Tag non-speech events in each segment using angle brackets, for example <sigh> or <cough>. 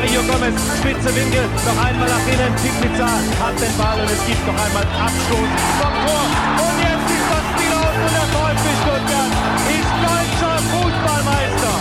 Mario Gomez, spitze Winkel, noch einmal nach innen. Pizza hat den Ball und es gibt noch einmal Abstoß vom Tor. Und jetzt ist das Spiel aus und der VfB Stuttgart ist deutscher Fußballmeister.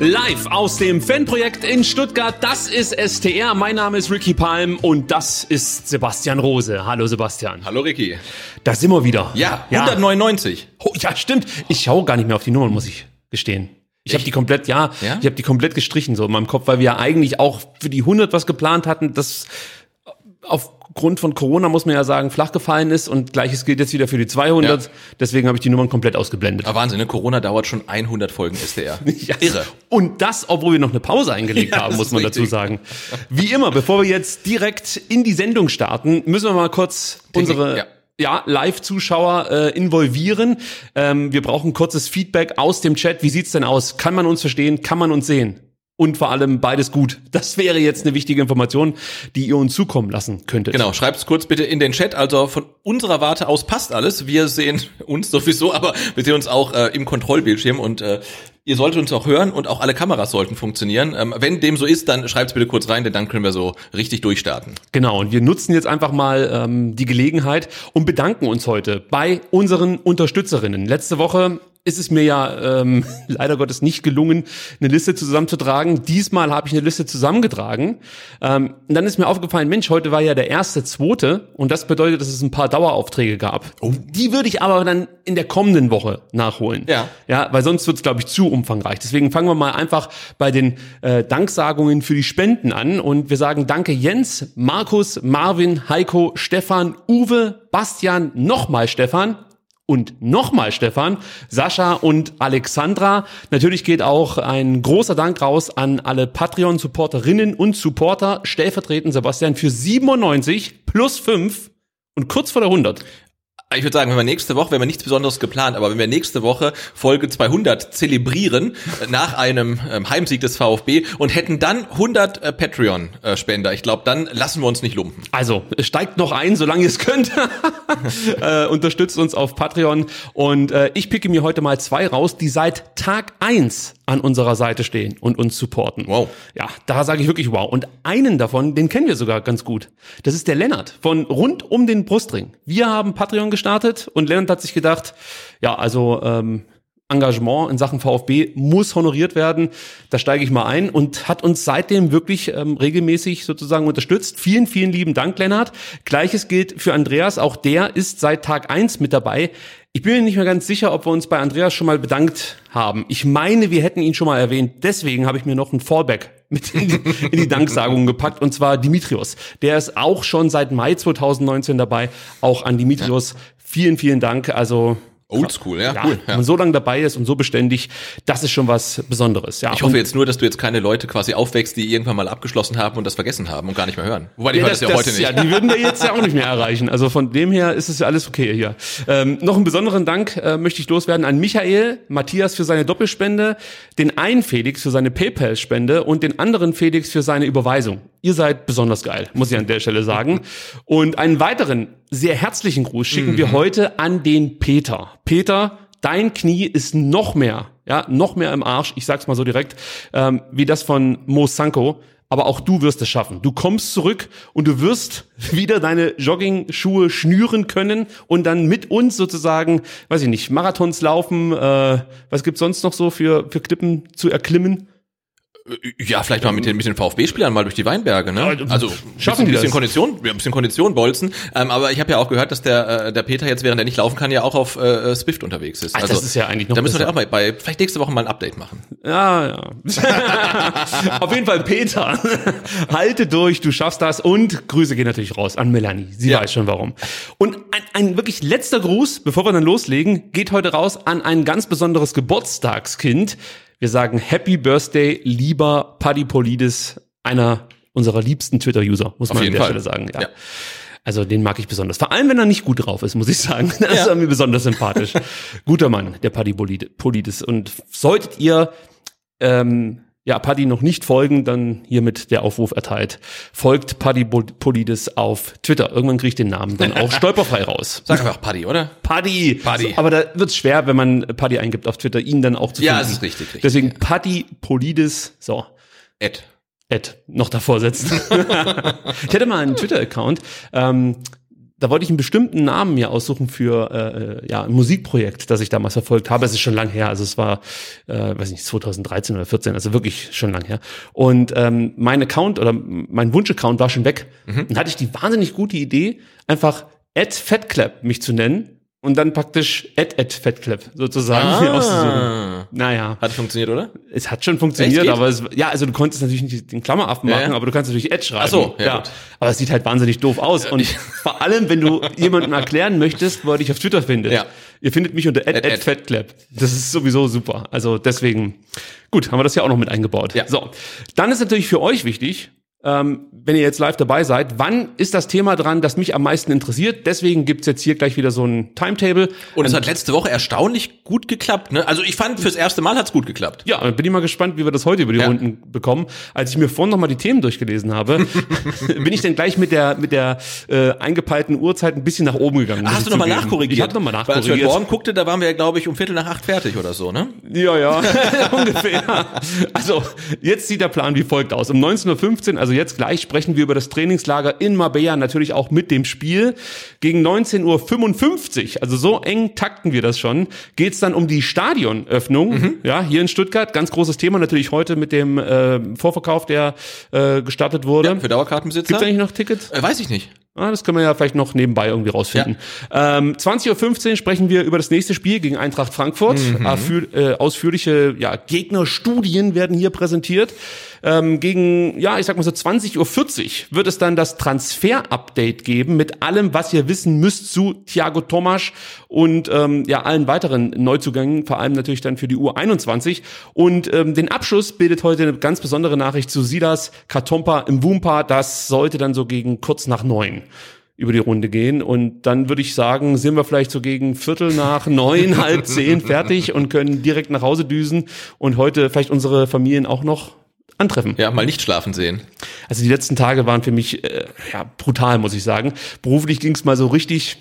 Live aus dem Fanprojekt in Stuttgart, das ist STR. Mein Name ist Ricky Palm und das ist Sebastian Rose. Hallo Sebastian. Hallo Ricky. Da sind wir wieder. Ja, 199. Oh, ja, stimmt. Ich schaue gar nicht mehr auf die Nummern, muss ich gestehen. Ich habe die komplett, ja, Ja? ich habe die komplett gestrichen so in meinem Kopf, weil wir ja eigentlich auch für die 100 was geplant hatten, das aufgrund von Corona muss man ja sagen flach gefallen ist und gleiches gilt jetzt wieder für die 200. Ja. Deswegen habe ich die Nummern komplett ausgeblendet. Aber Wahnsinn, ne? Corona dauert schon 100 Folgen SDR. <laughs> Ja. Irre. Und das, obwohl wir noch eine Pause eingelegt Ja, haben, muss man dazu richtig. sagen. Wie immer, bevor wir jetzt direkt in die Sendung starten, müssen wir mal kurz Technik, unsere ja. Live-Zuschauer äh, involvieren. Ähm, wir brauchen kurzes Feedback aus dem Chat. Wie sieht's denn aus? Kann man uns verstehen? Kann man uns sehen? Und vor allem beides gut. Das wäre jetzt eine wichtige Information, die ihr uns zukommen lassen könntet. Genau, schreibt's kurz bitte in den Chat. Also von unserer Warte aus passt alles. Wir sehen <laughs> uns sowieso, aber wir sehen uns auch äh, im Kontrollbildschirm und äh, ihr solltet uns auch hören und auch alle Kameras sollten funktionieren. Ähm, wenn dem so ist, dann schreibt's bitte kurz rein, denn dann können wir so richtig durchstarten. Genau, und wir nutzen jetzt einfach mal ähm, die Gelegenheit und bedanken uns heute bei unseren Unterstützerinnen. Letzte Woche ist es mir ja ähm, <laughs> leider Gottes nicht gelungen, eine Liste zusammenzutragen. Diesmal habe ich eine Liste zusammengetragen. Ähm, und dann ist mir aufgefallen, Mensch, heute war ja der erste, zweite und das bedeutet, dass es ein paar Daueraufträge gab. Die würde ich aber dann in der kommenden Woche nachholen. Ja. Ja, weil sonst wird es, glaube ich, zu umfangreich. Deswegen fangen wir mal einfach bei den äh, Danksagungen für die Spenden an. Und wir sagen Danke Jens, Markus, Marvin, Heiko, Stefan, Uwe, Bastian, nochmal Stefan. Und nochmal Stefan, Sascha und Alexandra. Natürlich geht auch ein großer Dank raus an alle Patreon-Supporterinnen und Supporter, stellvertretend Sebastian für 97 plus 5 und kurz vor der 100. Ich würde sagen, wenn wir nächste Woche, wir haben nichts Besonderes geplant, aber wenn wir nächste Woche Folge 200 zelebrieren äh, nach einem ähm, Heimsieg des VfB und hätten dann 100 äh, Patreon-Spender, ich glaube, dann lassen wir uns nicht lumpen. Also, steigt noch ein, solange ihr es könnt. <laughs> äh, unterstützt uns auf Patreon. Und ich picke mir heute mal zwei raus, die seit Tag eins an unserer Seite stehen und uns supporten. Wow. Ja, da sage ich wirklich wow. Und einen davon, den kennen wir sogar ganz gut. Das ist der Lennart von rund um den Brustring. Wir haben Patreon gestartet und Lennart hat sich gedacht, ja, also ähm, Engagement in Sachen VfB muss honoriert werden. Da steige ich mal ein und hat uns seitdem wirklich ähm, regelmäßig sozusagen unterstützt. Vielen, vielen lieben Dank, Lennart. Gleiches gilt für Andreas. Auch der ist seit Tag eins mit dabei. Ich bin mir nicht mehr ganz sicher, ob wir uns bei Andreas schon mal bedankt haben. Ich meine, wir hätten ihn schon mal erwähnt. Deswegen habe ich mir noch ein Fallback mit in die, <laughs> in die Danksagung gepackt und zwar Dimitrios. Der ist auch schon seit Mai 2019 dabei. Auch an Dimitrios. Vielen, vielen Dank. Also Oldschool, ja, ja, cool. wenn Ja. man so lange dabei ist und so beständig, das ist schon was Besonderes. Ja, Ich hoffe und, jetzt nur, dass du jetzt keine Leute quasi aufwächst, die irgendwann mal abgeschlossen haben und das vergessen haben und gar nicht mehr hören. Wobei, die ja, hören das, ja heute nicht. Ja, die würden wir <laughs> jetzt ja auch nicht mehr erreichen. Also von dem her ist es ja alles okay hier. Ähm, noch einen besonderen Dank äh, möchte ich loswerden an Michael, Matthias für seine Doppelspende, den einen Felix für seine PayPal-Spende und den anderen Felix für seine Überweisung. Ihr seid besonders geil, muss ich an der Stelle sagen. Und einen weiteren sehr herzlichen Gruß schicken Mhm. wir heute an den Peter. Peter, dein Knie ist noch mehr, ja, noch mehr im Arsch, ich sag's mal so direkt, ähm, wie das von Mo Sanko. Aber auch du wirst es schaffen. Du kommst zurück und du wirst wieder deine Jogging-Schuhe schnüren können und dann mit uns sozusagen, weiß ich nicht, Marathons laufen, äh, was gibt's sonst noch so für, für Klippen zu erklimmen? Ja, vielleicht mal mit den, mit den VfB-Spielern mal durch die Weinberge, ne? Ja, Also schaffen ein die bisschen das? Kondition, ja, ein bisschen Kondition bolzen. Ähm, aber ich habe ja auch gehört, dass der, äh, der Peter jetzt, während er nicht laufen kann, ja auch auf äh, Swift unterwegs ist. Ach, das ist ja eigentlich noch Da müssen wir besser. auch mal bei, vielleicht nächste Woche mal ein Update machen. Ja, ja. <laughs> Auf jeden Fall, Peter, <laughs> halte durch, du schaffst das und Grüße gehen natürlich raus an Melanie. Sie Ja. weiß schon warum. Und ein, ein wirklich letzter Gruß, bevor wir dann loslegen, geht heute raus an ein ganz besonderes Geburtstagskind. Wir sagen Happy Birthday, lieber Paddy Polides, einer unserer liebsten Twitter-User, muss man an der Fall. Stelle sagen. Ja. Ja. Also den mag ich besonders. Vor allem, wenn er nicht gut drauf ist, muss ich sagen. Das ist Ja. mir besonders sympathisch. Guter Mann, der Paddy Polides. Und solltet ihr ähm, ja, Paddy noch nicht folgen, dann hiermit der Aufruf erteilt. Folgt Paddy Polides auf Twitter. Irgendwann kriege ich den Namen dann auch <laughs> stolperfrei raus. Sag einfach Paddy, oder? Paddy. Paddy. So, aber da wird's schwer, wenn man Paddy eingibt auf Twitter, ihn dann auch zu Ja, finden. es ist richtig, richtig, Deswegen Paddy Polides. So. Ed. Ed noch davor setzen. <laughs> ich hatte mal einen Twitter-Account, ähm, da wollte ich einen bestimmten Namen mir aussuchen für äh, ja, ein Musikprojekt, das ich damals verfolgt habe. Es ist schon lang her, also es war, äh, weiß nicht, 2013 oder 14, also wirklich schon lang her. Und ähm, mein Account oder mein Wunsch-Account war schon weg. Mhm. Dann hatte ich die wahnsinnig gute Idee, einfach Ed Fatclap mich zu nennen und dann praktisch Ed Ed Fatclap sozusagen mir auszusuchen. Ah. Naja. Hat funktioniert, oder? Es hat schon funktioniert, aber es, ja, also du konntest natürlich nicht den Klammeraffen Ja, machen, ja. aber du kannst natürlich Ed schreiben. Ach so, ja, gut. Aber es sieht halt wahnsinnig doof aus. Und vor allem, wenn du jemandem erklären möchtest, wo er dich auf Twitter findet. Ja. Ihr findet mich unter Ed, Ed. Fatclap. Das ist sowieso super. Also deswegen, gut, haben wir das ja auch noch mit eingebaut. Ja. So, dann ist natürlich für euch wichtig, ähm, wenn ihr jetzt live dabei seid, wann ist das Thema dran, das mich am meisten interessiert? Deswegen gibt's jetzt hier gleich wieder so ein Timetable. Und es hat letzte Woche erstaunlich gut geklappt, ne? Also ich fand, fürs erste Mal hat's gut geklappt. Ja, dann bin ich mal gespannt, wie wir das heute über die Ja. Runden bekommen. Als ich mir vorhin noch mal die Themen durchgelesen habe, <laughs> bin ich dann gleich mit der mit der äh, eingepeilten Uhrzeit ein bisschen nach oben gegangen. hast du nochmal nachkorrigiert? Ich habe nochmal Weil als ich nachkorrigiert. Morgen guckte, da waren wir glaube ich, um Viertel nach acht fertig oder so, ne? Ja, ja, <laughs> <laughs> ungefähr. Also, jetzt sieht der Plan wie folgt aus. Um 19.15 Uhr, also jetzt gleich, sprechen wir über das Trainingslager in Marbella, natürlich auch mit dem Spiel. Gegen 19.55 Uhr, also so eng takten wir das schon, geht's dann um die Stadionöffnung. Mhm. Ja, hier in Stuttgart, ganz großes Thema natürlich heute mit dem äh, Vorverkauf, der äh, gestartet wurde. Ja, für Dauerkartenbesitzer. Gibt's eigentlich noch Tickets? äh, weiß ich nicht. Ah, das können wir ja vielleicht noch nebenbei irgendwie rausfinden. Ähm, 20.15 Uhr sprechen wir über das nächste Spiel gegen Eintracht Frankfurt. Ausführ, äh, ausführliche ja, Gegnerstudien werden hier präsentiert. Ähm, gegen, ja, ich sag mal so 20.40 Uhr wird es dann das Transfer-Update geben mit allem, was ihr wissen müsst zu Thiago Tomasch und ähm, ja allen weiteren Neuzugängen, vor allem natürlich dann für die U21. Und ähm, den Abschluss bildet heute eine ganz besondere Nachricht zu Silas Katompa im Wumpa. Das sollte dann so gegen kurz nach neun über die Runde gehen. Und dann würde ich sagen, sind wir vielleicht so gegen Viertel nach neun, <laughs> halb zehn fertig und können direkt nach Hause düsen und heute vielleicht unsere Familien auch noch antreffen. Ja, mal nicht schlafen sehen. Also die letzten Tage waren für mich äh, ja, brutal, muss ich sagen. Beruflich ging es mal so richtig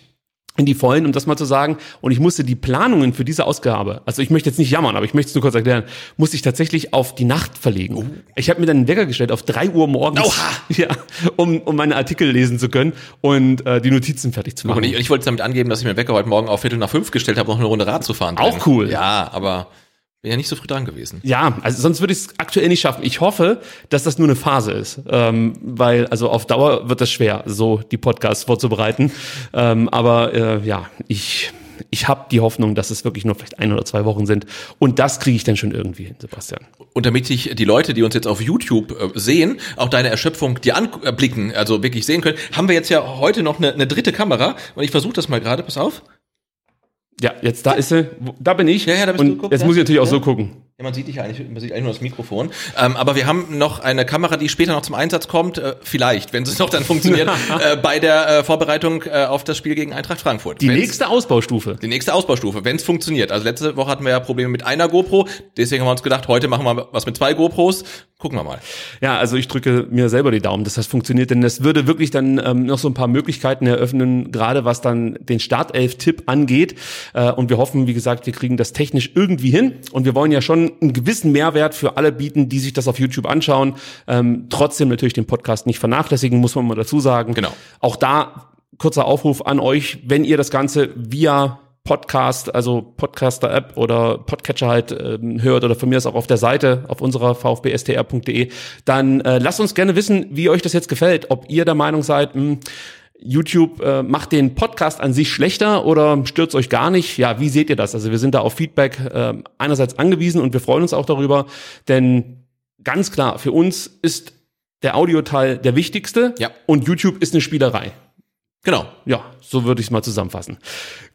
in die Vollen, um das mal zu sagen. Und ich musste die Planungen für diese Ausgabe, also ich möchte jetzt nicht jammern, aber ich möchte es nur kurz erklären, musste ich tatsächlich auf die Nacht verlegen. Ich habe mir dann einen Wecker gestellt auf drei Uhr morgens, Oh. Oha. <laughs> ja, um, um meine Artikel lesen zu können und äh, die Notizen fertig zu machen. Und ich, ich wollte damit angeben, dass ich mir Wecker heute Morgen auf Viertel nach fünf gestellt habe, noch eine Runde Rad zu fahren. Auch drin. cool. Ja, aber bin ja nicht so früh dran gewesen. Ja, also sonst würde ich es aktuell nicht schaffen. Ich hoffe, dass das nur eine Phase ist, ähm, weil also auf Dauer wird das schwer, so die Podcasts vorzubereiten. Ähm, aber äh, ja, ich ich habe die Hoffnung, dass es wirklich nur vielleicht ein oder zwei Wochen sind und das kriege ich dann schon irgendwie hin, Sebastian. Und damit sich die Leute, die uns jetzt auf YouTube äh, sehen, auch deine Erschöpfung dir anblicken, also wirklich sehen können, haben wir jetzt ja heute noch eine, eine dritte Kamera. Und ich versuche das mal gerade, pass auf. Ja, jetzt da ist sie, da bin ich Ja, ja, da bist und du, guck, jetzt da. muss ich natürlich auch Ja. so gucken. Ja, man sieht dich eigentlich, man sieht eigentlich nur das Mikrofon. Ähm, aber wir haben noch eine Kamera, die später noch zum Einsatz kommt, äh, vielleicht, wenn es <laughs> noch dann funktioniert, <laughs> äh, bei der äh, Vorbereitung äh, auf das Spiel gegen Eintracht Frankfurt. Die Wenn's- nächste Ausbaustufe. Die nächste Ausbaustufe, wenn es funktioniert. Also letzte Woche hatten wir ja Probleme mit einer GoPro, deswegen haben wir uns gedacht, heute machen wir was mit zwei GoPros. Gucken wir mal. Ja, also ich drücke mir selber die Daumen, dass das funktioniert, denn es würde wirklich dann ähm, noch so ein paar Möglichkeiten eröffnen, gerade was dann den Startelf-Tipp angeht. Äh, und wir hoffen, wie gesagt, wir kriegen das technisch irgendwie hin. Und wir wollen ja schon einen gewissen Mehrwert für alle bieten, die sich das auf YouTube anschauen. Ähm, trotzdem natürlich den Podcast nicht vernachlässigen, muss man mal dazu sagen. Genau. Auch da kurzer Aufruf an euch, wenn ihr das Ganze via Podcast, also Podcaster-App oder Podcatcher halt ähm, hört oder von mir ist auch auf der Seite auf unserer vfbstr.de, dann äh, lasst uns gerne wissen, wie euch das jetzt gefällt, ob ihr der Meinung seid, mh, YouTube äh, macht den Podcast an sich schlechter oder stürzt euch gar nicht? Ja, wie seht ihr das? Also wir sind da auf Feedback äh, einerseits angewiesen und wir freuen uns auch darüber, denn ganz klar, für uns ist der Audioteil der wichtigste Ja. und YouTube ist eine Spielerei. Genau. Ja, so würde ich es mal zusammenfassen.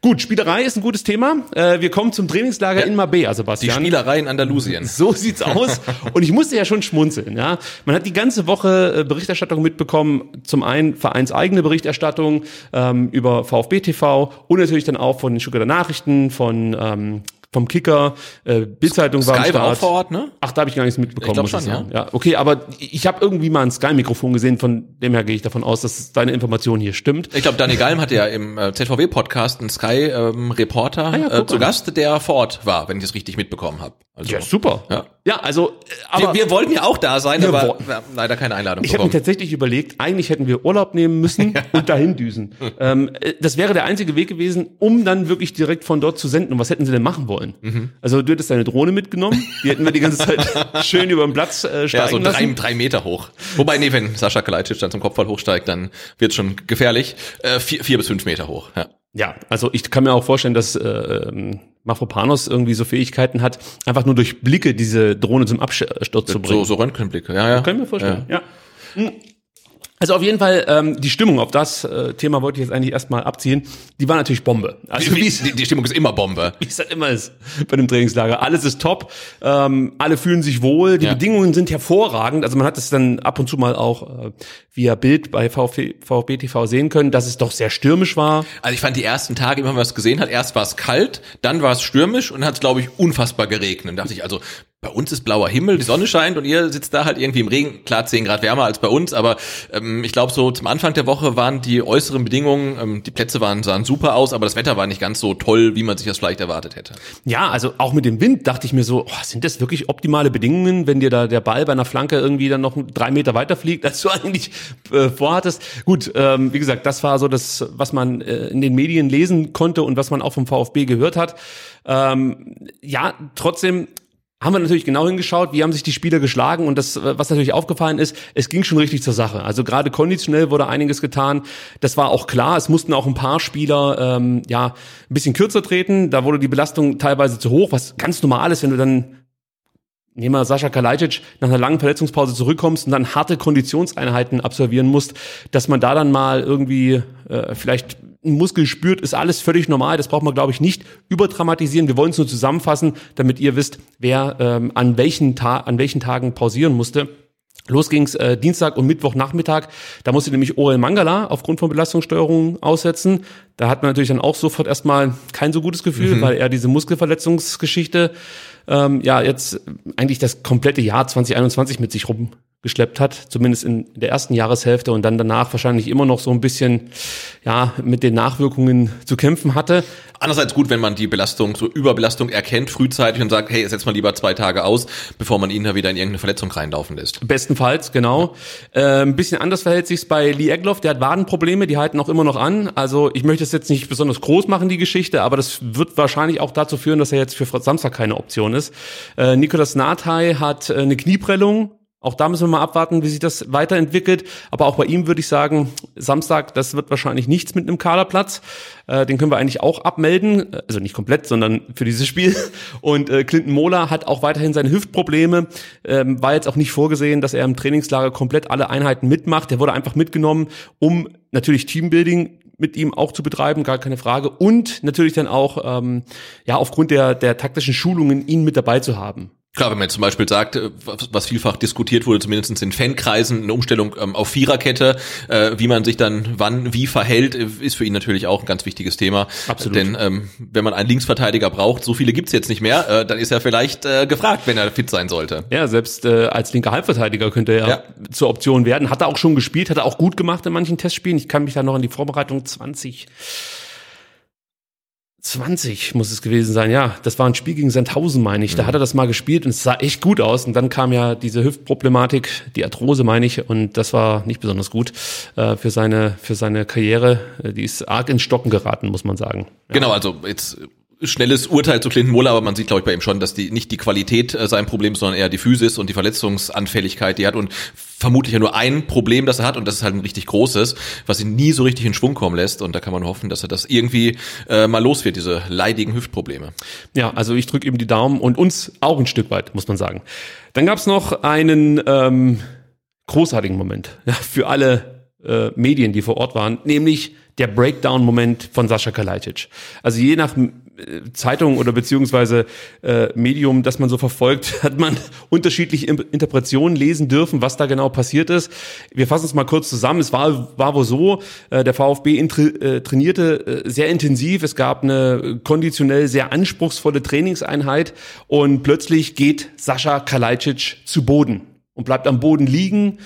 Gut, Spielerei ist ein gutes Thema. Äh, wir kommen zum Trainingslager Ja. in Die Sebastian. Spielerei in Andalusien. So sieht's aus. <laughs> Und ich musste ja schon schmunzeln, ja. Man hat die ganze Woche äh, Berichterstattung mitbekommen. Zum einen vereinseigene Berichterstattung ähm, über VfB TV und natürlich dann auch von den Stuttgarter Nachrichten, von ähm, vom Kicker, äh, Bildzeitung war am Sky war auch Start. vor Ort, ne? Ach, da habe ich gar nichts mitbekommen. Ich glaub schon, sagen. ja. Okay, aber ich habe irgendwie mal ein Sky-Mikrofon gesehen, von dem her gehe ich davon aus, dass deine Information hier stimmt. Ich glaube, Daniel Galm hatte ja im äh, ZVW-Podcast einen Sky-Reporter Ah ja, äh, zu. Gast, der vor Ort war, wenn ich es richtig mitbekommen habe. Also, Ja, super. Ja. Ja, also, äh, aber wir, wir wollten ja auch da sein, aber wir haben leider keine Einladung Ich habe mir tatsächlich überlegt, eigentlich hätten wir Urlaub nehmen müssen <laughs> und dahin düsen. <laughs> ähm, äh, das wäre der einzige Weg gewesen, um dann wirklich direkt von dort zu senden. Und was hätten sie denn machen wollen? Mhm. Also du hättest deine Drohne mitgenommen, die hätten wir die ganze Zeit <laughs> schön über den Platz äh, Ja, steigen so drei, lassen. drei Meter hoch. Wobei, nee, wenn Sascha Kalajdzic dann zum Kopfball hochsteigt, dann wird schon gefährlich. Äh, vier, vier bis fünf Meter hoch. Ja. Ja, also ich kann mir auch vorstellen, dass äh, ähm, Mafropanos irgendwie so Fähigkeiten hat, einfach nur durch Blicke diese Drohne zum Absturz zu bringen. So, so Röntgenblicke. Ja, ja. Kann ich mir vorstellen, ja. Hm. Also auf jeden Fall ähm, die Stimmung auf das äh, Thema wollte ich jetzt eigentlich erstmal abziehen. Die war natürlich Bombe. Also Die, wie es die, die Stimmung ist immer Bombe. <laughs> wie es halt immer ist bei dem Trainingslager. Alles ist top, ähm, alle fühlen sich wohl, die Ja. Bedingungen sind hervorragend. Also man hat es dann ab und zu mal auch äh, via Bild bei VfB, VfB TV sehen können, dass es doch sehr stürmisch war. Also ich fand die ersten Tage, wenn man was gesehen hat, erst war es kalt, dann war es stürmisch und hat es, glaube ich, unfassbar geregnet. Und dachte ich, also bei uns ist blauer Himmel, die Sonne scheint und ihr sitzt da halt irgendwie im Regen. Klar, 10 Grad wärmer als bei uns, aber ähm, ich glaube, so zum Anfang der Woche waren die äußeren Bedingungen, ähm, die Plätze waren, sahen super aus, aber das Wetter war nicht ganz so toll, wie man sich das vielleicht erwartet hätte. Ja, also auch mit dem Wind dachte ich mir so, oh, sind das wirklich optimale Bedingungen, wenn dir da der Ball bei einer Flanke irgendwie dann noch drei Meter weiter fliegt, als du <laughs> eigentlich äh, vorhattest. Gut, ähm, wie gesagt, das war so das, was man äh, in den Medien lesen konnte und was man auch vom VfB gehört hat. Ähm, ja, trotzdem haben wir natürlich genau hingeschaut, wie haben sich die Spieler geschlagen und das, äh, was natürlich aufgefallen ist, es ging schon richtig zur Sache. Also gerade konditionell wurde einiges getan. Das war auch klar. Es mussten auch ein paar Spieler ähm, ja ein bisschen kürzer treten. Da wurde die Belastung teilweise zu hoch, was ganz normal ist, wenn du dann Nehmen wir Sascha Kalajdzic nach einer langen Verletzungspause zurückkommst und dann harte Konditionseinheiten absolvieren musst, dass man da dann mal irgendwie äh, vielleicht einen Muskel spürt, ist alles völlig normal. Das braucht man, glaube ich, nicht überdramatisieren. Wir wollen es nur zusammenfassen, damit ihr wisst, wer ähm, an, welchen Ta an welchen Tagen pausieren musste. Los ging's äh, Dienstag und Mittwochnachmittag. Da musste nämlich Orel Mangala aufgrund von Belastungssteuerung aussetzen. Da hat man natürlich dann auch sofort erstmal kein so gutes Gefühl, weil er diese Muskelverletzungsgeschichte ähm, ja jetzt eigentlich das komplette Jahr 2021 mit sich rumgeschleppt hat, zumindest in der ersten Jahreshälfte und dann danach wahrscheinlich immer noch so ein bisschen ja mit den Nachwirkungen zu kämpfen hatte. Andererseits gut, wenn man die Belastung, so Überbelastung erkennt, frühzeitig und sagt, hey, setz mal lieber zwei Tage aus, bevor man ihn da wieder in irgendeine Verletzung reinlaufen lässt. Bestenfalls, genau. Äh, ein bisschen anders verhält sich's bei Lee Egloff, der hat Wadenprobleme, die halten auch immer noch an. Also ich möchte es jetzt nicht besonders groß machen, die Geschichte, aber das wird wahrscheinlich auch dazu führen, dass er jetzt für Samstag keine Option ist. Äh, Nicolas Nathai hat äh, eine Knieprellung. Auch da müssen wir mal abwarten, wie sich das weiterentwickelt. Aber auch bei ihm würde ich sagen, Samstag, das wird wahrscheinlich nichts mit einem Kaderplatz. Äh, den können wir eigentlich auch abmelden. Also nicht komplett, sondern für dieses Spiel. <laughs> Und äh, Clinton Mola hat auch weiterhin seine Hüftprobleme. Ähm, war jetzt auch nicht vorgesehen, dass er im Trainingslager komplett alle Einheiten mitmacht. Der wurde einfach mitgenommen, um natürlich Teambuilding mit ihm auch zu betreiben, gar keine Frage. Und natürlich dann auch, ähm, ja, aufgrund der, der taktischen Schulungen ihn mit dabei zu haben. Klar, wenn man jetzt zum Beispiel sagt, äh, was vielfach diskutiert wurde, zumindest in Fankreisen, eine Umstellung ähm, auf Viererkette, äh, wie man sich dann wann wie verhält, äh, ist für ihn natürlich auch ein ganz wichtiges Thema. Absolut. Denn ähm, wenn man einen Linksverteidiger braucht, so viele gibt's jetzt nicht mehr, äh, dann ist er vielleicht äh, gefragt, wenn er fit sein sollte. Ja, selbst äh, als linker Halbverteidiger könnte er Ja. zur Option werden. Hat er auch schon gespielt, hat er auch gut gemacht in manchen Testspielen. Ich kann mich da noch an die Vorbereitung 20 20 muss es gewesen sein, ja. Das war ein Spiel gegen Sandhausen, meine ich. Da hat er das mal gespielt und es sah echt gut aus. Und dann kam ja diese Hüftproblematik, die Arthrose, meine ich, und das war nicht besonders gut äh, für seine für seine Karriere. Äh, Die ist arg ins Stocken geraten, muss man sagen. Genau, also jetzt schnelles Urteil zu Clinton Muller, aber man sieht, glaube ich, bei ihm schon, dass die nicht die Qualität äh, sein Problem ist, sondern eher die Physis und die Verletzungsanfälligkeit, die er hat und vermutlich ja nur ein Problem, das er hat und das ist halt ein richtig großes, was ihn nie so richtig in Schwung kommen lässt und da kann man hoffen, dass er das irgendwie äh, mal los wird, diese leidigen Hüftprobleme. Ja, also ich drücke ihm die Daumen und uns auch ein Stück weit, muss man sagen. Dann gab's noch einen ähm, großartigen Moment <laughs> ja, für alle äh, Medien, die vor Ort waren, nämlich der Breakdown-Moment von Sascha Kalajdzic. Also je nach Zeitung oder beziehungsweise äh, Medium, das man so verfolgt, <laughs> hat man unterschiedliche Interpretationen lesen dürfen, was da genau passiert ist. Wir fassen es mal kurz zusammen. Es war, war wohl so, äh, der VfB äh, trainierte äh, sehr intensiv. Es gab eine konditionell sehr anspruchsvolle Trainingseinheit und plötzlich geht Sascha Kalajdzic zu Boden und bleibt am Boden liegen.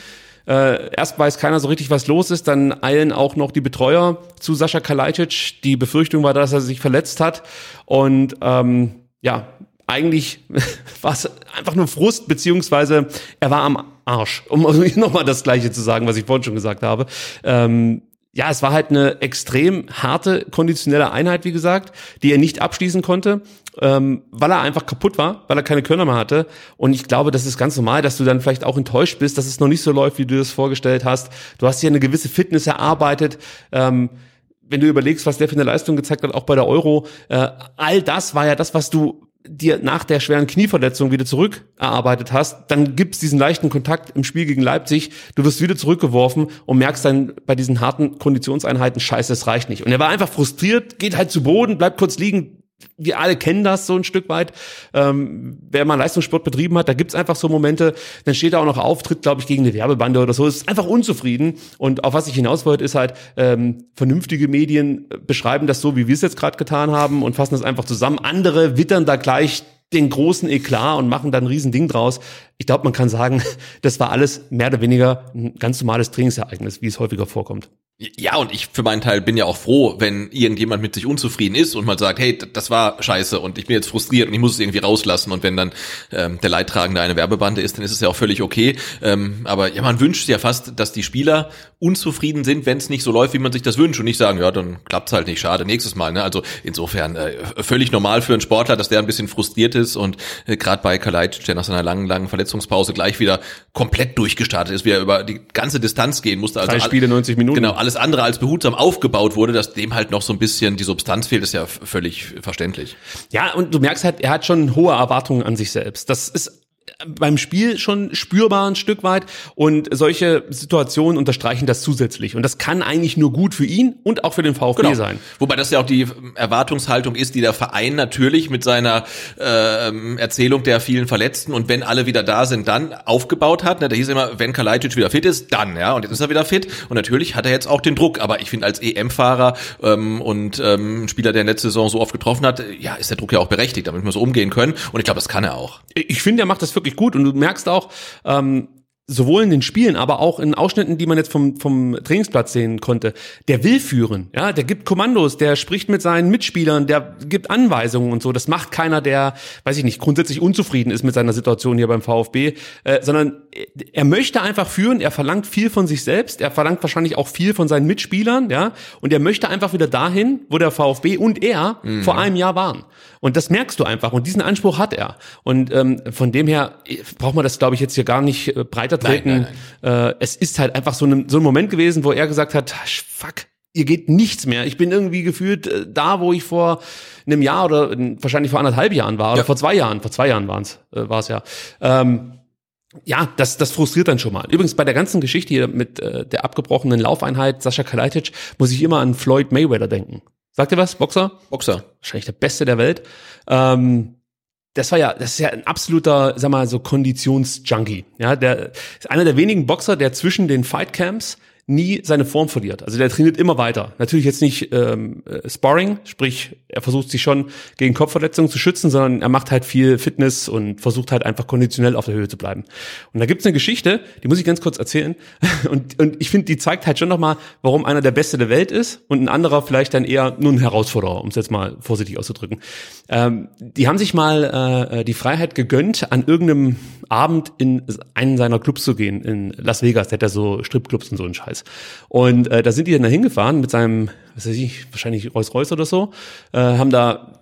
Äh, erst weiß keiner so richtig, was los ist, dann eilen auch noch die Betreuer zu Sascha Kalajdzic. Die Befürchtung war, dass er sich verletzt hat und ähm, ja, eigentlich <laughs> war es einfach nur Frust, beziehungsweise er war am Arsch, um <laughs> nochmal das Gleiche zu sagen, was ich vorhin schon gesagt habe. Ähm, ja, es war halt eine extrem harte, konditionelle Einheit, wie gesagt, die er nicht abschließen konnte, ähm, weil er einfach kaputt war, weil er keine Körner mehr hatte. Und ich glaube, das ist ganz normal, dass du dann vielleicht auch enttäuscht bist, dass es noch nicht so läuft, wie du das vorgestellt hast. Du hast hier eine gewisse Fitness erarbeitet. Ähm, wenn du überlegst, was der für eine Leistung gezeigt hat, auch bei der Euro, äh, all das war ja das, was du dir nach der schweren Knieverletzung wieder zurück erarbeitet hast, dann gibt's diesen leichten Kontakt im Spiel gegen Leipzig, du wirst wieder zurückgeworfen und merkst dann bei diesen harten Konditionseinheiten, scheiße, es reicht nicht. Und er war einfach frustriert, geht halt zu Boden, bleibt kurz liegen, wir alle kennen das so ein Stück weit. Ähm, wer mal Leistungssport betrieben hat, da gibt's einfach so Momente, dann steht er auch noch auf, tritt, glaube ich, gegen eine Werbebande oder so, ist einfach unzufrieden. Und auf was ich hinaus wollte, ist halt, ähm, vernünftige Medien beschreiben das so, wie wir es jetzt gerade getan haben und fassen das einfach zusammen. Andere wittern da gleich den großen Eklat und machen dann ein Riesending draus. Ich glaube, man kann sagen, <laughs> das war alles mehr oder weniger ein ganz normales Trainingsereignis, wie es häufiger vorkommt. Ja, und ich für meinen Teil bin ja auch froh, wenn irgendjemand mit sich unzufrieden ist und mal sagt, hey, das war scheiße und ich bin jetzt frustriert und ich muss es irgendwie rauslassen. Und wenn dann ähm, der Leidtragende eine Werbebande ist, dann ist es ja auch völlig okay. Ähm, aber ja, man wünscht ja fast, dass die Spieler unzufrieden sind, wenn es nicht so läuft, wie man sich das wünscht und nicht sagen, ja, dann klappt's halt nicht, schade, nächstes Mal. Ne? Also insofern äh, völlig normal für einen Sportler, dass der ein bisschen frustriert ist und äh, gerade bei Kalajdzic, der nach seiner langen, langen Verletzungspause gleich wieder komplett durchgestartet ist, wieder über die ganze Distanz gehen musste. Also Drei Spiele, 90 Minuten. Genau, alles andere als behutsam aufgebaut wurde, dass dem halt noch so ein bisschen die Substanz fehlt, ist ja völlig verständlich. Ja, und du merkst halt, er hat schon hohe Erwartungen an sich selbst. Das ist beim Spiel schon spürbar ein Stück weit und solche Situationen unterstreichen das zusätzlich und das kann eigentlich nur gut für ihn und auch für den VfB sein. Wobei das ja auch die Erwartungshaltung ist, die der Verein natürlich mit seiner ähm, Erzählung der vielen Verletzten und wenn alle wieder da sind, dann aufgebaut hat. Ne? Da hieß immer, wenn Kalajdzic wieder fit ist, dann, ja. Und jetzt ist er wieder fit und natürlich hat er jetzt auch den Druck. Aber ich finde als EM-Fahrer ähm, und ähm, Spieler, der in letzter Saison so oft getroffen hat, ja, ist der Druck ja auch berechtigt, damit wir so umgehen können. Und ich glaube, das kann er auch. Ich finde, er macht das wirklich gut. Und du merkst auch, ähm, sowohl in den Spielen, aber auch in Ausschnitten, die man jetzt vom, vom Trainingsplatz sehen konnte, der will führen, ja, der gibt Kommandos, der spricht mit seinen Mitspielern, der gibt Anweisungen und so. Das macht keiner, der, weiß ich nicht, grundsätzlich unzufrieden ist mit seiner Situation hier beim VfB, äh, sondern er möchte einfach führen, er verlangt viel von sich selbst, er verlangt wahrscheinlich auch viel von seinen Mitspielern, ja, und er möchte einfach wieder dahin, wo der VfB und er vor einem Jahr waren. Und das merkst du einfach und diesen Anspruch hat er. Und ähm, von dem her äh, braucht man das, glaube ich, jetzt hier gar nicht äh, breiter treten. nein, Äh, es ist halt einfach so, ein so ein Moment gewesen, wo er gesagt hat, fuck, ihr geht nichts mehr. Ich bin irgendwie gefühlt äh, da, wo ich vor einem Jahr oder äh, wahrscheinlich vor anderthalb Jahren war oder Ja. vor zwei Jahren, vor zwei Jahren waren's, äh, war es ja. Ähm, ja, das, das frustriert dann schon mal. Übrigens bei der ganzen Geschichte hier mit äh, der abgebrochenen Laufeinheit Sascha Kalajdzic muss ich immer an Floyd Mayweather denken. Sagt ihr was, Boxer? Boxer. Wahrscheinlich der Beste der Welt. Ähm, das war ja, das ist ja ein absoluter, sag mal, so Konditionsjunkie. Ja, der ist einer der wenigen Boxer, der zwischen den Fightcamps nie seine Form verliert. Also der trainiert immer weiter. Natürlich jetzt nicht ähm, äh, Sparring, sprich er versucht sich schon gegen Kopfverletzungen zu schützen, sondern er macht halt viel Fitness und versucht halt einfach konditionell auf der Höhe zu bleiben. Und da gibt's eine Geschichte, die muss ich ganz kurz erzählen. <laughs> Und, und ich finde, die zeigt halt schon nochmal, warum einer der Beste der Welt ist und ein anderer vielleicht dann eher nur ein Herausforderer, um es jetzt mal vorsichtig auszudrücken. Ähm, die haben sich mal äh, die Freiheit gegönnt, an irgendeinem Abend in einen seiner Clubs zu gehen, in Las Vegas, der hat ja so Stripclubs und so einen Scheiß. Und äh, da sind die dann da hingefahren mit seinem, was weiß ich, wahrscheinlich Rolls-Royce oder so, äh, haben da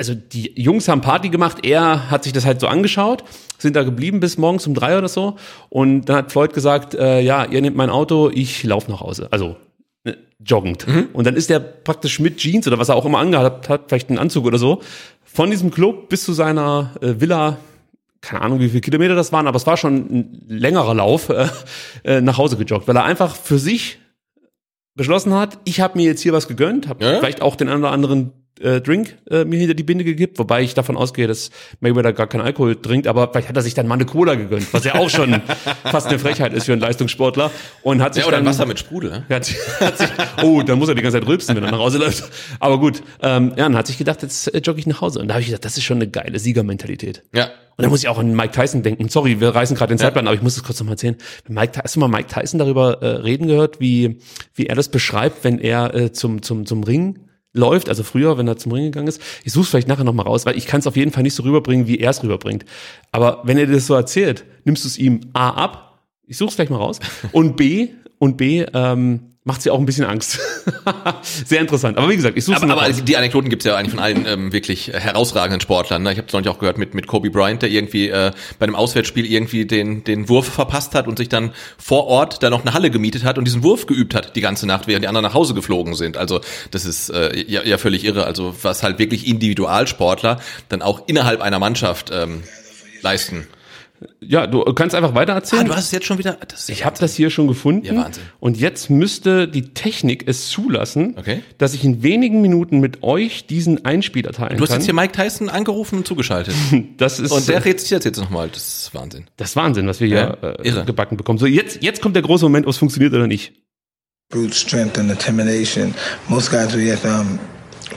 also die Jungs haben Party gemacht, er hat sich das halt so angeschaut, sind da geblieben bis morgens um drei oder so und dann hat Floyd gesagt, äh, ja, ihr nehmt mein Auto, ich laufe nach Hause. Also joggend. Mhm. Und dann ist der praktisch mit Jeans oder was er auch immer angehabt hat, vielleicht einen Anzug oder so, von diesem Club bis zu seiner äh, Villa keine Ahnung, wie viele Kilometer das waren, aber es war schon ein längerer Lauf äh, äh, nach Hause gejoggt, weil er einfach für sich beschlossen hat, ich habe mir jetzt hier was gegönnt, habe ja? vielleicht auch den einen oder anderen äh, Drink äh, mir hinter die Binde gegeben, wobei ich davon ausgehe, dass Mayweather gar keinen Alkohol trinkt, aber vielleicht hat er sich dann mal eine Cola gegönnt, was ja auch schon <laughs> fast eine Frechheit ist für einen Leistungssportler und hat sich ja, oder dann Wasser mit Sprudel. Ne? <laughs> Hat, hat sich, oh, dann muss er die ganze Zeit rülpsen, wenn er nach Hause läuft. Aber gut, ähm, ja, dann hat sich gedacht, jetzt äh, jogge ich nach Hause und da habe ich gedacht, das ist schon eine geile Siegermentalität. Ja. Und da muss ich auch an Mike Tyson denken. Sorry, wir reißen gerade den Zeitplan, aber ich muss es kurz nochmal erzählen. Mike, hast du mal Mike Tyson darüber äh, reden gehört, wie, wie er das beschreibt, wenn er äh, zum, zum, zum Ring läuft, also früher, wenn er zum Ring gegangen ist. Ich suche vielleicht nachher nochmal raus, weil ich kann es auf jeden Fall nicht so rüberbringen, wie er es rüberbringt. Aber wenn er dir das so erzählt, nimmst du es ihm A ab, ich suche es vielleicht mal raus, <laughs> und B, und B, ähm, macht sie auch ein bisschen Angst. <laughs> Sehr interessant. Aber wie gesagt, ich suche Aber, aber die Anekdoten gibt's ja eigentlich von allen ähm, wirklich herausragenden Sportlern. Ne? Ich habe es neulich auch gehört mit, mit Kobe Bryant, der irgendwie äh, bei einem Auswärtsspiel irgendwie den, den Wurf verpasst hat und sich dann vor Ort da noch eine Halle gemietet hat und diesen Wurf geübt hat die ganze Nacht, während die anderen nach Hause geflogen sind. Also das ist äh, ja, ja völlig irre. Also was halt wirklich Individualsportler dann auch innerhalb einer Mannschaft ähm, leisten. Ja, du kannst einfach weiter erzählen. Ah, du hast es jetzt schon wieder. ich habe das hier schon gefunden. Ja, Wahnsinn. Und jetzt müsste die Technik es zulassen, Okay. dass ich in wenigen Minuten mit euch diesen Einspieler teilen Du hast kann. jetzt hier Mike Tyson angerufen und zugeschaltet. <laughs> das ist Und der rezitiert jetzt nochmal. Das ist Wahnsinn. das ist Wahnsinn, was wir hier Ja, äh, irre. gebacken bekommen. So, jetzt, jetzt kommt der große Moment, ob es funktioniert oder nicht. brute strength and intimidation. Most guys were just um,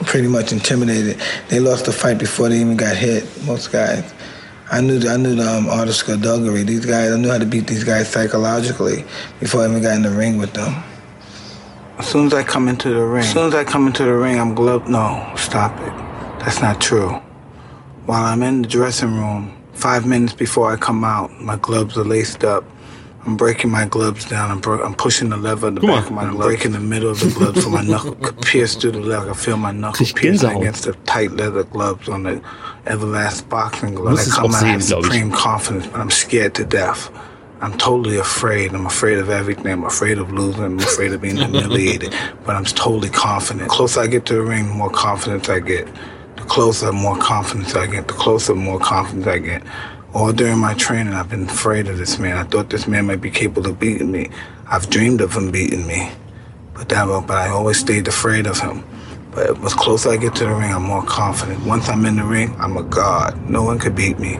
pretty much intimidated. They lost the fight before they even got hit. Most guys. I knew I knew the um, art of skullduggery. These guys, I knew how to beat these guys psychologically before I even got in the ring with them. As soon as I come into the ring, as soon as I come into the ring, I'm gloved. No, stop it. That's not true. While I'm in the dressing room, five minutes before I come out, my gloves are laced up. I'm breaking my gloves down. I'm, bro- I'm pushing the lever at the mal. back of my glove. I'm breaking the middle of the glove so my knuckle could pierce through the leather. I feel my knuckle piercing against the tight leather gloves on the Everlast boxing gloves. Muss I es come auch out sehen, with glaub ich. supreme confidence, but I'm scared to death. I'm totally afraid. I'm afraid of everything. I'm afraid of losing. I'm afraid of being humiliated. But I'm totally confident. The closer I get to the ring, the more confidence I get. The closer, more confidence I get. The closer, more confidence I get. All during my training, I've been afraid of this man. I thought this man might be capable of beating me. I've dreamed of him beating me. But that, but I always stayed afraid of him. But as closer I get to the ring, I'm more confident. Once I'm in the ring, I'm a god. No one could beat me.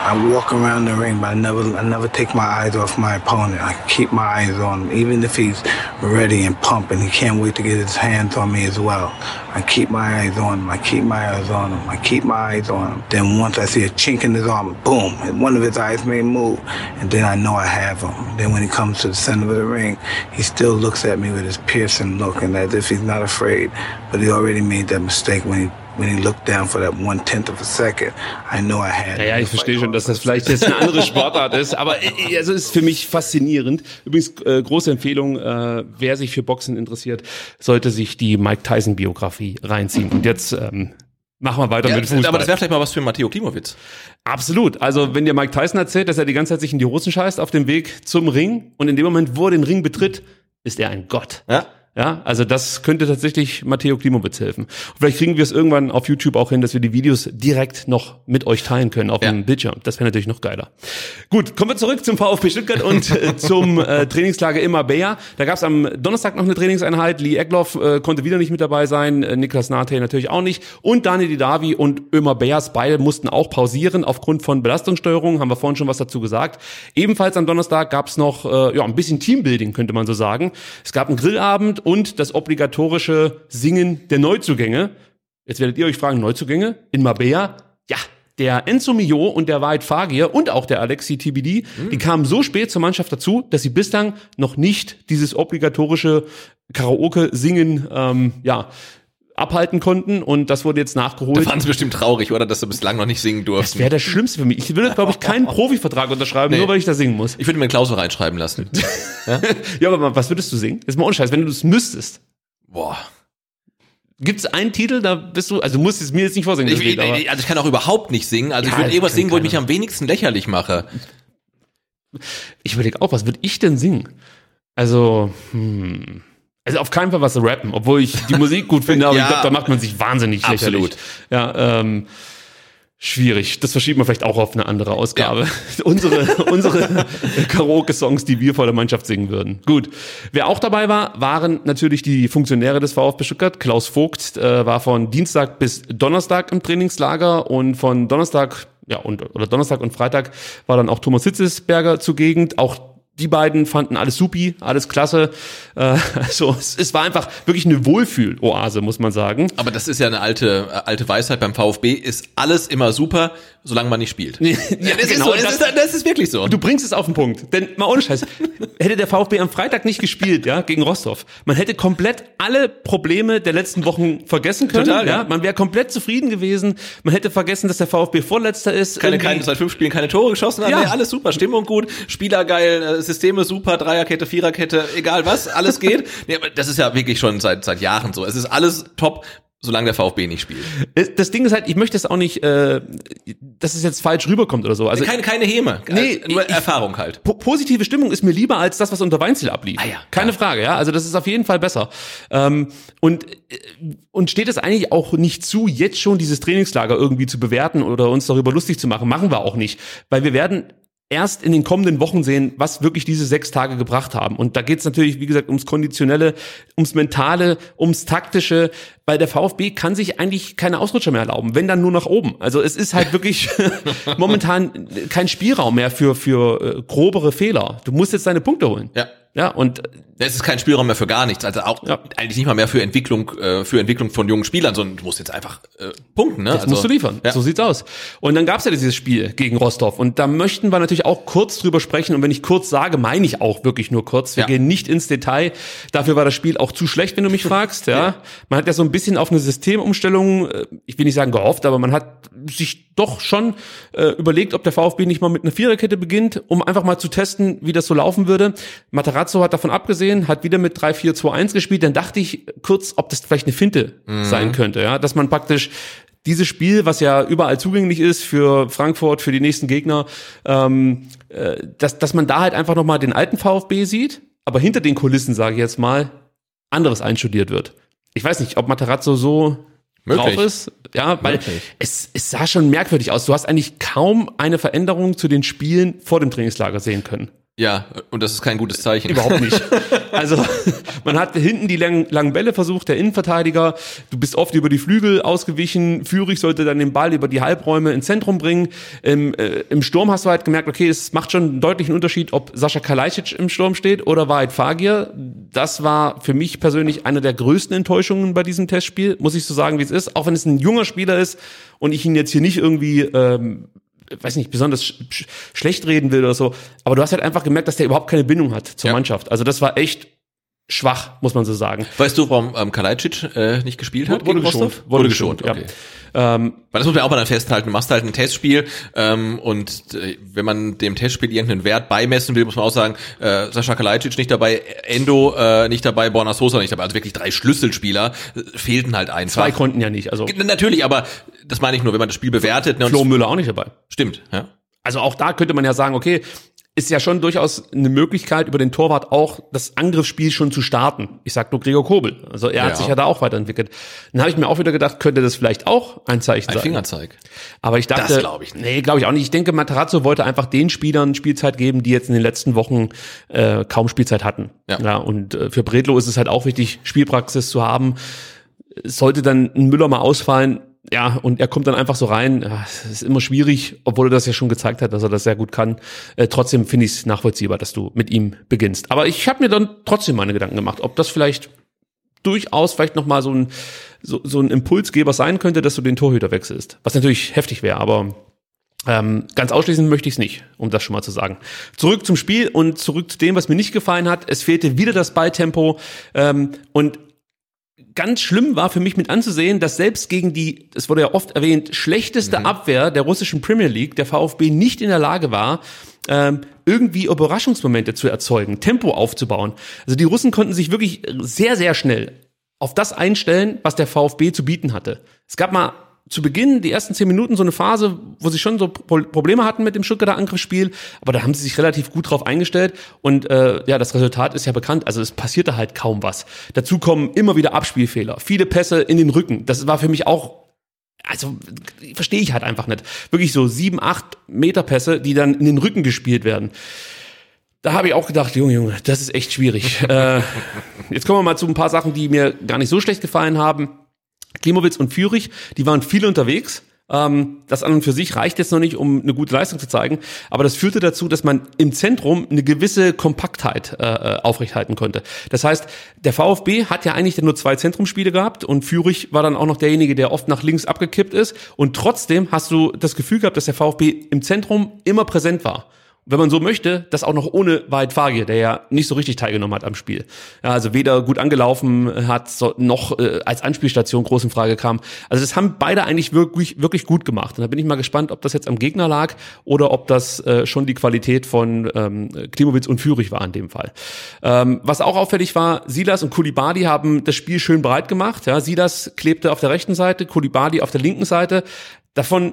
I walk around the ring, but I never, I never take my eyes off my opponent. I keep my eyes on him, even if he's ready and pumping. He can't wait to get his hands on me as well. I keep my eyes on him. I keep my eyes on him. I keep my eyes on him. Then once I see a chink in his armor, boom, one of his eyes may move, and then I know I have him. Then when he comes to the center of the ring, he still looks at me with his piercing look, and as if he's not afraid, but he already made that mistake when he when he looked down for that one tenth of a second. I know I had. Ja, ja, him. ich verstehe schon, dass das vielleicht jetzt eine andere Sportart ist, aber äh, also es ist für mich faszinierend. Übrigens äh, große Empfehlung, äh, wer sich für Boxen interessiert, sollte sich die Mike Tyson Biografie reinziehen. Und jetzt ähm, machen wir weiter Ja, mit Fußball. aber das wäre vielleicht mal was für Matteo Klimowitz. Absolut. Also wenn dir Mike Tyson erzählt, dass er die ganze Zeit sich in die Hosen scheißt auf dem Weg zum Ring und in dem Moment, wo er den Ring betritt, ist er ein Gott. Ja? Ja, also das könnte tatsächlich Matteo Klimowitz helfen. Und vielleicht kriegen wir es irgendwann auf YouTube auch hin, dass wir die Videos direkt noch mit euch teilen können auf Ja. dem Bildschirm. Das wäre natürlich noch geiler. Gut, kommen wir zurück zum VfB Stuttgart und äh, <laughs> zum äh, Trainingslager in Marbella. Da gab es am Donnerstag noch eine Trainingseinheit. Lee Egloff äh, konnte wieder nicht mit dabei sein, äh, Niklas Nate natürlich auch nicht. Und Daniel Didavi und Ömer Beas beide mussten auch pausieren aufgrund von Belastungssteuerung. Haben wir vorhin schon was dazu gesagt. Ebenfalls am Donnerstag gab es noch äh, ja, ein bisschen Teambuilding, könnte man so sagen. Es gab einen Grillabend und das obligatorische Singen der Neuzugänge. Jetzt werdet ihr euch fragen, Neuzugänge in Marbella? Ja, der Enzo Mio und der Wahrheit Fagir und auch der Alexi TBD, die kamen so spät zur Mannschaft dazu, dass sie bislang noch nicht dieses obligatorische Karaoke-Singen ähm, ja, abhalten konnten und das wurde jetzt nachgeholt. fanden sie bestimmt traurig, oder? Dass sie bislang noch nicht singen Das durften. wäre das Schlimmste für mich. Ich würde, glaube ich, keinen <laughs> Profivertrag unterschreiben, Nee. nur weil ich da singen muss. Ich würde mir eine Klausel reinschreiben lassen. <laughs> Ja, aber was würdest du singen? Jetzt mal ohne Scheiß, wenn du es müsstest. Boah. Gibt es einen Titel, da bist du, also du musst es mir jetzt nicht vorsingen, das Ich, ich, also ich kann auch überhaupt nicht singen. Also ich Ja, würde irgendwas singen, wo ich mich am wenigsten lächerlich mache. ich überlege auch, was würde ich denn singen? Also, hm. Also auf keinen Fall was rappen, obwohl ich die Musik gut finde, aber <laughs> Ja. ich glaube, da macht man sich wahnsinnig Absolut. lächerlich. Ja, ähm, schwierig. Das verschieben wir vielleicht auch auf eine andere Ausgabe. <laughs> unsere unsere Karaoke-Songs, die wir vor der Mannschaft singen würden. Gut. Wer auch dabei war, waren natürlich die Funktionäre des VfB Stuttgart. Klaus Vogt äh, war von Dienstag bis Donnerstag im Trainingslager und von Donnerstag ja, und, oder Donnerstag und Freitag war dann auch Thomas Hitzesberger zugegen. Auch die beiden fanden alles supi, alles klasse. Äh, <laughs> also es, es war einfach wirklich eine Wohlfühl-Oase, muss man sagen. Aber das ist ja eine alte, äh, alte Weisheit beim VfB. Ist alles immer super, solange man nicht spielt. <laughs> Ja, das, genau, ist so, das- das, ist, das ist wirklich so. Du bringst es auf den Punkt. Denn mal ohne Scheiß, <laughs> hätte der VfB am Freitag nicht gespielt, ja, gegen Rostov, man hätte komplett alle Probleme der letzten Wochen vergessen können. Total, ja. ja. Man wäre komplett zufrieden gewesen. Man hätte vergessen, dass der VfB Vorletzter ist. keine, keine, seit fünf Spielen keine Tore geschossen. Ja. Nee, alles super, Stimmung gut, Spieler geil, äh, Systeme super, Dreierkette, Viererkette, egal was, alles geht. <laughs> nee, aber das ist ja wirklich schon seit, seit Jahren so. Es ist alles top, solange der VfB nicht spielt. Das Ding ist halt, ich möchte es auch nicht, äh, dass es jetzt falsch rüberkommt oder so. Also keine, keine Häme, Nee, äh, nur ich- Erfahrung halt. po positive Stimmung ist mir lieber als das, was unter Weinzel ablief. Ah ja, Keine Frage, ja. Also das ist auf jeden Fall besser. Ähm, und äh, und steht es eigentlich auch nicht zu, jetzt schon dieses Trainingslager irgendwie zu bewerten oder uns darüber lustig zu machen? Machen wir auch nicht, weil wir werden erst in den kommenden Wochen sehen, was wirklich diese sechs Tage gebracht haben. Und da geht es natürlich, wie gesagt, ums Konditionelle, ums Mentale, ums Taktische, weil der VfB kann sich eigentlich keine Ausrutscher mehr erlauben, wenn dann nur nach oben. Also es ist halt wirklich <laughs> momentan kein Spielraum mehr für, für äh, grobere Fehler. Du musst jetzt deine Punkte holen. Ja. Ja, und Es ist kein Spielraum mehr für gar nichts, also auch Ja. eigentlich nicht mal mehr für Entwicklung, äh, für Entwicklung von jungen Spielern, sondern du musst jetzt einfach äh, punkten, ne? Jetzt musst du liefern. Ja. So sieht's aus. Und dann gab's ja dieses Spiel gegen Rostov. Und da möchten wir natürlich auch kurz drüber sprechen. Und wenn ich kurz sage, meine ich auch wirklich nur kurz. Wir Ja. gehen nicht ins Detail. Dafür war das Spiel auch zu schlecht, wenn du mich fragst. Ja. <laughs> Man hat ja so ein bisschen auf eine Systemumstellung, äh, ich will nicht sagen gehofft, aber man hat sich doch schon äh, überlegt, ob der VfB nicht mal mit einer Viererkette beginnt, um einfach mal zu testen, wie das so laufen würde. Materazzo hat davon abgesehen, hat wieder mit 3-4-2-1 gespielt. Dann dachte ich kurz, ob das vielleicht eine Finte sein könnte, ja, dass man praktisch dieses Spiel, was ja überall zugänglich ist für Frankfurt, für die nächsten Gegner, ähm, äh, dass, dass man da halt einfach nochmal den alten VfB sieht, aber hinter den Kulissen, sage ich jetzt mal, anderes einstudiert wird. Ich weiß nicht, ob Materazzo so Möglich. drauf ist. Ja, weil Möglich. es, es sah schon merkwürdig aus. Du hast eigentlich kaum eine Veränderung zu den Spielen vor dem Trainingslager sehen können. Ja, und das ist kein gutes Zeichen. Überhaupt nicht. <laughs> Also man hat hinten die langen, langen Bälle versucht, der Innenverteidiger. Du bist oft über die Flügel ausgewichen. Führig sollte dann den Ball über die Halbräume ins Zentrum bringen. Im, äh, Im Sturm hast du halt gemerkt, okay, es macht schon einen deutlichen Unterschied, ob Sascha Kalajdzic im Sturm steht oder Wahrheit Fagir. Das war für mich persönlich eine der größten Enttäuschungen bei diesem Testspiel, muss ich so sagen, wie es ist. Auch wenn es ein junger Spieler ist und ich ihn jetzt hier nicht irgendwie ähm, weiß nicht, besonders sch sch schlecht reden will oder so. Aber du hast halt einfach gemerkt, dass der überhaupt keine Bindung hat zur Ja. Mannschaft. Also das war echt schwach, muss man so sagen. Weißt du, warum ähm, Kalajdzic äh, nicht gespielt hat? Wurde geschont. Rostov? Wurde geschont, ja. okay. Ähm, Weil das muss man auch mal dann festhalten. Du machst halt ein Testspiel ähm, und äh, wenn man dem Testspiel irgendeinen Wert beimessen will, muss man auch sagen, äh, Sascha Kalajdzic nicht dabei, Endo äh, nicht dabei, Borna Sosa nicht dabei. Also wirklich drei Schlüsselspieler äh, fehlten halt einfach. zwei konnten ja nicht. Also Natürlich, aber das meine ich nur, wenn man das Spiel bewertet. Ne, und Flo Müller auch nicht dabei. Stimmt, ja. Also auch da könnte man ja sagen, okay, ist ja schon durchaus eine Möglichkeit, über den Torwart auch das Angriffsspiel schon zu starten. Ich sag nur Gregor Kobel. Also er hat Ja. sich ja da auch weiterentwickelt. Dann habe ich mir auch wieder gedacht, könnte das vielleicht auch ein Zeichen Ein sein. Fingerzeig. Aber ich dachte, Das glaub ich nicht. nee, glaube ich auch nicht. Ich denke, Matarazzo wollte einfach den Spielern Spielzeit geben, die jetzt in den letzten Wochen äh, kaum Spielzeit hatten. Ja. und äh, für Bredlo ist es halt auch wichtig, Spielpraxis zu haben. Sollte dann ein Müller mal ausfallen, ja, und er kommt dann einfach so rein. Es ist immer schwierig, obwohl er das ja schon gezeigt hat, dass er das sehr gut kann. Äh, trotzdem finde ich es nachvollziehbar, dass du mit ihm beginnst. Aber ich habe mir dann trotzdem meine Gedanken gemacht, ob das vielleicht durchaus vielleicht noch mal so ein so, so ein Impulsgeber sein könnte, dass du den Torhüter wechselst. Was natürlich heftig wäre, aber ähm, ganz ausschließen möchte ich es nicht, um das schon mal zu sagen. Zurück zum Spiel und zurück zu dem, was mir nicht gefallen hat. Es fehlte wieder das Balltempo ähm, und ganz schlimm war für mich mit anzusehen, dass selbst gegen die, es wurde ja oft erwähnt, schlechteste Abwehr der russischen Premier League, der VfB nicht in der Lage war, ähm, irgendwie Überraschungsmomente zu erzeugen, Tempo aufzubauen. Also die Russen konnten sich wirklich sehr, sehr schnell auf das einstellen, was der VfB zu bieten hatte. Es gab mal zu Beginn, die ersten zehn Minuten, so eine Phase, wo sie schon so Pro Probleme hatten mit dem Stuttgarter Angriffsspiel, aber da haben sie sich relativ gut drauf eingestellt und äh, ja, das Resultat ist ja bekannt, also es passierte halt kaum was. Dazu kommen immer wieder Abspielfehler, viele Pässe in den Rücken, das war für mich auch also verstehe ich halt einfach nicht. Wirklich so sieben, acht Meter Pässe, die dann in den Rücken gespielt werden. Da habe ich auch gedacht, Junge, Junge, das ist echt schwierig. <laughs> äh, jetzt kommen wir mal zu ein paar Sachen, die mir gar nicht so schlecht gefallen haben. Klimowitz und Führig, die waren viel unterwegs. Ähm, das an und für sich reicht jetzt noch nicht, um eine gute Leistung zu zeigen, aber das führte dazu, dass man im Zentrum eine gewisse Kompaktheit äh, äh, aufrechthalten konnte. Das heißt, der VfB hat ja eigentlich nur zwei Zentrumspiele gehabt und Führig war dann auch noch derjenige, der oft nach links abgekippt ist und trotzdem hast du das Gefühl gehabt, dass der VfB im Zentrum immer präsent war wenn man so möchte, das auch noch ohne Weit Fagir, der ja nicht so richtig teilgenommen hat am Spiel. Ja, also weder gut angelaufen hat, noch äh, als Anspielstation groß in Frage kam. Also das haben beide eigentlich wirklich, wirklich gut gemacht. Und da bin ich mal gespannt, ob das jetzt am Gegner lag oder ob das äh, schon die Qualität von ähm, Klimowitz und Führig war in dem Fall. Ähm, was auch auffällig war, Silas und Kulibadi haben das Spiel schön breit gemacht. Ja, Silas klebte auf der rechten Seite, Kulibadi auf der linken Seite. Davon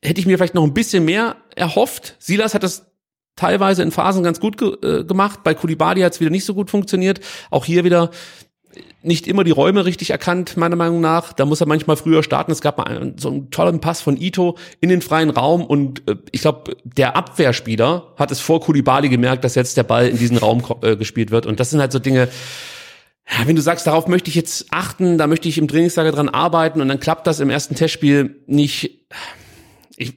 hätte ich mir vielleicht noch ein bisschen mehr erhofft. Silas hat das teilweise in Phasen ganz gut ge äh, gemacht. Bei Kulibadi hat es wieder nicht so gut funktioniert. Auch hier wieder nicht immer die Räume richtig erkannt, meiner Meinung nach. Da muss er manchmal früher starten. Es gab mal einen, so einen tollen Pass von Ito in den freien Raum und äh, ich glaube, der Abwehrspieler hat es vor Kulibali gemerkt, dass jetzt der Ball in diesen Raum äh, gespielt wird. Und das sind halt so Dinge, ja, wenn du sagst, darauf möchte ich jetzt achten, da möchte ich im Trainingslager dran arbeiten und dann klappt das im ersten Testspiel nicht. Ich,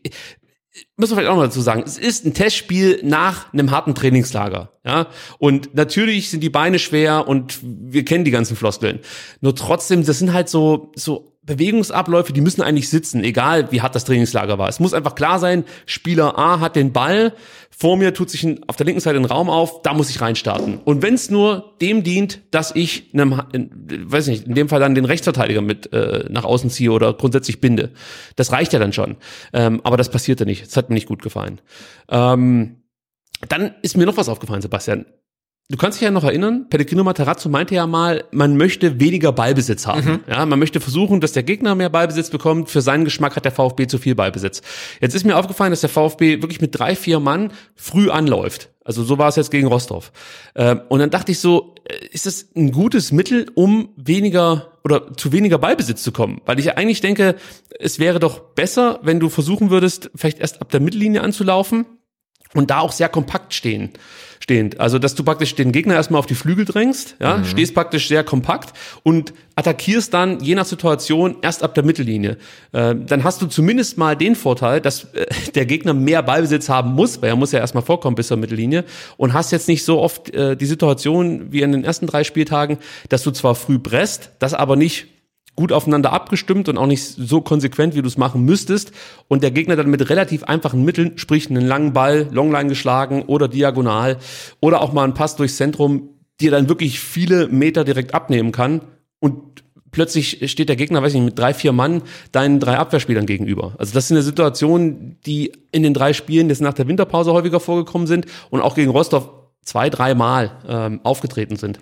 muss man vielleicht auch noch dazu sagen, es ist ein Testspiel nach einem harten Trainingslager, ja. Und natürlich sind die Beine schwer und wir kennen die ganzen Floskeln. Nur trotzdem, das sind halt so, so Bewegungsabläufe, die müssen eigentlich sitzen, egal wie hart das Trainingslager war. Es muss einfach klar sein, Spieler A hat den Ball, vor mir tut sich ein, auf der linken Seite ein Raum auf, da muss ich reinstarten. Und wenn es nur dem dient, dass ich einem, in, weiß nicht, in dem Fall dann den Rechtsverteidiger mit äh, nach außen ziehe oder grundsätzlich binde, das reicht ja dann schon. Ähm, aber das passierte nicht. Das hat mir nicht gut gefallen. Ähm, dann ist mir noch was aufgefallen, Sebastian. Du kannst dich ja noch erinnern, Pellegrino Matarazzo meinte ja mal, man möchte weniger Ballbesitz haben. Ja, man möchte versuchen, dass der Gegner mehr Ballbesitz bekommt. Für seinen Geschmack hat der VfB zu viel Ballbesitz. Jetzt ist mir aufgefallen, dass der VfB wirklich mit drei, vier Mann früh anläuft. Also so war es jetzt gegen Rostov. Ähm, und dann dachte ich so, äh, ist das ein gutes Mittel, um weniger oder zu weniger Ballbesitz zu kommen? Weil ich eigentlich denke, es wäre doch besser, wenn du versuchen würdest, vielleicht erst ab der Mittellinie anzulaufen und da auch sehr kompakt stehen stehend. Also, dass du praktisch den Gegner erstmal auf die Flügel drängst, ja, Mhm. stehst praktisch sehr kompakt und attackierst dann je nach Situation erst ab der Mittellinie. Äh, dann hast du zumindest mal den Vorteil, dass äh, <laughs> der Gegner mehr Ballbesitz haben muss, weil er muss ja erstmal vorkommen bis zur Mittellinie und hast jetzt nicht so oft äh, die Situation wie in den ersten drei Spieltagen, dass du zwar früh presst, das aber nicht gut aufeinander abgestimmt und auch nicht so konsequent, wie du es machen müsstest. Und der Gegner dann mit relativ einfachen Mitteln, sprich einen langen Ball, Longline geschlagen oder diagonal oder auch mal einen Pass durchs Zentrum, dir dann wirklich viele Meter direkt abnehmen kann. Und plötzlich steht der Gegner, weiß ich nicht, mit drei, vier Mann deinen drei Abwehrspielern gegenüber. Also das sind eine Situation, die in den drei Spielen jetzt nach der Winterpause häufiger vorgekommen sind und auch gegen Rostov zwei, dreimal ähm, aufgetreten sind.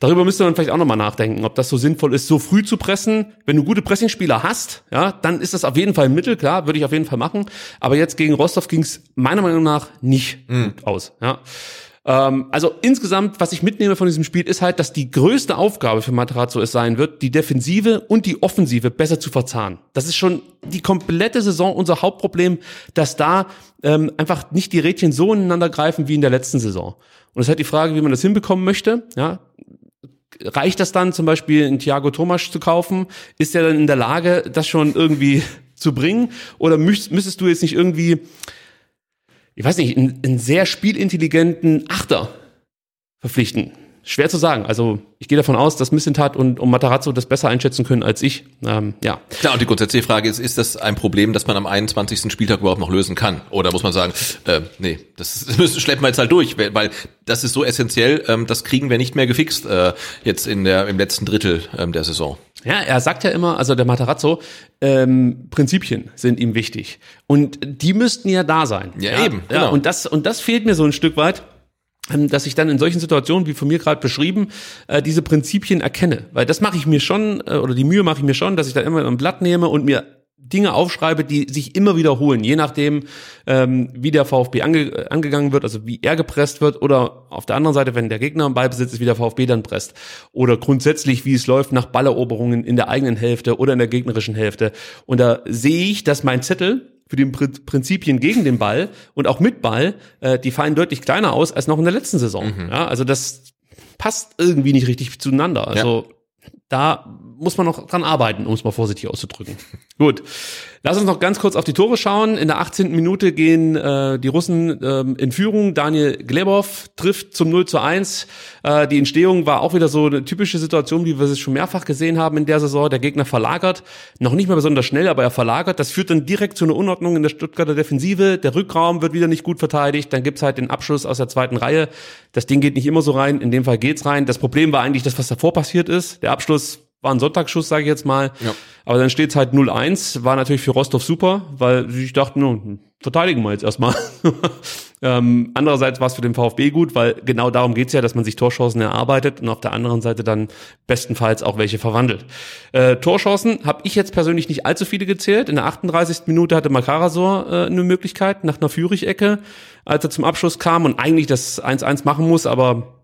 Darüber müsste man vielleicht auch nochmal nachdenken, ob das so sinnvoll ist, so früh zu pressen. Wenn du gute Pressingspieler hast, ja, dann ist das auf jeden Fall ein Mittel, klar, würde ich auf jeden Fall machen. Aber jetzt gegen Rostov ging es meiner Meinung nach nicht mhm. gut aus. Ja. Ähm, also insgesamt, was ich mitnehme von diesem Spiel, ist halt, dass die größte Aufgabe für Materazzo es sein wird, die Defensive und die Offensive besser zu verzahnen. Das ist schon die komplette Saison unser Hauptproblem, dass da ähm, einfach nicht die Rädchen so ineinander greifen wie in der letzten Saison. Und es ist halt die Frage, wie man das hinbekommen möchte. Ja, reicht das dann zum Beispiel einen Thiago Thomas zu kaufen? Ist er dann in der Lage, das schon irgendwie <laughs> zu bringen? Oder müsstest du jetzt nicht irgendwie ich weiß nicht, einen, einen sehr spielintelligenten Achter verpflichten. Schwer zu sagen. Also ich gehe davon aus, dass Missentat und, und Matarazzo das besser einschätzen können als ich. Ähm, ja. Klar, und die grundsätzliche Frage ist, ist das ein Problem, das man am 21. Spieltag überhaupt noch lösen kann? Oder muss man sagen, äh, nee, das, <laughs> das schleppen wir jetzt halt durch, weil das ist so essentiell, ähm, das kriegen wir nicht mehr gefixt äh, jetzt in der, im letzten Drittel ähm, der Saison. Ja, er sagt ja immer, also der Matarazzo, ähm, Prinzipien sind ihm wichtig. Und die müssten ja da sein. Ja, ja eben. Genau. Ja, und das, und das fehlt mir so ein Stück weit dass ich dann in solchen Situationen, wie von mir gerade beschrieben, äh, diese Prinzipien erkenne. Weil das mache ich mir schon, äh, oder die Mühe mache ich mir schon, dass ich da immer ein Blatt nehme und mir Dinge aufschreibe, die sich immer wiederholen, je nachdem, ähm, wie der VfB ange angegangen wird, also wie er gepresst wird, oder auf der anderen Seite, wenn der Gegner im Ballbesitz ist, wie der VfB dann presst. Oder grundsätzlich, wie es läuft nach Balleroberungen in der eigenen Hälfte oder in der gegnerischen Hälfte. Und da sehe ich, dass mein Zettel für die Prinzipien gegen den Ball und auch mit Ball, äh, die fallen deutlich kleiner aus als noch in der letzten Saison. Mhm. Ja, also das passt irgendwie nicht richtig zueinander. Also ja da muss man noch dran arbeiten, um es mal vorsichtig auszudrücken. <laughs> Gut, lass uns noch ganz kurz auf die Tore schauen. In der 18. Minute gehen äh, die Russen ähm, in Führung. Daniel Glebov trifft zum 0 zu 1. Äh, die Entstehung war auch wieder so eine typische Situation, wie wir es schon mehrfach gesehen haben in der Saison. Der Gegner verlagert, noch nicht mehr besonders schnell, aber er verlagert. Das führt dann direkt zu einer Unordnung in der Stuttgarter Defensive. Der Rückraum wird wieder nicht gut verteidigt. Dann gibt's halt den Abschluss aus der zweiten Reihe. Das Ding geht nicht immer so rein. In dem Fall geht's rein. Das Problem war eigentlich das, was davor passiert ist. Der Abschluss Abschluss war ein Sonntagsschuss, sage ich jetzt mal. Ja. Aber dann steht es halt 0-1. War natürlich für Rostov super, weil ich dachte, nun, verteidigen wir jetzt erstmal. <laughs> ähm, andererseits war es für den VfB gut, weil genau darum geht's ja, dass man sich Torchancen erarbeitet und auf der anderen Seite dann bestenfalls auch welche verwandelt. Äh, Torchancen habe ich jetzt persönlich nicht allzu viele gezählt. In der 38. Minute hatte Makarasor äh, eine Möglichkeit nach einer Führich-Ecke, als er zum Abschluss kam und eigentlich das 1-1 machen muss, aber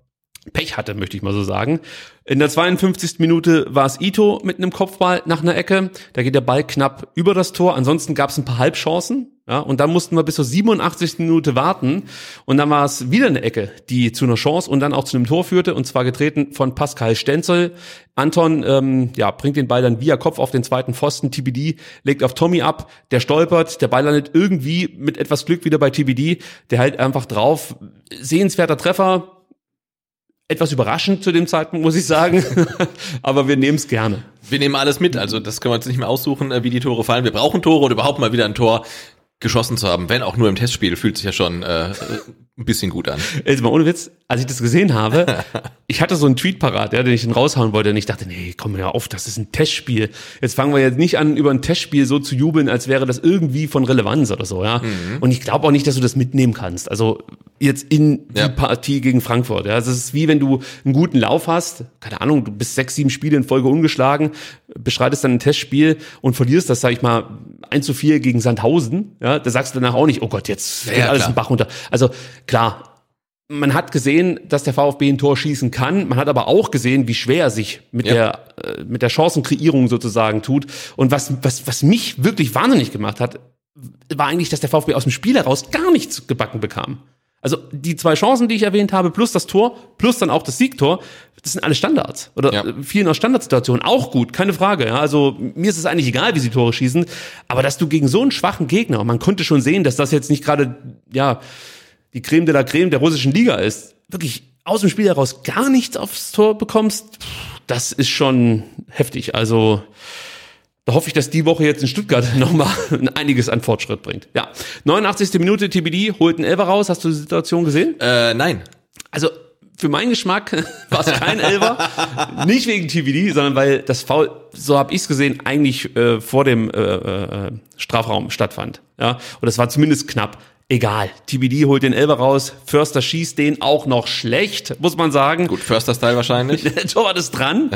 Pech hatte, möchte ich mal so sagen. In der 52. Minute war es Ito mit einem Kopfball nach einer Ecke. Da geht der Ball knapp über das Tor. Ansonsten gab es ein paar Halbchancen. Ja, und dann mussten wir bis zur 87. Minute warten. Und dann war es wieder eine Ecke, die zu einer Chance und dann auch zu einem Tor führte. Und zwar getreten von Pascal Stenzel. Anton ähm, ja, bringt den Ball dann via Kopf auf den zweiten Pfosten. TBD legt auf Tommy ab. Der stolpert. Der Ball landet irgendwie mit etwas Glück wieder bei TBD. Der hält einfach drauf. Sehenswerter Treffer etwas überraschend zu dem Zeitpunkt, muss ich sagen. <laughs> Aber wir nehmen es gerne. Wir nehmen alles mit. Also das können wir uns nicht mehr aussuchen, äh, wie die Tore fallen. Wir brauchen Tore und überhaupt mal wieder ein Tor geschossen zu haben, wenn auch nur im Testspiel, fühlt sich ja schon äh, ein bisschen gut an. Jetzt mal ohne Witz, als ich das gesehen habe, <laughs> ich hatte so einen Tweet parat, ja, den ich dann raushauen wollte und ich dachte, nee, komm mir auf, das ist ein Testspiel. Jetzt fangen wir jetzt nicht an, über ein Testspiel so zu jubeln, als wäre das irgendwie von Relevanz oder so, ja. Mhm. Und ich glaube auch nicht, dass du das mitnehmen kannst. Also jetzt in die ja. Partie gegen Frankfurt, ja. Es ist wie wenn du einen guten Lauf hast, keine Ahnung, du bist sechs, sieben Spiele in Folge ungeschlagen, beschreitest dann ein Testspiel und verlierst das, sag ich mal, 1 zu 4 gegen Sandhausen, ja, da sagst du danach auch nicht, oh Gott, jetzt geht ja, alles klar. Bach runter. Also klar, man hat gesehen, dass der VfB ein Tor schießen kann. Man hat aber auch gesehen, wie schwer er sich mit ja. der äh, mit der Chancenkreierung sozusagen tut. Und was was was mich wirklich wahnsinnig gemacht hat, war eigentlich, dass der VfB aus dem Spiel heraus gar nichts gebacken bekam. Also die zwei Chancen, die ich erwähnt habe, plus das Tor, plus dann auch das Siegtor, das sind alle Standards oder ja. vielen aus Standardsituationen auch gut, keine Frage. Ja? Also mir ist es eigentlich egal, wie sie Tore schießen, aber dass du gegen so einen schwachen Gegner, und man konnte schon sehen, dass das jetzt nicht gerade ja die Creme de la Creme der russischen Liga ist, wirklich aus dem Spiel heraus gar nichts aufs Tor bekommst, das ist schon heftig. Also da hoffe ich, dass die Woche jetzt in Stuttgart <laughs> nochmal einiges an Fortschritt bringt. Ja, 89. Minute, TBD holt einen Elfer raus. Hast du die Situation gesehen? Äh, nein. Also für meinen Geschmack <laughs> war es kein Elfer. <laughs> Nicht wegen TBD, sondern weil das Foul, so habe ich es gesehen, eigentlich äh, vor dem äh, äh, Strafraum stattfand. Ja, und das war zumindest knapp. Egal. TBD holt den Elber raus, Förster schießt den auch noch schlecht, muss man sagen. Gut, Förster-Style wahrscheinlich. Der Torwart ist dran.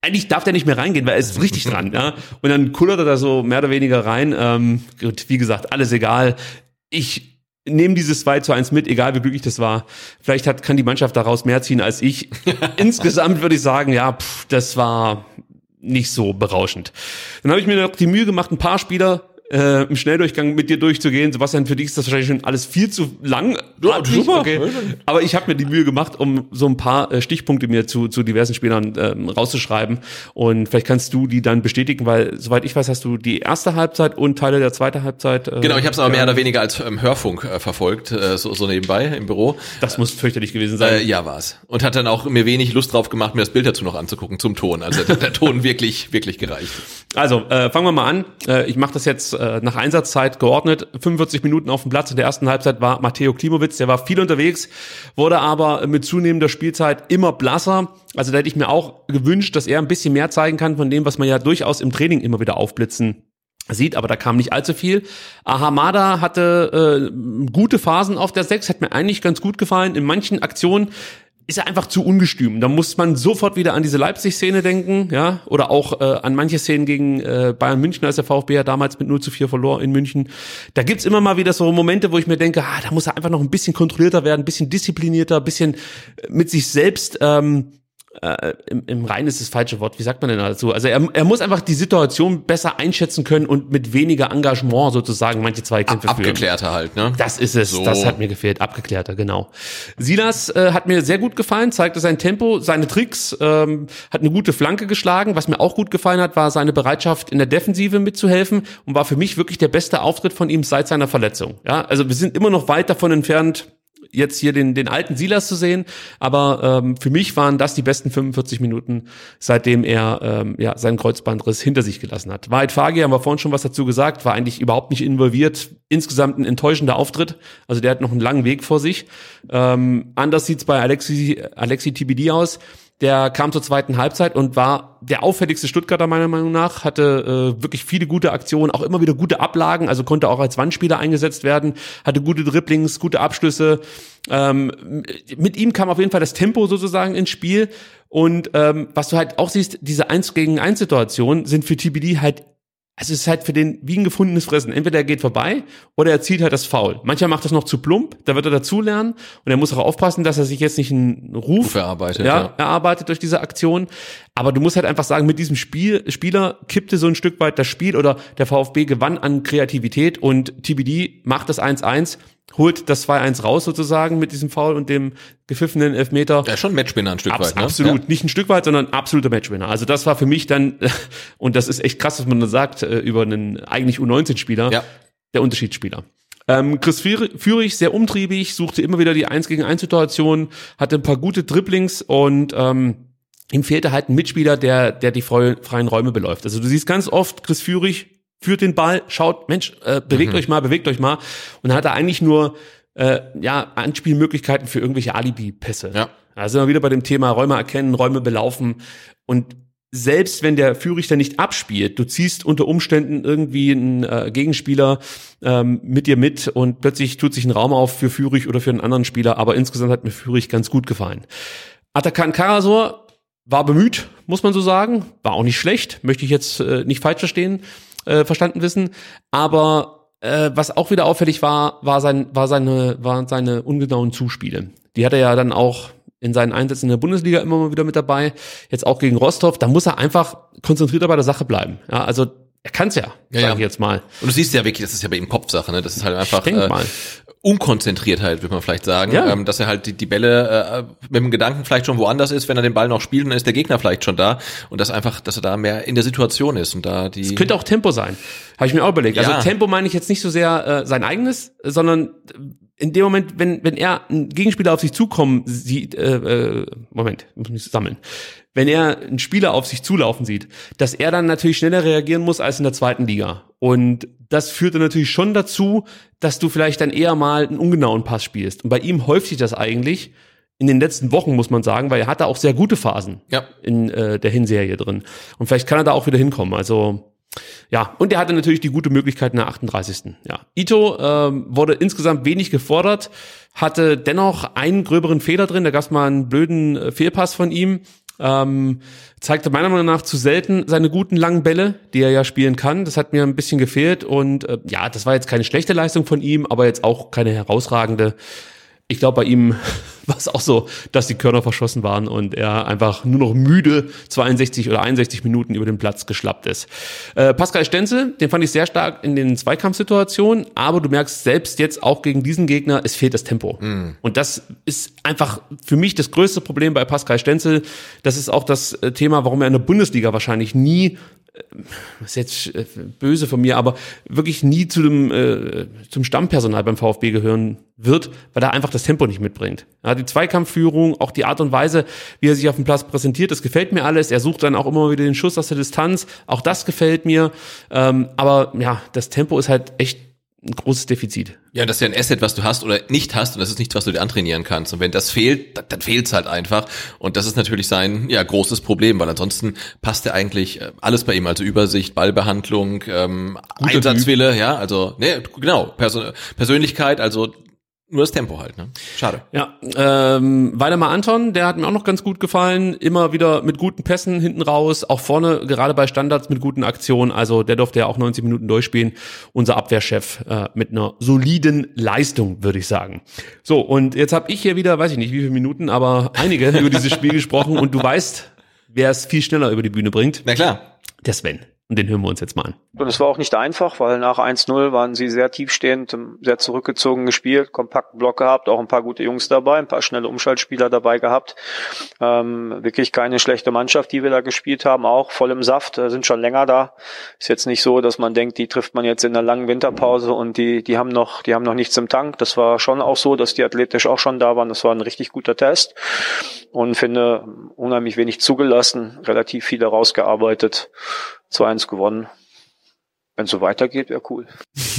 Eigentlich darf der nicht mehr reingehen, weil er ist richtig dran, ja. Und dann kullert er da so mehr oder weniger rein. Ähm, gut, wie gesagt, alles egal. Ich nehme dieses 2 zu 1 mit, egal wie glücklich das war. Vielleicht hat, kann die Mannschaft daraus mehr ziehen als ich. <laughs> Insgesamt würde ich sagen, ja, pff, das war nicht so berauschend. Dann habe ich mir noch die Mühe gemacht, ein paar Spieler äh, im Schnelldurchgang mit dir durchzugehen. Sebastian, für dich ist das wahrscheinlich schon alles viel zu lang. Ja, super. Okay. Aber ich habe mir die Mühe gemacht, um so ein paar äh, Stichpunkte mir zu, zu diversen Spielern ähm, rauszuschreiben. Und vielleicht kannst du die dann bestätigen, weil soweit ich weiß, hast du die erste Halbzeit und Teile der zweiten Halbzeit. Äh, Genau, ich habe es aber mehr oder weniger als ähm, Hörfunk äh, verfolgt, äh, so, so nebenbei im Büro. Das muss fürchterlich gewesen sein. Äh, ja, war's. Und hat dann auch mir wenig Lust drauf gemacht, mir das Bild dazu noch anzugucken zum Ton. Also der, der Ton <laughs> wirklich, wirklich gereicht. Also, äh, fangen wir mal an. Äh, ich mache das jetzt äh, nach Einsatzzeit geordnet. 45 Minuten auf dem Platz. In der ersten Halbzeit war Matteo Klimowitz, der war viel unterwegs, wurde aber mit zunehmender Spielzeit immer blasser. Also da hätte ich mir auch gewünscht, dass er ein bisschen mehr zeigen kann von dem, was man ja durchaus im Training immer wieder aufblitzen sieht, aber da kam nicht allzu viel. Ahamada hatte äh, gute Phasen auf der 6, hat mir eigentlich ganz gut gefallen. In manchen Aktionen ist er einfach zu ungestüm. Da muss man sofort wieder an diese Leipzig-Szene denken, ja, oder auch äh, an manche Szenen gegen äh, Bayern München, als der VfB ja damals mit 0 zu 4 verlor in München. Da gibt's immer mal wieder so Momente, wo ich mir denke, ah, da muss er einfach noch ein bisschen kontrollierter werden, ein bisschen disziplinierter, ein bisschen mit sich selbst ähm, äh, im, im Rein ist das falsche Wort. Wie sagt man denn dazu? Also er, er muss einfach die Situation besser einschätzen können und mit weniger Engagement sozusagen manche Zweikämpfe Ab, führen. abgeklärter halt, ne? Das ist es. So. Das hat mir gefehlt. Abgeklärter, genau. Silas äh, hat mir sehr gut gefallen, zeigte sein Tempo, seine Tricks, ähm, hat eine gute Flanke geschlagen. Was mir auch gut gefallen hat, war seine Bereitschaft in der Defensive mitzuhelfen und war für mich wirklich der beste Auftritt von ihm seit seiner Verletzung. Ja, also wir sind immer noch weit davon entfernt, jetzt hier den, den alten Silas zu sehen, aber ähm, für mich waren das die besten 45 Minuten, seitdem er ähm, ja, seinen Kreuzbandriss hinter sich gelassen hat. Wahrheit Fagi, haben wir vorhin schon was dazu gesagt, war eigentlich überhaupt nicht involviert. Insgesamt ein enttäuschender Auftritt. Also der hat noch einen langen Weg vor sich. Ähm, anders sieht's bei Alexi, Alexi TBD aus. Der kam zur zweiten Halbzeit und war der auffälligste Stuttgarter meiner Meinung nach, hatte äh, wirklich viele gute Aktionen, auch immer wieder gute Ablagen, also konnte auch als Wandspieler eingesetzt werden, hatte gute Dribblings, gute Abschlüsse. Ähm, mit ihm kam auf jeden Fall das Tempo sozusagen ins Spiel. Und ähm, was du halt auch siehst, diese 1 gegen 1 Situationen sind für TBD halt also es ist halt für den wie ein gefundenes Fressen. Entweder er geht vorbei oder er zieht halt das Foul. Mancher macht das noch zu plump, da wird er dazulernen und er muss auch aufpassen, dass er sich jetzt nicht einen Ruf, Ruf erarbeitet, ja, ja. erarbeitet durch diese Aktion. Aber du musst halt einfach sagen, mit diesem Spiel, Spieler kippte so ein Stück weit das Spiel oder der VfB gewann an Kreativität und TBD macht das 1-1, holt das 2-1 raus sozusagen mit diesem Foul und dem gepfiffenen Elfmeter. Ja, schon Matchwinner ein Stück Abs weit, ne? Absolut, nicht ein Stück weit, sondern absoluter Matchwinner. Also das war für mich dann, <laughs> und das ist echt krass, was man da sagt, äh, über einen eigentlich U19-Spieler, Ja. der Unterschiedsspieler. Ähm, Chris Führ- Führig, sehr umtriebig, suchte immer wieder die 1 gegen 1 Situation, hatte ein paar gute Dribblings und ähm, ihm fehlte halt ein Mitspieler, der, der die freien Räume beläuft. Also du siehst ganz oft Chris Führig führt den Ball, schaut, Mensch, äh, bewegt euch mal, bewegt euch mal. Und dann hat er eigentlich nur äh, ja, Anspielmöglichkeiten für irgendwelche Alibi-Pässe. Ja. Da sind wir wieder bei dem Thema Räume erkennen, Räume belaufen. Und selbst wenn der Führichter nicht abspielt, du ziehst unter Umständen irgendwie einen äh, Gegenspieler ähm, mit dir mit und plötzlich tut sich ein Raum auf für Führig oder für einen anderen Spieler. Aber insgesamt hat mir Führig ganz gut gefallen. Atakan Karasor war bemüht, muss man so sagen. War auch nicht schlecht, möchte ich jetzt äh, nicht falsch verstehen, äh, verstanden wissen. Aber äh, was auch wieder auffällig war, war, sein, war, seine, waren seine ungenauen Zuspiele. Die hat er ja dann auch in seinen Einsätzen in der Bundesliga immer mal wieder mit dabei. Jetzt auch gegen Rostov. Da muss er einfach konzentrierter bei der Sache bleiben. Ja, also er kann's ja, Ja, sage ja. ich jetzt mal. Und du siehst ja wirklich, das ist ja bei ihm Kopfsache, ne? Das ist halt einfach denk mal. Unkonzentriertheit, würde man vielleicht sagen. Ja. Ähm, dass er halt die, die Bälle äh, mit dem Gedanken vielleicht schon woanders ist, wenn er den Ball noch spielt, dann ist der Gegner vielleicht schon da. Und das einfach, dass er da mehr in der Situation ist und da die. Es könnte auch Tempo sein. Habe ich mir auch überlegt. Ja. Also Tempo meine ich jetzt nicht so sehr äh, sein eigenes, sondern in dem Moment, wenn, wenn er einen Gegenspieler auf sich zukommen sieht, äh, äh, Moment, ich muss mich sammeln. Wenn er einen Spieler auf sich zulaufen sieht, dass er dann natürlich schneller reagieren muss als in der zweiten Liga. Und das führt dann natürlich schon dazu, dass du vielleicht dann eher mal einen ungenauen Pass spielst. Und bei ihm häuft sich das eigentlich in den letzten Wochen, muss man sagen, weil er hatte auch sehr gute Phasen Ja. in äh, der Hinserie drin. Und vielleicht kann er da auch wieder hinkommen. Also Ja, und er hatte natürlich die gute Möglichkeit in der 38. Ja, Ito ähm, wurde insgesamt wenig gefordert, hatte dennoch einen gröberen Fehler drin, da gab es mal einen blöden äh, Fehlpass von ihm. Ähm, zeigte meiner Meinung nach zu selten seine guten langen Bälle, die er ja spielen kann. Das hat mir ein bisschen gefehlt und äh, ja, das war jetzt keine schlechte Leistung von ihm, aber jetzt auch keine herausragende. Ich glaube, bei ihm <laughs> <laughs> war es auch so, dass die Körner verschossen waren und er einfach nur noch müde 62 oder 61 Minuten über den Platz geschlappt ist. Äh, Pascal Stenzel, den fand ich sehr stark in den Zweikampfsituationen, aber du merkst selbst jetzt auch gegen diesen Gegner, es fehlt das Tempo. Mm. Und das ist einfach für mich das größte Problem bei Pascal Stenzel. Das ist auch das äh, Thema, warum er in der Bundesliga wahrscheinlich nie das ist jetzt äh, böse von mir, aber wirklich nie zu dem, äh, zum Stammpersonal beim VfB gehören wird, weil er einfach das Tempo nicht mitbringt. Ja, die Zweikampfführung, auch die Art und Weise, wie er sich auf dem Platz präsentiert, das gefällt mir alles. Er sucht dann auch immer wieder den Schuss aus der Distanz, auch das gefällt mir. Ähm, aber ja, das Tempo ist halt echt ein großes Defizit. Ja, das ist ja ein Asset, was du hast oder nicht hast und das ist nichts, was du dir antrainieren kannst. Und wenn das fehlt, dann, dann fehlt es halt einfach. Und das ist natürlich sein ja großes Problem, weil ansonsten passt ja eigentlich äh, alles bei ihm, also Übersicht, Ballbehandlung, ähm, Einsatzwille, ja, also ne, genau, Persön Persönlichkeit, also nur das Tempo halt, ne? Schade. Ja, ähm, Waldemar Anton, der hat mir auch noch ganz gut gefallen. Immer wieder mit guten Pässen hinten raus, auch vorne, gerade bei Standards mit guten Aktionen. Also der durfte ja auch 90 Minuten durchspielen. Unser Abwehrchef äh, mit einer soliden Leistung, würde ich sagen. So, und jetzt habe ich hier wieder, weiß ich nicht wie viele Minuten, aber einige über dieses Spiel <laughs> gesprochen. Und du weißt, wer es viel schneller über die Bühne bringt. Na klar. Der Sven. Und den hören wir uns jetzt mal an. Und es war auch nicht einfach, weil nach 1-0 waren sie sehr tiefstehend, sehr zurückgezogen gespielt, kompakten Block gehabt, auch ein paar gute Jungs dabei, ein paar schnelle Umschaltspieler dabei gehabt. Ähm, wirklich keine schlechte Mannschaft, die wir da gespielt haben, auch voll im Saft, äh, sind schon länger da. Ist jetzt nicht so, dass man denkt, die trifft man jetzt in einer langen Winterpause und die, die haben noch, die haben noch nichts im Tank. Das war schon auch so, dass die athletisch auch schon da waren. Das war ein richtig guter Test und finde unheimlich wenig zugelassen, relativ viele rausgearbeitet. 2-1 gewonnen. Wenn es so weitergeht, wäre cool. <laughs>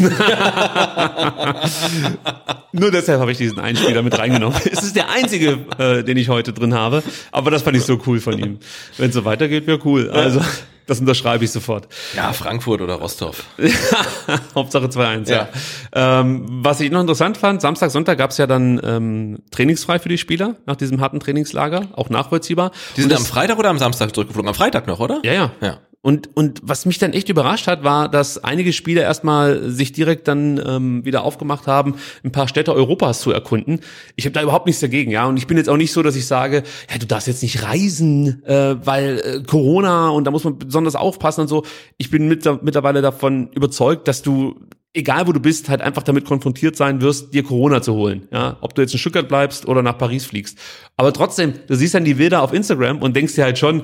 Nur deshalb habe ich diesen Einspieler mit reingenommen. Es ist der einzige, äh, den ich heute drin habe. Aber das fand ich so cool von ihm. Wenn es so weitergeht, wäre cool. Also, das unterschreibe ich sofort. Ja, Frankfurt oder Rostov. <laughs> Hauptsache 2-1, ja. ja. Ähm, was ich noch interessant fand, Samstag, Sonntag gab es ja dann ähm, trainingsfrei für die Spieler nach diesem harten Trainingslager, auch nachvollziehbar. Die sind am Freitag oder am Samstag zurückgeflogen? Am Freitag noch, oder? Ja, ja. ja. Und, und was mich dann echt überrascht hat, war, dass einige Spieler erstmal sich direkt dann ähm, wieder aufgemacht haben, ein paar Städte Europas zu erkunden. Ich habe da überhaupt nichts dagegen, ja. Und ich bin jetzt auch nicht so, dass ich sage, ja, du darfst jetzt nicht reisen, äh, weil äh, Corona und da muss man besonders aufpassen und so. Ich bin mit, mittlerweile davon überzeugt, dass du egal wo du bist, halt einfach damit konfrontiert sein wirst, dir Corona zu holen. Ja, ob du jetzt in Stuttgart bleibst oder nach Paris fliegst. Aber trotzdem, du siehst dann die Bilder auf Instagram und denkst dir halt schon,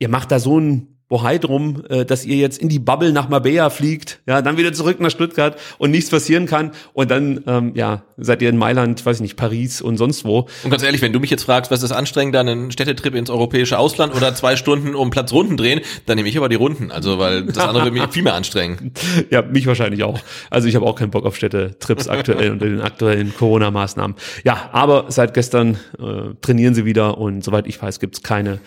ihr macht da so ein Bohai drum, äh, dass ihr jetzt in die Bubble nach Marbella fliegt, ja, dann wieder zurück nach Stuttgart und nichts passieren kann und dann, ähm, ja, seid ihr in Mailand, weiß ich nicht, Paris und sonst wo. Und ganz ehrlich, wenn du mich jetzt fragst, was ist anstrengender, einen Städtetrip ins europäische Ausland oder zwei Stunden um Platz Runden drehen, dann nehme ich aber die Runden, also weil das andere würde mich <laughs> viel mehr anstrengen. Ja, mich wahrscheinlich auch. Also ich habe auch keinen Bock auf Städtetrips aktuell unter den aktuellen Corona-Maßnahmen. Ja, aber seit gestern äh, trainieren sie wieder und soweit ich weiß, gibt's keine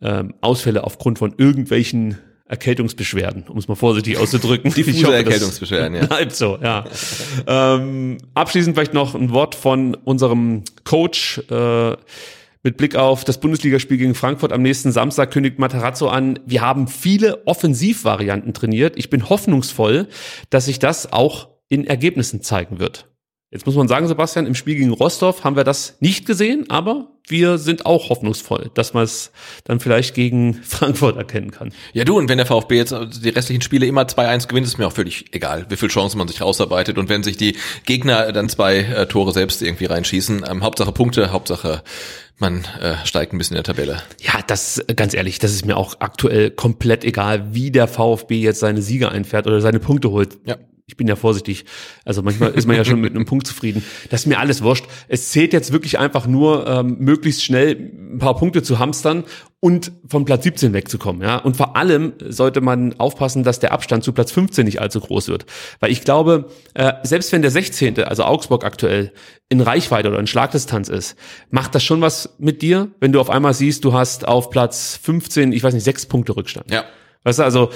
ähm, Ausfälle aufgrund von irgendwelchen Erkältungsbeschwerden, um es mal vorsichtig auszudrücken. Diffuse <laughs> Erkältungsbeschwerden, ja. <laughs> Bleibt so, ja. ähm, abschließend vielleicht noch ein Wort von unserem Coach äh, mit Blick auf das Bundesligaspiel gegen Frankfurt am nächsten Samstag kündigt Matarazzo an, wir haben viele Offensivvarianten trainiert. Ich bin hoffnungsvoll, dass sich das auch in Ergebnissen zeigen wird. Jetzt muss man sagen, Sebastian, im Spiel gegen Rostov haben wir das nicht gesehen, aber wir sind auch hoffnungsvoll, dass man es dann vielleicht gegen <laughs> Frankfurt erkennen kann. Ja, du, und wenn der VfB jetzt die restlichen Spiele immer 2-1 gewinnt, ist mir auch völlig egal, wie viel Chancen man sich rausarbeitet. Und wenn sich die Gegner dann zwei äh, Tore selbst irgendwie reinschießen, ähm, Hauptsache Punkte, Hauptsache man äh, steigt ein bisschen in der Tabelle. Ja, das ganz ehrlich, das ist mir auch aktuell komplett egal, wie der VfB jetzt seine Siege einfährt oder seine Punkte holt. Ja ich bin ja vorsichtig. Also manchmal ist man ja schon mit einem Punkt zufrieden. Das ist mir alles wurscht. Es zählt jetzt wirklich einfach nur, ähm, möglichst schnell ein paar Punkte zu hamstern und von Platz 17 wegzukommen. Ja? Und vor allem sollte man aufpassen, dass der Abstand zu Platz 15 nicht allzu groß wird. Weil ich glaube, äh, selbst wenn der 16., also Augsburg aktuell, in Reichweite oder in Schlagdistanz ist, macht das schon was mit dir, wenn du auf einmal siehst, du hast auf Platz 15, ich weiß nicht, sechs Punkte Rückstand. Ja. Weißt du, also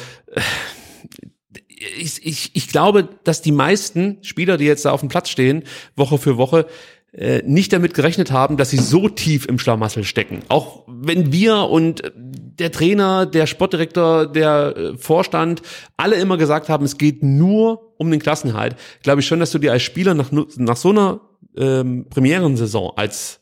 ich, ich, ich glaube, dass die meisten Spieler, die jetzt da auf dem Platz stehen, Woche für Woche, äh, nicht damit gerechnet haben, dass sie so tief im Schlamassel stecken. Auch wenn wir und der Trainer, der Sportdirektor, der äh, Vorstand alle immer gesagt haben, es geht nur um den Klassenhalt, glaube ich schon, dass du dir als Spieler nach, nach so einer ähm, Premierensaison als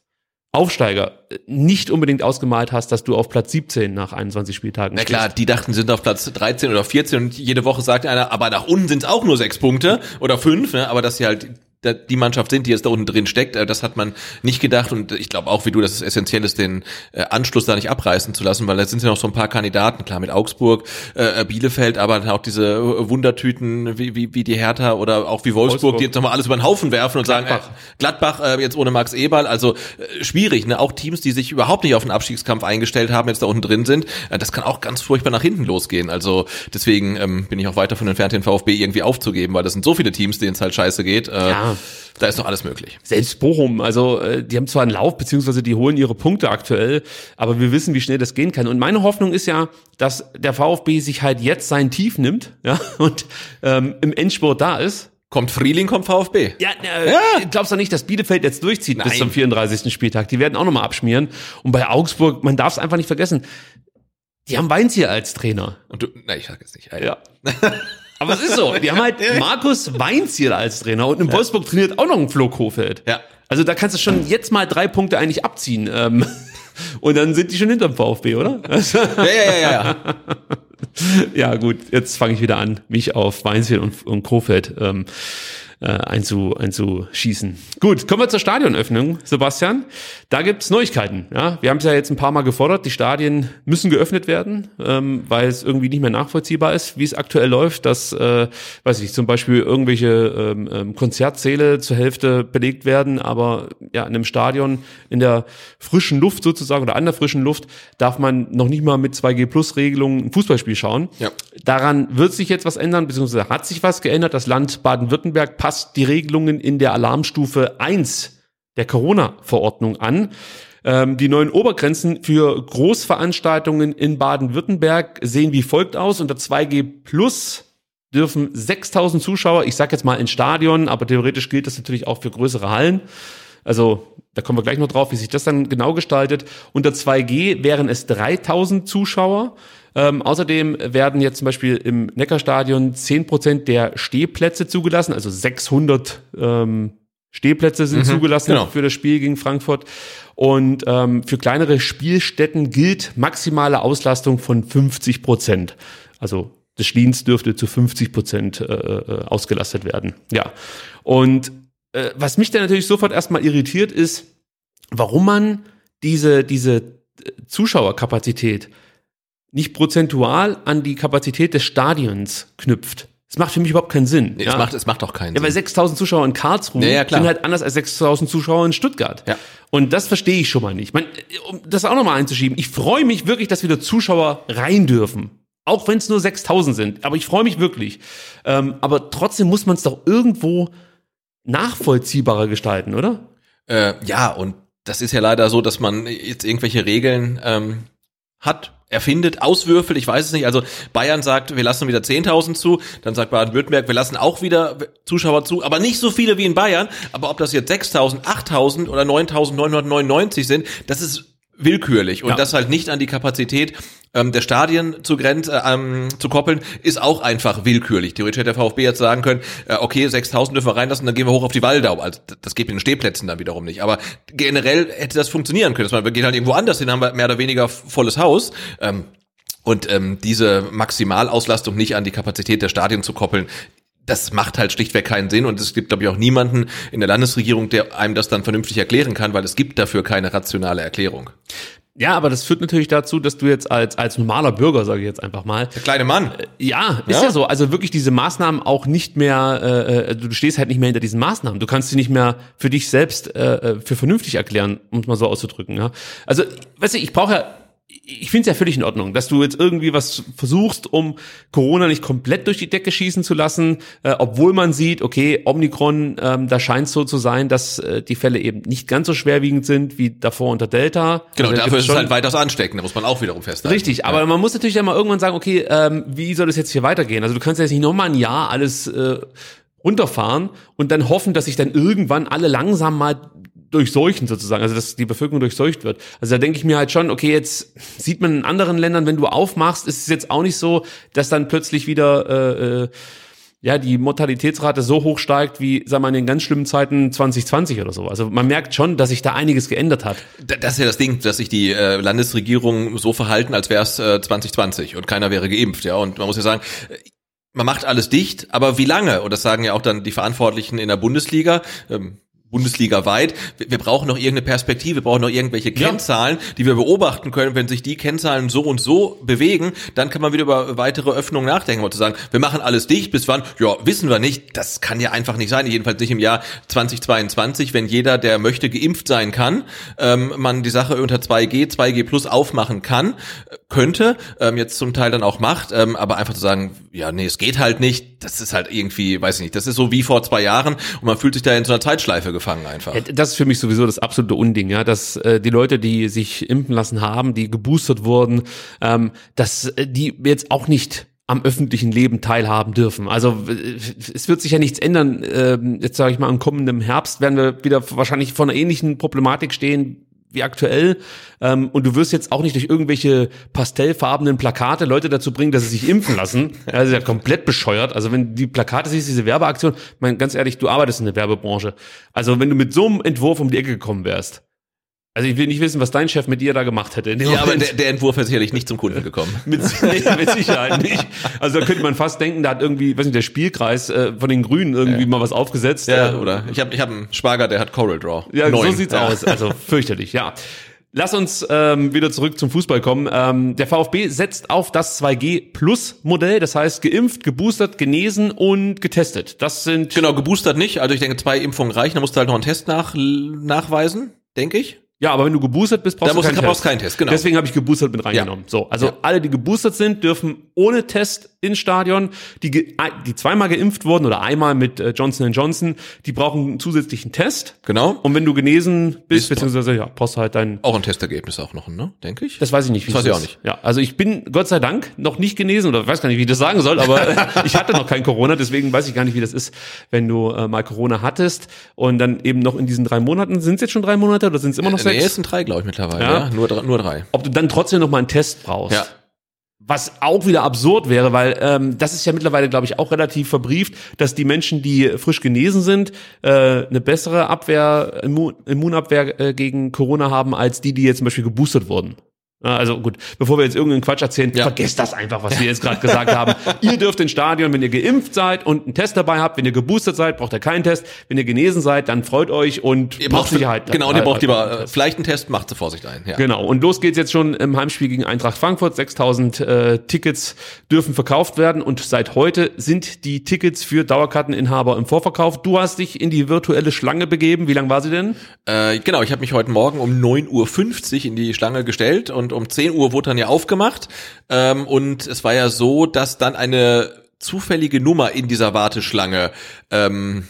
Aufsteiger äh, nicht unbedingt ausgemalt hast, dass du auf Platz 17 nach 21 Spieltagen Na klar, die dachten, sie sind auf Platz 13 oder 14 und jede Woche sagt einer, aber nach unten sind es auch nur sechs Punkte oder fünf, ne? aber dass sie halt die Mannschaft sind, die jetzt da unten drin steckt. Äh, das hat man nicht gedacht und ich glaube auch, wie du, dass es essentiell ist, den äh, Anschluss da nicht abreißen zu lassen, weil da sind ja noch so ein paar Kandidaten, klar mit Augsburg, äh, Bielefeld, aber dann auch diese Wundertüten wie, wie, wie die Hertha oder auch wie Wolfsburg, Wolfsburg. die jetzt nochmal alles über den Haufen werfen und Gladbach. sagen, äh, Gladbach äh, jetzt ohne Max Eberl, also äh, schwierig, ne? Auch Teams, die sich überhaupt nicht auf den Abstiegskampf eingestellt haben, jetzt da unten drin sind, äh, das kann auch ganz furchtbar nach hinten losgehen. Also deswegen ähm, bin ich auch weiter von entfernt, den VfB irgendwie aufzugeben, weil das sind so viele Teams, denen es halt scheiße geht. Äh, ja. Da ist noch alles möglich. Selbst Bochum, also äh, die haben zwar einen Lauf, beziehungsweise die holen ihre Punkte aktuell, aber wir wissen, wie schnell das gehen kann. Und meine Hoffnung ist ja, dass der VfB sich halt jetzt sein Tief nimmt <laughs> ja, und ähm, im Endspurt da ist. Kommt Frieling, kommt VfB. Ja, äh, ja. glaubst du nicht, dass Bielefeld jetzt durchzieht Nein. bis zum 34. Spieltag? Die werden auch nochmal abschmieren. Und bei Augsburg, man darf es einfach nicht vergessen, die haben Weinziel als Trainer. Und du, na, ich sag jetzt nicht. Ja. <laughs> Aber es ist so. Die <laughs> haben halt Markus Weinziel als Trainer und in ja. Wolfsburg trainiert auch noch ein Flo Kofeld. Ja. Also da kannst du schon jetzt mal drei Punkte eigentlich abziehen. Ähm, <laughs> und dann sind die schon hinterm VfB, oder? ja, ja, ja, ja. ja, <laughs> gut, jetzt fange ich wieder an, mich auf Weinziel und, und Kofeld ähm, äh, einzu, einzuschießen. Gut, kommen wir zur Stadionöffnung, Sebastian. Da gibt's Neuigkeiten. Ja? Wir haben es ja jetzt ein paar Mal gefordert, die Stadien müssen geöffnet werden, ähm, weil es irgendwie nicht mehr nachvollziehbar ist, wie es aktuell läuft, dass, äh, weiß ich, zum Beispiel irgendwelche ähm, ähm, Konzertsäle zur Hälfte belegt werden, aber ja, in einem Stadion in der frischen Luft sozusagen oder an der frischen Luft darf man noch nicht mal mit 2G-Plus-Regelungen ein Fußballspiel schauen. Ja. Daran wird sich jetzt was ändern, beziehungsweise hat sich was geändert. Das Land Baden-Württemberg passt die Regelungen in der Alarmstufe 1 der Corona-Verordnung an. Ähm, die neuen Obergrenzen für Großveranstaltungen in Baden-Württemberg sehen wie folgt aus. Unter 2G Plus dürfen 6000 Zuschauer, ich sage jetzt mal in Stadion, aber theoretisch gilt das natürlich auch für größere Hallen. Also da kommen wir gleich noch drauf, wie sich das dann genau gestaltet. Unter 2G wären es 3000 Zuschauer. Ähm, außerdem werden jetzt zum Beispiel im Neckarstadion 10% der Stehplätze zugelassen, also 600 ähm, Stehplätze sind mhm, zugelassen genau. für das Spiel gegen Frankfurt. Und ähm, für kleinere Spielstätten gilt maximale Auslastung von 50 Prozent. Also das Schliens dürfte zu 50 Prozent äh, äh, ausgelastet werden. Ja. Und äh, was mich dann natürlich sofort erstmal irritiert ist, warum man diese, diese äh, Zuschauerkapazität nicht prozentual an die Kapazität des Stadions knüpft. Das macht für mich überhaupt keinen Sinn. Nee, ja? es, macht, es macht auch keinen ja, Sinn. Ja, weil 6000 Zuschauer in Karlsruhe ja, sind halt anders als 6000 Zuschauer in Stuttgart. Ja. Und das verstehe ich schon mal nicht. Man, um das auch nochmal einzuschieben, ich freue mich wirklich, dass wieder Zuschauer rein dürfen. Auch wenn es nur 6000 sind. Aber ich freue mich wirklich. Ähm, aber trotzdem muss man es doch irgendwo nachvollziehbarer gestalten, oder? Äh, ja, und das ist ja leider so, dass man jetzt irgendwelche Regeln ähm, hat, erfindet, auswürfelt, ich weiß es nicht. Also Bayern sagt, wir lassen wieder 10.000 zu, dann sagt Baden-Württemberg, wir lassen auch wieder Zuschauer zu, aber nicht so viele wie in Bayern. Aber ob das jetzt 6.000, 8.000 oder 9.999 sind, das ist willkürlich und ja. das halt nicht an die Kapazität ähm, der Stadien zu, grenz, äh, ähm, zu koppeln, ist auch einfach willkürlich. Theoretisch hätte der VfB jetzt sagen können, äh, okay, 6.000 dürfen wir reinlassen, dann gehen wir hoch auf die Waldau. Also das geht mit den Stehplätzen dann wiederum nicht. Aber generell hätte das funktionieren können. wir gehen halt irgendwo anders hin, haben wir mehr oder weniger volles Haus. Ähm, und ähm, diese Maximalauslastung nicht an die Kapazität der Stadien zu koppeln, das macht halt schlichtweg keinen Sinn und es gibt, glaube ich, auch niemanden in der Landesregierung, der einem das dann vernünftig erklären kann, weil es gibt dafür keine rationale Erklärung. Ja, aber das führt natürlich dazu, dass du jetzt als, als normaler Bürger, sage ich jetzt einfach mal. Der kleine Mann. Äh, ja, ist ja, ja so. Also wirklich diese Maßnahmen auch nicht mehr, äh, äh, du stehst halt nicht mehr hinter diesen Maßnahmen. Du kannst sie nicht mehr für dich selbst äh, äh für vernünftig erklären, um es mal so auszudrücken. Ja? Also, weißt du, ich brauche ja ich finde es ja völlig in Ordnung, dass du jetzt irgendwie was versuchst, um Corona nicht komplett durch die Decke schießen zu lassen, äh, obwohl man sieht, okay, Omikron, ähm, da scheint es so zu sein, dass äh, die Fälle eben nicht ganz so schwerwiegend sind wie davor unter Delta. Genau, Also da dafür ist es halt weitaus ansteckend, da muss man auch wiederum festhalten. Richtig, aber man muss natürlich dann mal irgendwann sagen, okay, ähm, wie soll das jetzt hier weitergehen? Also du kannst ja jetzt nicht nochmal ein Jahr alles äh, runterfahren und dann hoffen, dass sich dann irgendwann alle langsam mal durchseuchen sozusagen, also dass die Bevölkerung durchseucht wird. Also da denke ich mir halt schon, okay, jetzt sieht man in anderen Ländern, wenn du aufmachst, ist es jetzt auch nicht so, dass dann plötzlich wieder äh, äh, ja die Mortalitätsrate so hoch steigt wie, sagen wir, in den ganz schlimmen Zeiten 2020 oder so. Also man merkt schon, dass sich da einiges geändert hat. Da- Das ist ja das Ding, dass sich die äh, Landesregierung so verhalten, als wäre es äh, 2020 und keiner wäre geimpft, ja. Und man muss ja sagen, äh, man macht alles dicht, aber wie lange? Und das sagen ja auch dann die Verantwortlichen in der Bundesliga. Ähm, Bundesliga weit. Wir brauchen noch irgendeine Perspektive, wir brauchen noch irgendwelche Ja. Kennzahlen, die wir beobachten können. Wenn sich die Kennzahlen so und so bewegen, dann kann man wieder über weitere Öffnungen nachdenken. Und zu sagen, wir machen alles dicht, bis wann? Ja, wissen wir nicht. Das kann ja einfach nicht sein. Jedenfalls nicht im Jahr 2022, wenn jeder, der möchte, geimpft sein kann, ähm, man die Sache unter 2G, 2G plus aufmachen kann, könnte, ähm, jetzt zum Teil dann auch macht, ähm, aber einfach zu sagen, ja, nee, es geht halt nicht, das ist halt irgendwie, weiß ich nicht, das ist so wie vor zwei Jahren und man fühlt sich da in so einer Zeitschleife gefangen einfach. Das ist für mich sowieso das absolute Unding, ja, dass äh, die Leute, die sich impfen lassen haben, die geboostert wurden, ähm, dass äh, die jetzt auch nicht am öffentlichen Leben teilhaben dürfen. Also es wird sich ja nichts ändern. Ähm, jetzt sage ich mal, im kommenden Herbst werden wir wieder wahrscheinlich vor einer ähnlichen Problematik stehen wie aktuell. Ähm, und du wirst jetzt auch nicht durch irgendwelche pastellfarbenen Plakate Leute dazu bringen, dass sie sich impfen lassen. <laughs> Ist ja komplett bescheuert. Also wenn die Plakate siehst, diese Werbeaktion, ich meine, ganz ehrlich, du arbeitest in der Werbebranche. Also wenn du mit so einem Entwurf um die Ecke gekommen wärst, also ich will nicht wissen, was dein Chef mit dir da gemacht hätte. Ja, aber der, der Entwurf ist sicherlich nicht zum Kunden gekommen. <laughs> Mit, nee, mit Sicherheit nicht. Also da könnte man fast denken, da hat irgendwie, weiß nicht, der Spielkreis äh, von den Grünen irgendwie mal was aufgesetzt. Ja, äh, oder ich habe ich hab einen Schwager, der hat Coral Draw. Ja, Neun. so sieht's Ja. aus. Also fürchterlich, ja. Lass uns ähm, wieder zurück zum Fußball kommen. Ähm, der VfB setzt auf das 2G Plus Modell, das heißt geimpft, geboostert, genesen und getestet. Das sind Genau, geboostert nicht. Also ich denke, zwei Impfungen reichen. Da musst du halt noch einen Test nach, nachweisen, denke ich. Ja, aber wenn du geboostert bist, brauchst Da du keinen du- brauchst Test. keinen Test, genau. Deswegen habe ich geboostert mit reingenommen. So, also Ja. alle, die geboostert sind, dürfen ohne Test ins Stadion. Die, die zweimal geimpft wurden oder einmal mit äh, Johnson Johnson, die brauchen einen zusätzlichen Test. Genau. Und wenn du genesen bist, Bist beziehungsweise ja, brauchst du halt deinen Auch ein Testergebnis auch noch, ne? Denke ich. Das weiß ich nicht. Wie Das weiß ich auch nicht. Ja, also ich bin Gott sei Dank noch nicht genesen oder weiß gar nicht, wie ich das sagen soll, aber <laughs> ich hatte noch kein Corona, deswegen weiß ich gar nicht, wie das ist, wenn du äh, mal Corona hattest und dann eben noch in diesen drei Monaten, sind es jetzt schon drei Monate oder sind es immer noch nee, sechs? es sind drei, glaube ich, mittlerweile. Ja. Ja. Nur, drei- nur drei. Ob du dann trotzdem noch mal einen Test brauchst. Ja. Was auch wieder absurd wäre, weil ähm, das ist ja mittlerweile, glaube ich, auch relativ verbrieft, dass die Menschen, die frisch genesen sind, äh, eine bessere Abwehr, Immun Immunabwehr äh, gegen Corona haben, als die, die jetzt zum Beispiel geboostert wurden. Also gut, bevor wir jetzt irgendeinen Quatsch erzählen, Ja. vergesst das einfach, was <laughs> wir jetzt gerade gesagt haben. Ihr dürft ins Stadion, wenn ihr geimpft seid und einen Test dabei habt. Wenn ihr geboostert seid, braucht ihr keinen Test. Wenn ihr genesen seid, dann freut euch und Ihr macht braucht Sicherheit. Genau, und ihr Äh, braucht äh, lieber äh, Test. vielleicht einen Test, macht zur Vorsicht ein. Ja. Genau, und los geht's jetzt schon im Heimspiel gegen Eintracht Frankfurt. 6000 äh, Tickets dürfen verkauft werden und seit heute sind die Tickets für Dauerkarteninhaber im Vorverkauf. Du hast dich in die virtuelle Schlange begeben. Wie lang war sie denn? Äh, genau, ich habe mich heute Morgen um 9.50 Uhr in die Schlange gestellt und um 10 Uhr wurde dann ja aufgemacht. Ähm, und es war ja so, dass dann eine zufällige Nummer in dieser Warteschlange ähm,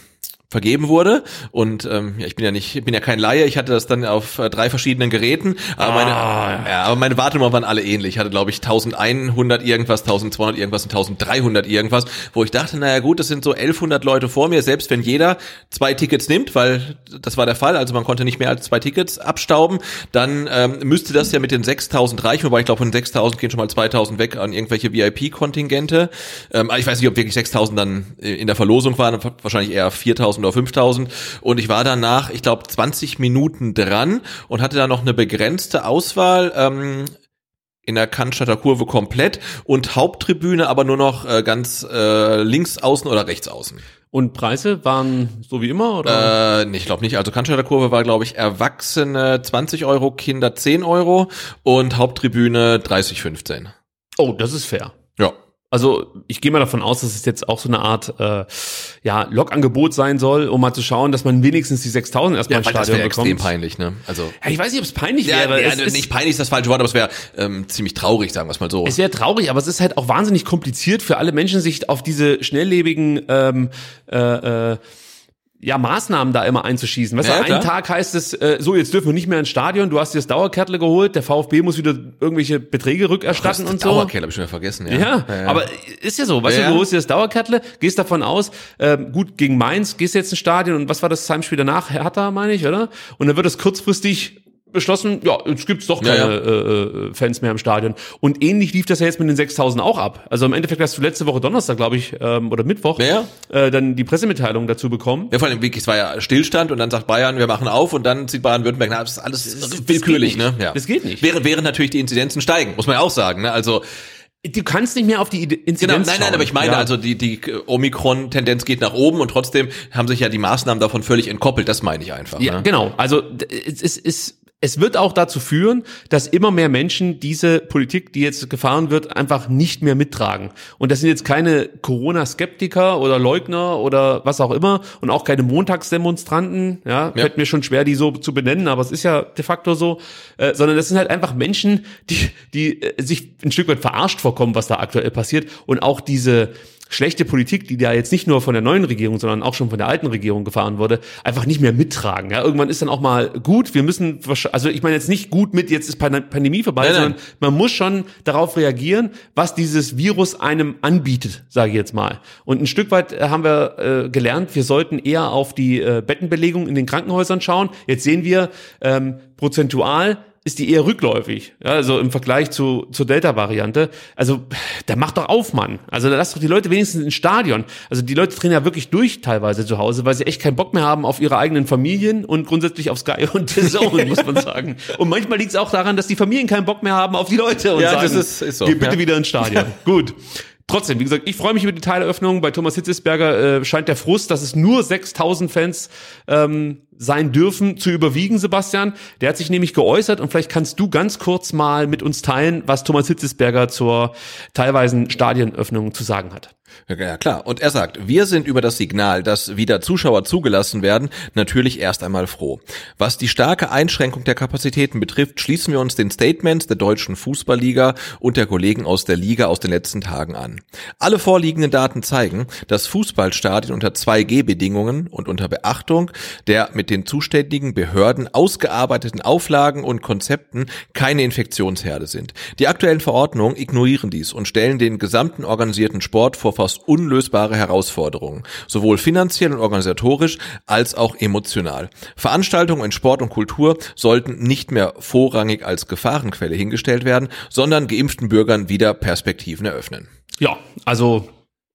vergeben wurde und ähm, ja, ich bin ja nicht, ich bin ja kein Laie, ich hatte das dann auf äh, drei verschiedenen Geräten, aber meine, Ah. ja, aber meine Wartenummern waren alle ähnlich. Ich hatte glaube ich 1100 irgendwas, 1200 irgendwas und 1300 irgendwas, wo ich dachte, naja gut, das sind so 1100 Leute vor mir, selbst wenn jeder zwei Tickets nimmt, weil das war der Fall, also man konnte nicht mehr als zwei Tickets abstauben, dann ähm, müsste das ja mit den 6000 reichen, wobei ich glaube von 6000 gehen schon mal 2000 weg an irgendwelche VIP-Kontingente. Ähm, aber ich weiß nicht, ob wirklich 6000 dann in der Verlosung waren, wahrscheinlich eher 4000 oder 5000 und ich war danach, ich glaube 20 Minuten dran und hatte da noch eine begrenzte Auswahl ähm, in der Cannstatter Kurve komplett und Haupttribüne aber nur noch äh, ganz äh, links außen oder rechts außen. Und Preise waren so wie immer oder? Äh, nee, ich glaube nicht. Also Cannstatter Kurve war, glaube ich, Erwachsene 20 Euro, Kinder 10 Euro und Haupttribüne 30, 15. oh, das ist fair. Also ich gehe mal davon aus, dass es jetzt auch so eine Art äh, ja, Lokangebot sein soll, um mal zu schauen, dass man wenigstens die 6000 erstmal Ja, ins das Stadion wäre bekommt. extrem peinlich, ne? Also Ja, ich weiß nicht, ob es peinlich ja, wäre. ja, es, ist, nicht peinlich ist das falsche Wort, aber es wäre ähm, ziemlich traurig, sagen wir es mal so. es wäre traurig, aber es ist halt auch wahnsinnig kompliziert für alle Menschen, sich auf diese schnelllebigen ähm, äh, äh, ja, Maßnahmen da immer einzuschießen. Weißt Ja, du, ja, einen. Tag heißt es, äh, so, jetzt dürfen wir nicht mehr ins Stadion, du hast dir das Dauerkärtle geholt, der VfB muss wieder irgendwelche Beträge rückerstatten und so. Dauerkeller habe ich schon wieder vergessen. Ja, Ja, aber ist ja so, weißt Ja, du, du ja. holst dir das Dauerkärtle, gehst davon aus, ähm, gut, gegen Mainz gehst du jetzt ins Stadion und was war das Heimspiel danach? Hertha, meine ich, oder? Und dann wird es kurzfristig beschlossen, ja, jetzt gibt's doch Ja, keine ja. Äh, äh, Fans mehr im Stadion. Und ähnlich lief das ja jetzt mit den 6000 auch ab. Also im Endeffekt hast du letzte Woche Donnerstag, glaube ich, ähm, oder Mittwoch, Ja, Äh, dann die Pressemitteilung dazu bekommen. Ja, vor allem wirklich, es war ja Stillstand und dann sagt Bayern, wir machen auf und dann zieht Baden-Württemberg, na, das ist alles das willkürlich, geht nicht. ne? Ja. Das geht nicht. Während, während natürlich die Inzidenzen steigen, muss man ja auch sagen, ne? Also, Du kannst nicht mehr auf die Inzidenz genau, nein, nein, aber ich meine, Ja. also die, die Omikron-Tendenz geht nach oben und trotzdem haben sich ja die Maßnahmen davon völlig entkoppelt, das meine ich einfach. Ja, ne? genau. Also es ist, es, es wird auch dazu führen, dass immer mehr Menschen diese Politik, die jetzt gefahren wird, einfach nicht mehr mittragen. Und das sind jetzt keine Corona-Skeptiker oder Leugner oder was auch immer und auch keine Montagsdemonstranten. Ja, Ja. fällt mir schon schwer, die so zu benennen, aber es ist ja de facto so, äh, sondern das sind halt einfach Menschen, die, die äh, sich ein Stück weit verarscht vorkommen, was da aktuell passiert und auch diese schlechte Politik, die da jetzt nicht nur von der neuen Regierung, sondern auch schon von der alten Regierung gefahren wurde, einfach nicht mehr mittragen. Ja, irgendwann ist dann auch mal gut. Wir müssen, also ich meine jetzt nicht gut mit, jetzt ist Pan- Pandemie vorbei, Nein, nein. sondern man muss schon darauf reagieren, was dieses Virus einem anbietet, sage ich jetzt mal. Und ein Stück weit äh, haben wir äh, gelernt, wir sollten eher auf die äh, Bettenbelegung in den Krankenhäusern schauen. Jetzt sehen wir ähm, prozentual ist die eher rückläufig, ja, also im Vergleich zu zur Delta-Variante. Also da macht doch auf, Mann. Also da lasst doch die Leute wenigstens ins Stadion. Also die Leute drehen ja wirklich durch teilweise zu Hause, weil sie echt keinen Bock mehr haben auf ihre eigenen Familien und grundsätzlich auf Sky und The Zone, <laughs> muss man sagen. Und manchmal liegt es auch daran, dass die Familien keinen Bock mehr haben auf die Leute und Ja, sagen, das ist- ist so, geh bitte ja. wieder ins Stadion. Gut. Trotzdem, wie gesagt, ich freue mich über die Teileröffnung. Bei Thomas Hitzesberger äh, scheint der Frust, dass es nur 6000 Fans ähm, sein dürfen, zu überwiegen, Sebastian. Der hat sich nämlich geäußert und vielleicht kannst du ganz kurz mal mit uns teilen, was Thomas Hitzesberger zur teilweisen Stadionöffnung zu sagen hat. Ja, klar. Und er sagt, wir sind über das Signal, dass wieder Zuschauer zugelassen werden, natürlich erst einmal froh. Was die starke Einschränkung der Kapazitäten betrifft, schließen wir uns den Statements der deutschen Fußballliga und der Kollegen aus der Liga aus den letzten Tagen an. Alle vorliegenden Daten zeigen, dass Fußballstadien unter 2G-Bedingungen und unter Beachtung der mit den zuständigen Behörden ausgearbeiteten Auflagen und Konzepten keine Infektionsherde sind. Die aktuellen Verordnungen ignorieren dies und stellen den gesamten organisierten Sport vor fast unlösbare Herausforderungen, sowohl finanziell und organisatorisch als auch emotional. Veranstaltungen in Sport und Kultur sollten nicht mehr vorrangig als Gefahrenquelle hingestellt werden, sondern geimpften Bürgern wieder Perspektiven eröffnen. Ja, also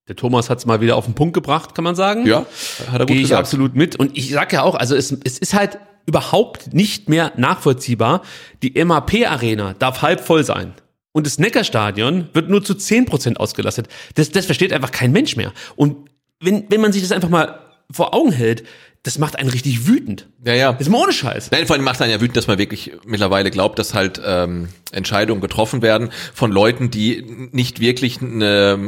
der Thomas hat es mal wieder auf den Punkt gebracht, kann man sagen. Ja, hat er gut Gehe ich gesagt. absolut mit. Und ich sage ja auch, also es, es ist halt überhaupt nicht mehr nachvollziehbar. Die MAP-Arena darf halb voll sein. Und das Neckarstadion wird nur zu 10% ausgelastet. Das, das versteht einfach kein Mensch mehr. Und wenn, wenn man sich das einfach mal vor Augen hält, das macht einen richtig wütend. Ja, ja. Das ist mal ohne Scheiß. Nein, vor allem macht einen ja wütend, dass man wirklich mittlerweile glaubt, dass halt ähm, Entscheidungen getroffen werden von Leuten, die nicht wirklich eine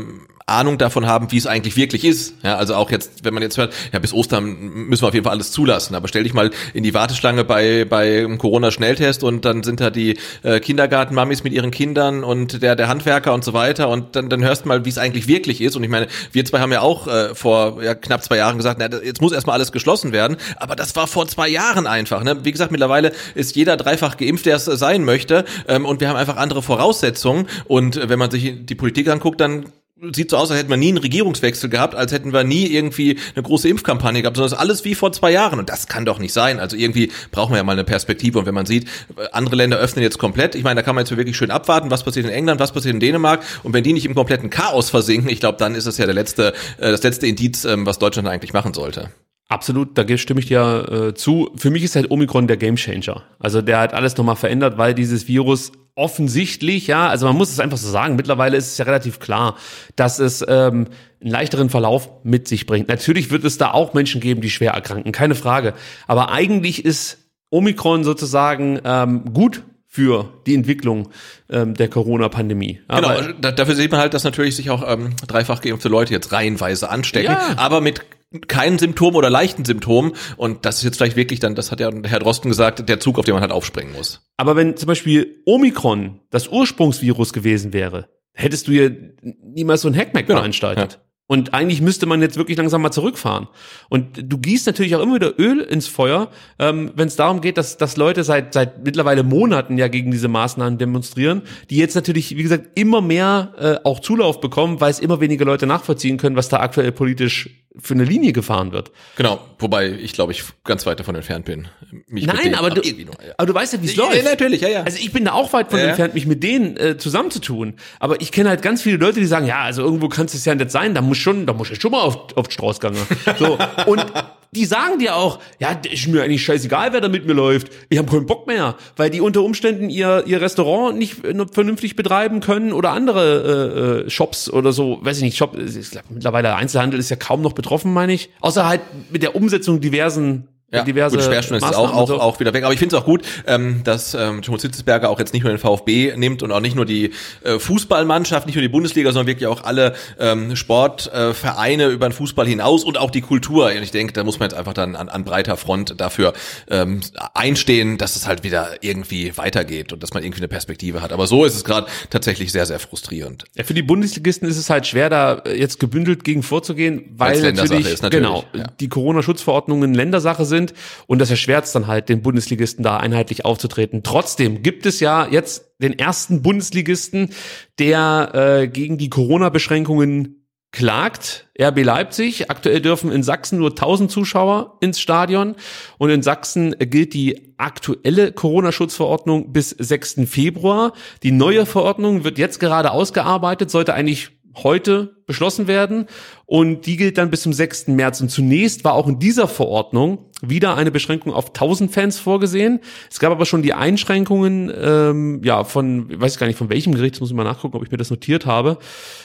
Ahnung davon haben, wie es eigentlich wirklich ist. Ja, also auch jetzt, wenn man jetzt hört, ja, bis Ostern müssen wir auf jeden Fall alles zulassen. Aber stell dich mal in die Warteschlange bei bei Corona-Schnelltest und dann sind da die äh, Kindergartenmamis mit ihren Kindern und der der Handwerker und so weiter und dann dann hörst du mal, wie es eigentlich wirklich ist. Und ich meine, wir zwei haben ja auch äh, vor ja, knapp zwei Jahren gesagt, na, jetzt muss erstmal alles geschlossen werden. Aber das war vor zwei Jahren einfach. Ne? Wie gesagt, mittlerweile ist jeder dreifach geimpft, der es sein möchte. Ähm, und wir haben einfach andere Voraussetzungen. Und äh, wenn man sich die Politik anguckt, dann sieht so aus, als hätten wir nie einen Regierungswechsel gehabt, als hätten wir nie irgendwie eine große Impfkampagne gehabt, sondern es ist alles wie vor zwei Jahren. Und das kann doch nicht sein. Also irgendwie brauchen wir ja mal eine Perspektive. Und wenn man sieht, andere Länder öffnen jetzt komplett, ich meine, da kann man jetzt wirklich schön abwarten, was passiert in England, was passiert in Dänemark. Und wenn die nicht im kompletten Chaos versinken, ich glaube, dann ist es ja der letzte, äh, das letzte Indiz, ähm, was Deutschland eigentlich machen sollte. Absolut, da stimme ich dir äh, zu. Für mich ist halt Omikron der Gamechanger. Also der hat alles nochmal verändert, weil dieses Virus offensichtlich, ja, also man muss es einfach so sagen, mittlerweile ist es ja relativ klar, dass es ähm, einen leichteren Verlauf mit sich bringt. Natürlich wird es da auch Menschen geben, die schwer erkranken, keine Frage. Aber eigentlich ist Omikron sozusagen ähm, gut für die Entwicklung ähm, der Corona-Pandemie. Genau, da, dafür sieht man halt, dass natürlich sich auch ähm, dreifach geimpfte Leute jetzt reihenweise anstecken, Ja. aber mit keinen Symptomen oder leichten Symptomen. Und das ist jetzt vielleicht wirklich dann, das hat ja Herr Drosten gesagt, der Zug, auf den man halt aufspringen muss. Aber wenn zum Beispiel Omikron das Ursprungsvirus gewesen wäre, hättest du ja niemals so ein Hackmack Genau, veranstaltet. Und eigentlich müsste man jetzt wirklich langsam mal zurückfahren. Und du gießt natürlich auch immer wieder Öl ins Feuer, ähm, wenn es darum geht, dass, dass Leute seit, seit mittlerweile Monaten ja gegen diese Maßnahmen demonstrieren, die jetzt natürlich, wie gesagt, immer mehr äh, auch Zulauf bekommen, weil es immer weniger Leute nachvollziehen können, was da aktuell politisch für eine Linie gefahren wird. Genau, wobei ich glaube, ich ganz weit davon entfernt bin. Mich Nein, aber du, noch, ja. aber du weißt ja, wie es Ja, läuft. natürlich, ja, ja. Also ich bin da auch weit von Ja, ja. entfernt, mich mit denen äh, zusammenzutun. Aber ich kenne halt ganz viele Leute, die sagen, ja, also irgendwo kann es ja nicht sein, da muss schon, da muss ich schon mal auf, auf Straße gehen. So, und die sagen dir auch, ja, ist mir eigentlich scheißegal, wer da mit mir läuft. Ich habe keinen Bock mehr, weil die unter Umständen ihr, ihr Restaurant nicht äh, vernünftig betreiben können oder andere äh, äh, Shops oder so, weiß ich nicht, Shop, ich glaub, mittlerweile Einzelhandel ist ja kaum noch betroffen, meine ich. Außer halt mit der Umsetzung diversen Ja, diverse gut, Sperrstunde ist auch, auch, so. auch wieder weg. Aber ich finde es auch gut, ähm, dass ähm, Thomas Hitzesberger auch jetzt nicht nur den VfB nimmt und auch nicht nur die äh, Fußballmannschaft, nicht nur die Bundesliga, sondern wirklich auch alle ähm, Sportvereine äh, über den Fußball hinaus und auch die Kultur. Und ich denke, da muss man jetzt einfach dann an, an breiter Front dafür ähm, einstehen, dass es halt wieder irgendwie weitergeht und dass man irgendwie eine Perspektive hat. Aber so ist es gerade tatsächlich sehr, sehr frustrierend. Ja, für die Bundesligisten ist es halt schwer, da äh, jetzt gebündelt gegen vorzugehen, weil natürlich, ist, natürlich, genau ja. die Corona-Schutzverordnungen Ländersache sind und das erschwert es dann halt, den Bundesligisten da einheitlich aufzutreten. Trotzdem gibt es ja jetzt den ersten Bundesligisten, der äh, gegen die Corona-Beschränkungen klagt. RB Leipzig. Aktuell dürfen in Sachsen nur 1000 Zuschauer ins Stadion und in Sachsen gilt die aktuelle Corona-Schutzverordnung bis 6. Februar. Die neue Verordnung wird jetzt gerade ausgearbeitet, sollte eigentlich heute beschlossen werden und die gilt dann bis zum 6. März. Und zunächst war auch in dieser Verordnung wieder eine Beschränkung auf 1000 Fans vorgesehen. Es gab aber schon die Einschränkungen, ähm, ja, von, ich weiß gar nicht von welchem Gericht, muss ich mal nachgucken, ob ich mir das notiert habe.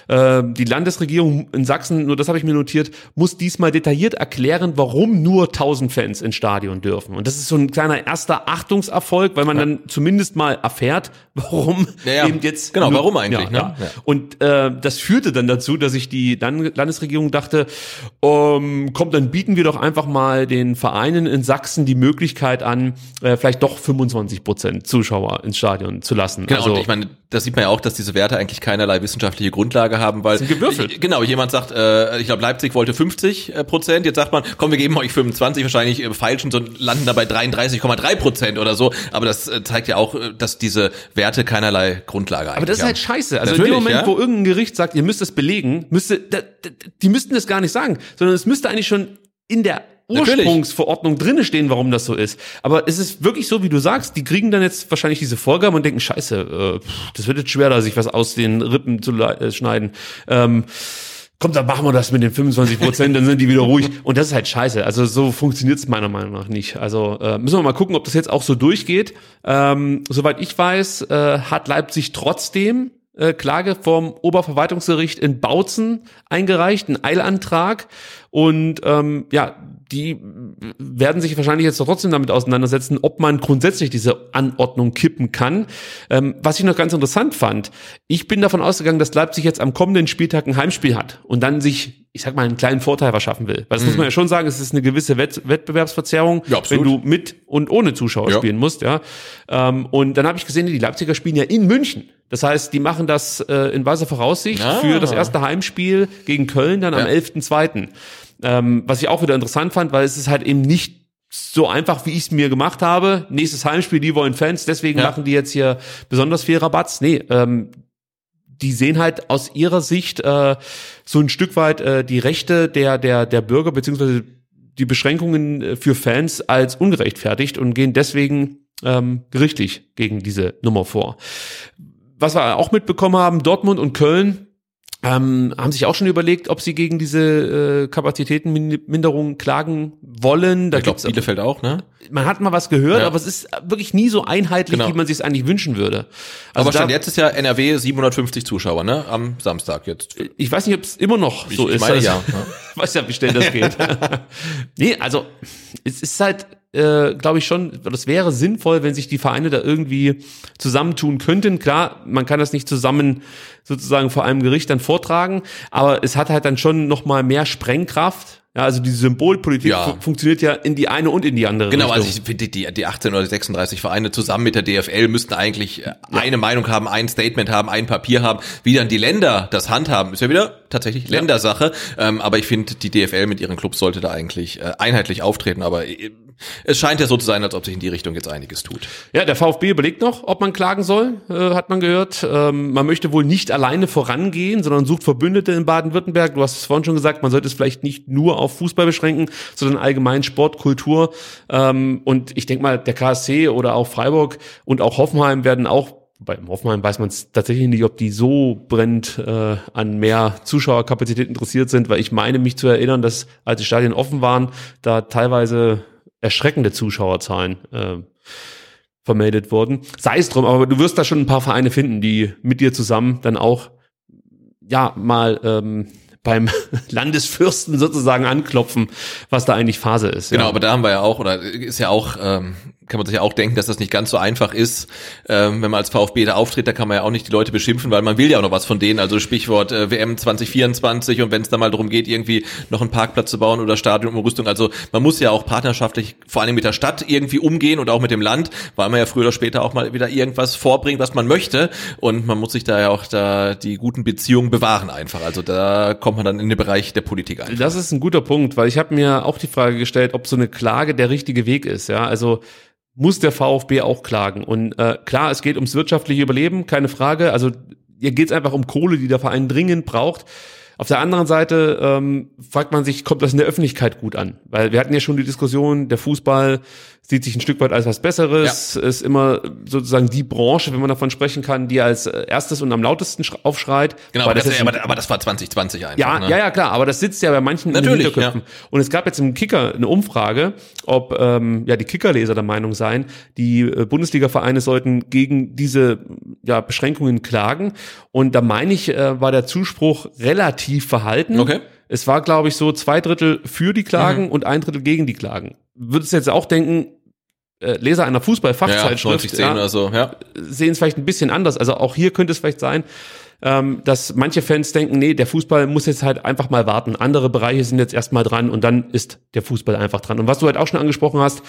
Ähm, die Landesregierung in Sachsen, nur das habe ich mir notiert, muss diesmal detailliert erklären, warum nur 1000 Fans ins Stadion dürfen. Und das ist so ein kleiner erster Achtungserfolg, weil man dann zumindest mal erfährt, warum Ja, ja. eben jetzt Genau, nur- warum eigentlich, Ja, ne? ja. Ja. Und äh, das führte dann dazu, dass sich die Land Landesregierung dachte, ähm, komm, dann bieten wir doch einfach mal den Vereinen in Sachsen die Möglichkeit an, äh, vielleicht doch 25 Prozent Zuschauer ins Stadion zu lassen. Genau, also, und ich meine, da sieht man ja auch, dass diese Werte eigentlich keinerlei wissenschaftliche Grundlage haben, weil Sind gewürfelt. Genau, jemand sagt, äh, ich glaube Leipzig wollte 50 äh, Prozent, jetzt sagt man, komm, wir geben euch 25, wahrscheinlich äh, feilschen so und landen dabei 33,3 Prozent oder so, aber das äh, zeigt ja auch, äh, dass diese Werte keinerlei Grundlage haben. aber das ist halt scheiße. Also in Natürlich, dem Moment, ja. wo irgendein Gericht sagt, ihr müsst das belegen, müsste, da, da, die müssten das gar nicht sagen, sondern es müsste eigentlich schon in der. Ursprungsverordnung drinne stehen, warum das so ist. Aber es ist wirklich so, wie du sagst, die kriegen dann jetzt wahrscheinlich diese Vorgaben und denken, scheiße, äh, das wird jetzt schwer, da sich was aus den Rippen zu äh, schneiden. Ähm, Komm, dann machen wir das mit den 25 Prozent, dann sind die wieder ruhig. Und das ist halt scheiße. Also so funktioniert es meiner Meinung nach nicht. Also äh, müssen wir mal gucken, ob das jetzt auch so durchgeht. Ähm, soweit ich weiß, äh, hat Leipzig trotzdem äh, Klage vom Oberverwaltungsgericht in Bautzen eingereicht, einen Eilantrag. Und ähm, ja, die werden sich wahrscheinlich jetzt trotzdem damit auseinandersetzen, ob man grundsätzlich diese Anordnung kippen kann. Ähm, was ich noch ganz interessant fand, ich bin davon ausgegangen, dass Leipzig jetzt am kommenden Spieltag ein Heimspiel hat und dann sich, ich sag mal, einen kleinen Vorteil verschaffen will. Weil das muss man ja schon sagen, es ist eine gewisse Wett Wettbewerbsverzerrung, Mhm. Ja, wenn du mit und ohne Zuschauer Ja. spielen musst. Ja. Ähm, und dann habe ich gesehen, die Leipziger spielen ja in München. Das heißt, die machen das äh, in weiser Voraussicht Ah. für das erste Heimspiel gegen Köln dann am Ja. 11.2. Ähm, was ich auch wieder interessant fand, weil es ist halt eben nicht so einfach, wie ich es mir gemacht habe. Nächstes Heimspiel, die wollen Fans, deswegen Ja. machen die jetzt hier besonders viel Rabatz. Nee, ähm, die sehen halt aus ihrer Sicht äh, so ein Stück weit äh, die Rechte der, der, der Bürger beziehungsweise die Beschränkungen äh, für Fans als ungerechtfertigt und gehen deswegen ähm, gerichtlich gegen diese Nummer vor. Was wir auch mitbekommen haben, Dortmund und Köln ähm, haben sich auch schon überlegt, ob sie gegen diese äh, Kapazitätenminderung klagen wollen. Da ich glaube, Bielefeld auch, ne? man hat mal was gehört, Ja. aber es ist wirklich nie so einheitlich, Genau. wie man sich es eigentlich wünschen würde. Also aber stand jetzt ist ja NRW 750 Zuschauer, ne? Am Samstag jetzt. ich weiß nicht, ob es immer noch so ich ist. meine, Also, ja. <laughs> weiß ja, wie schnell das geht. <laughs> nee, also es ist halt äh, glaube ich schon, das wäre sinnvoll, wenn sich die Vereine da irgendwie zusammentun könnten. Klar, man kann das nicht zusammen sozusagen vor einem Gericht dann vortragen, aber es hat halt dann schon noch mal mehr Sprengkraft. Ja, also die Symbolpolitik Ja. fu- funktioniert ja in die eine und in die andere Genau, Richtung. also ich finde, die, die 18 oder 36 Vereine zusammen mit der DFL müssten eigentlich äh, eine Meinung haben, ein Statement haben, ein Papier haben. Wie dann die Länder das handhaben, ist ja wieder tatsächlich Ländersache. Ähm, aber ich finde, die DFL mit ihren Clubs sollte da eigentlich äh, einheitlich auftreten. Aber äh, es scheint ja so zu sein, als ob sich in die Richtung jetzt einiges tut. Ja, der VfB überlegt noch, ob man klagen soll, äh, hat man gehört. Ähm, man möchte wohl nicht alleine vorangehen, sondern sucht Verbündete in Baden-Württemberg. Du hast es vorhin schon gesagt, man sollte es vielleicht nicht nur auf Fußball beschränken, sondern allgemein Sport, Kultur. Ähm, und ich denke mal, der KSC oder auch Freiburg und auch Hoffenheim werden auch bei Hoffenheim weiß man es tatsächlich nicht, ob die so brennend äh, an mehr Zuschauerkapazität interessiert sind, weil ich meine mich zu erinnern, dass als die Stadien offen waren, da teilweise erschreckende Zuschauerzahlen äh, vermeldet wurden. Sei es drum, aber du wirst da schon ein paar Vereine finden, die mit dir zusammen dann auch ja mal ähm, beim <laughs> Landesfürsten sozusagen anklopfen, was da eigentlich Phase ist. Genau, aber da haben wir ja auch, oder ist ja auch, ähm, kann man sich ja auch denken, dass das nicht ganz so einfach ist, ähm, wenn man als VfB da auftritt, da kann man ja auch nicht die Leute beschimpfen, weil man will ja auch noch was von denen, also Stichwort äh, WM 2024 und wenn es da mal darum geht, irgendwie noch einen Parkplatz zu bauen oder Stadionumrüstung, also man muss ja auch partnerschaftlich vor allem mit der Stadt irgendwie umgehen und auch mit dem Land, weil man ja früher oder später auch mal wieder irgendwas vorbringt, was man möchte. Und man muss sich da ja auch da die guten Beziehungen bewahren einfach, also da kommt man dann in den Bereich der Politik ein. Das ist ein guter Punkt, weil ich habe mir auch die Frage gestellt, ob so eine Klage der richtige Weg ist. Ja, also muss der VfB auch klagen? Und äh, klar, es geht ums wirtschaftliche Überleben, keine Frage. Also hier geht es einfach um Kohle, die der Verein dringend braucht. Auf der anderen Seite ähm, fragt man sich, kommt das in der Öffentlichkeit gut an? Weil wir hatten ja schon die Diskussion, der Fußball sieht sich ein Stück weit als was Besseres, ist immer sozusagen die Branche, wenn man davon sprechen kann, die als äh, erstes und am lautesten sch- aufschreit. Genau, aber das, ist ja, aber, aber das war 2020 einfach. ja, ne? ja, ja, klar, aber das sitzt ja bei manchen Natürlich, in den Hinterköpfen. Und es gab jetzt im Kicker eine Umfrage, ob ähm, ja die Kickerleser der Meinung seien, die äh, Bundesliga-Vereine sollten gegen diese ja, Beschränkungen klagen. Und da meine ich, äh, war der Zuspruch relativ verhalten. Okay. Es war, glaube ich, so zwei Drittel für die Klagen und ein Drittel gegen die Klagen. Würdest du jetzt auch denken, äh, Leser einer Ja, Fußball-Fachzeitschrift 90, 10 oder so, ja. sehen es vielleicht ein bisschen anders. Also auch hier könnte es vielleicht sein, ähm, dass manche Fans denken, nee, der Fußball muss jetzt halt einfach mal warten. Andere Bereiche sind jetzt erstmal dran und dann ist der Fußball einfach dran. Und was du halt auch schon angesprochen hast,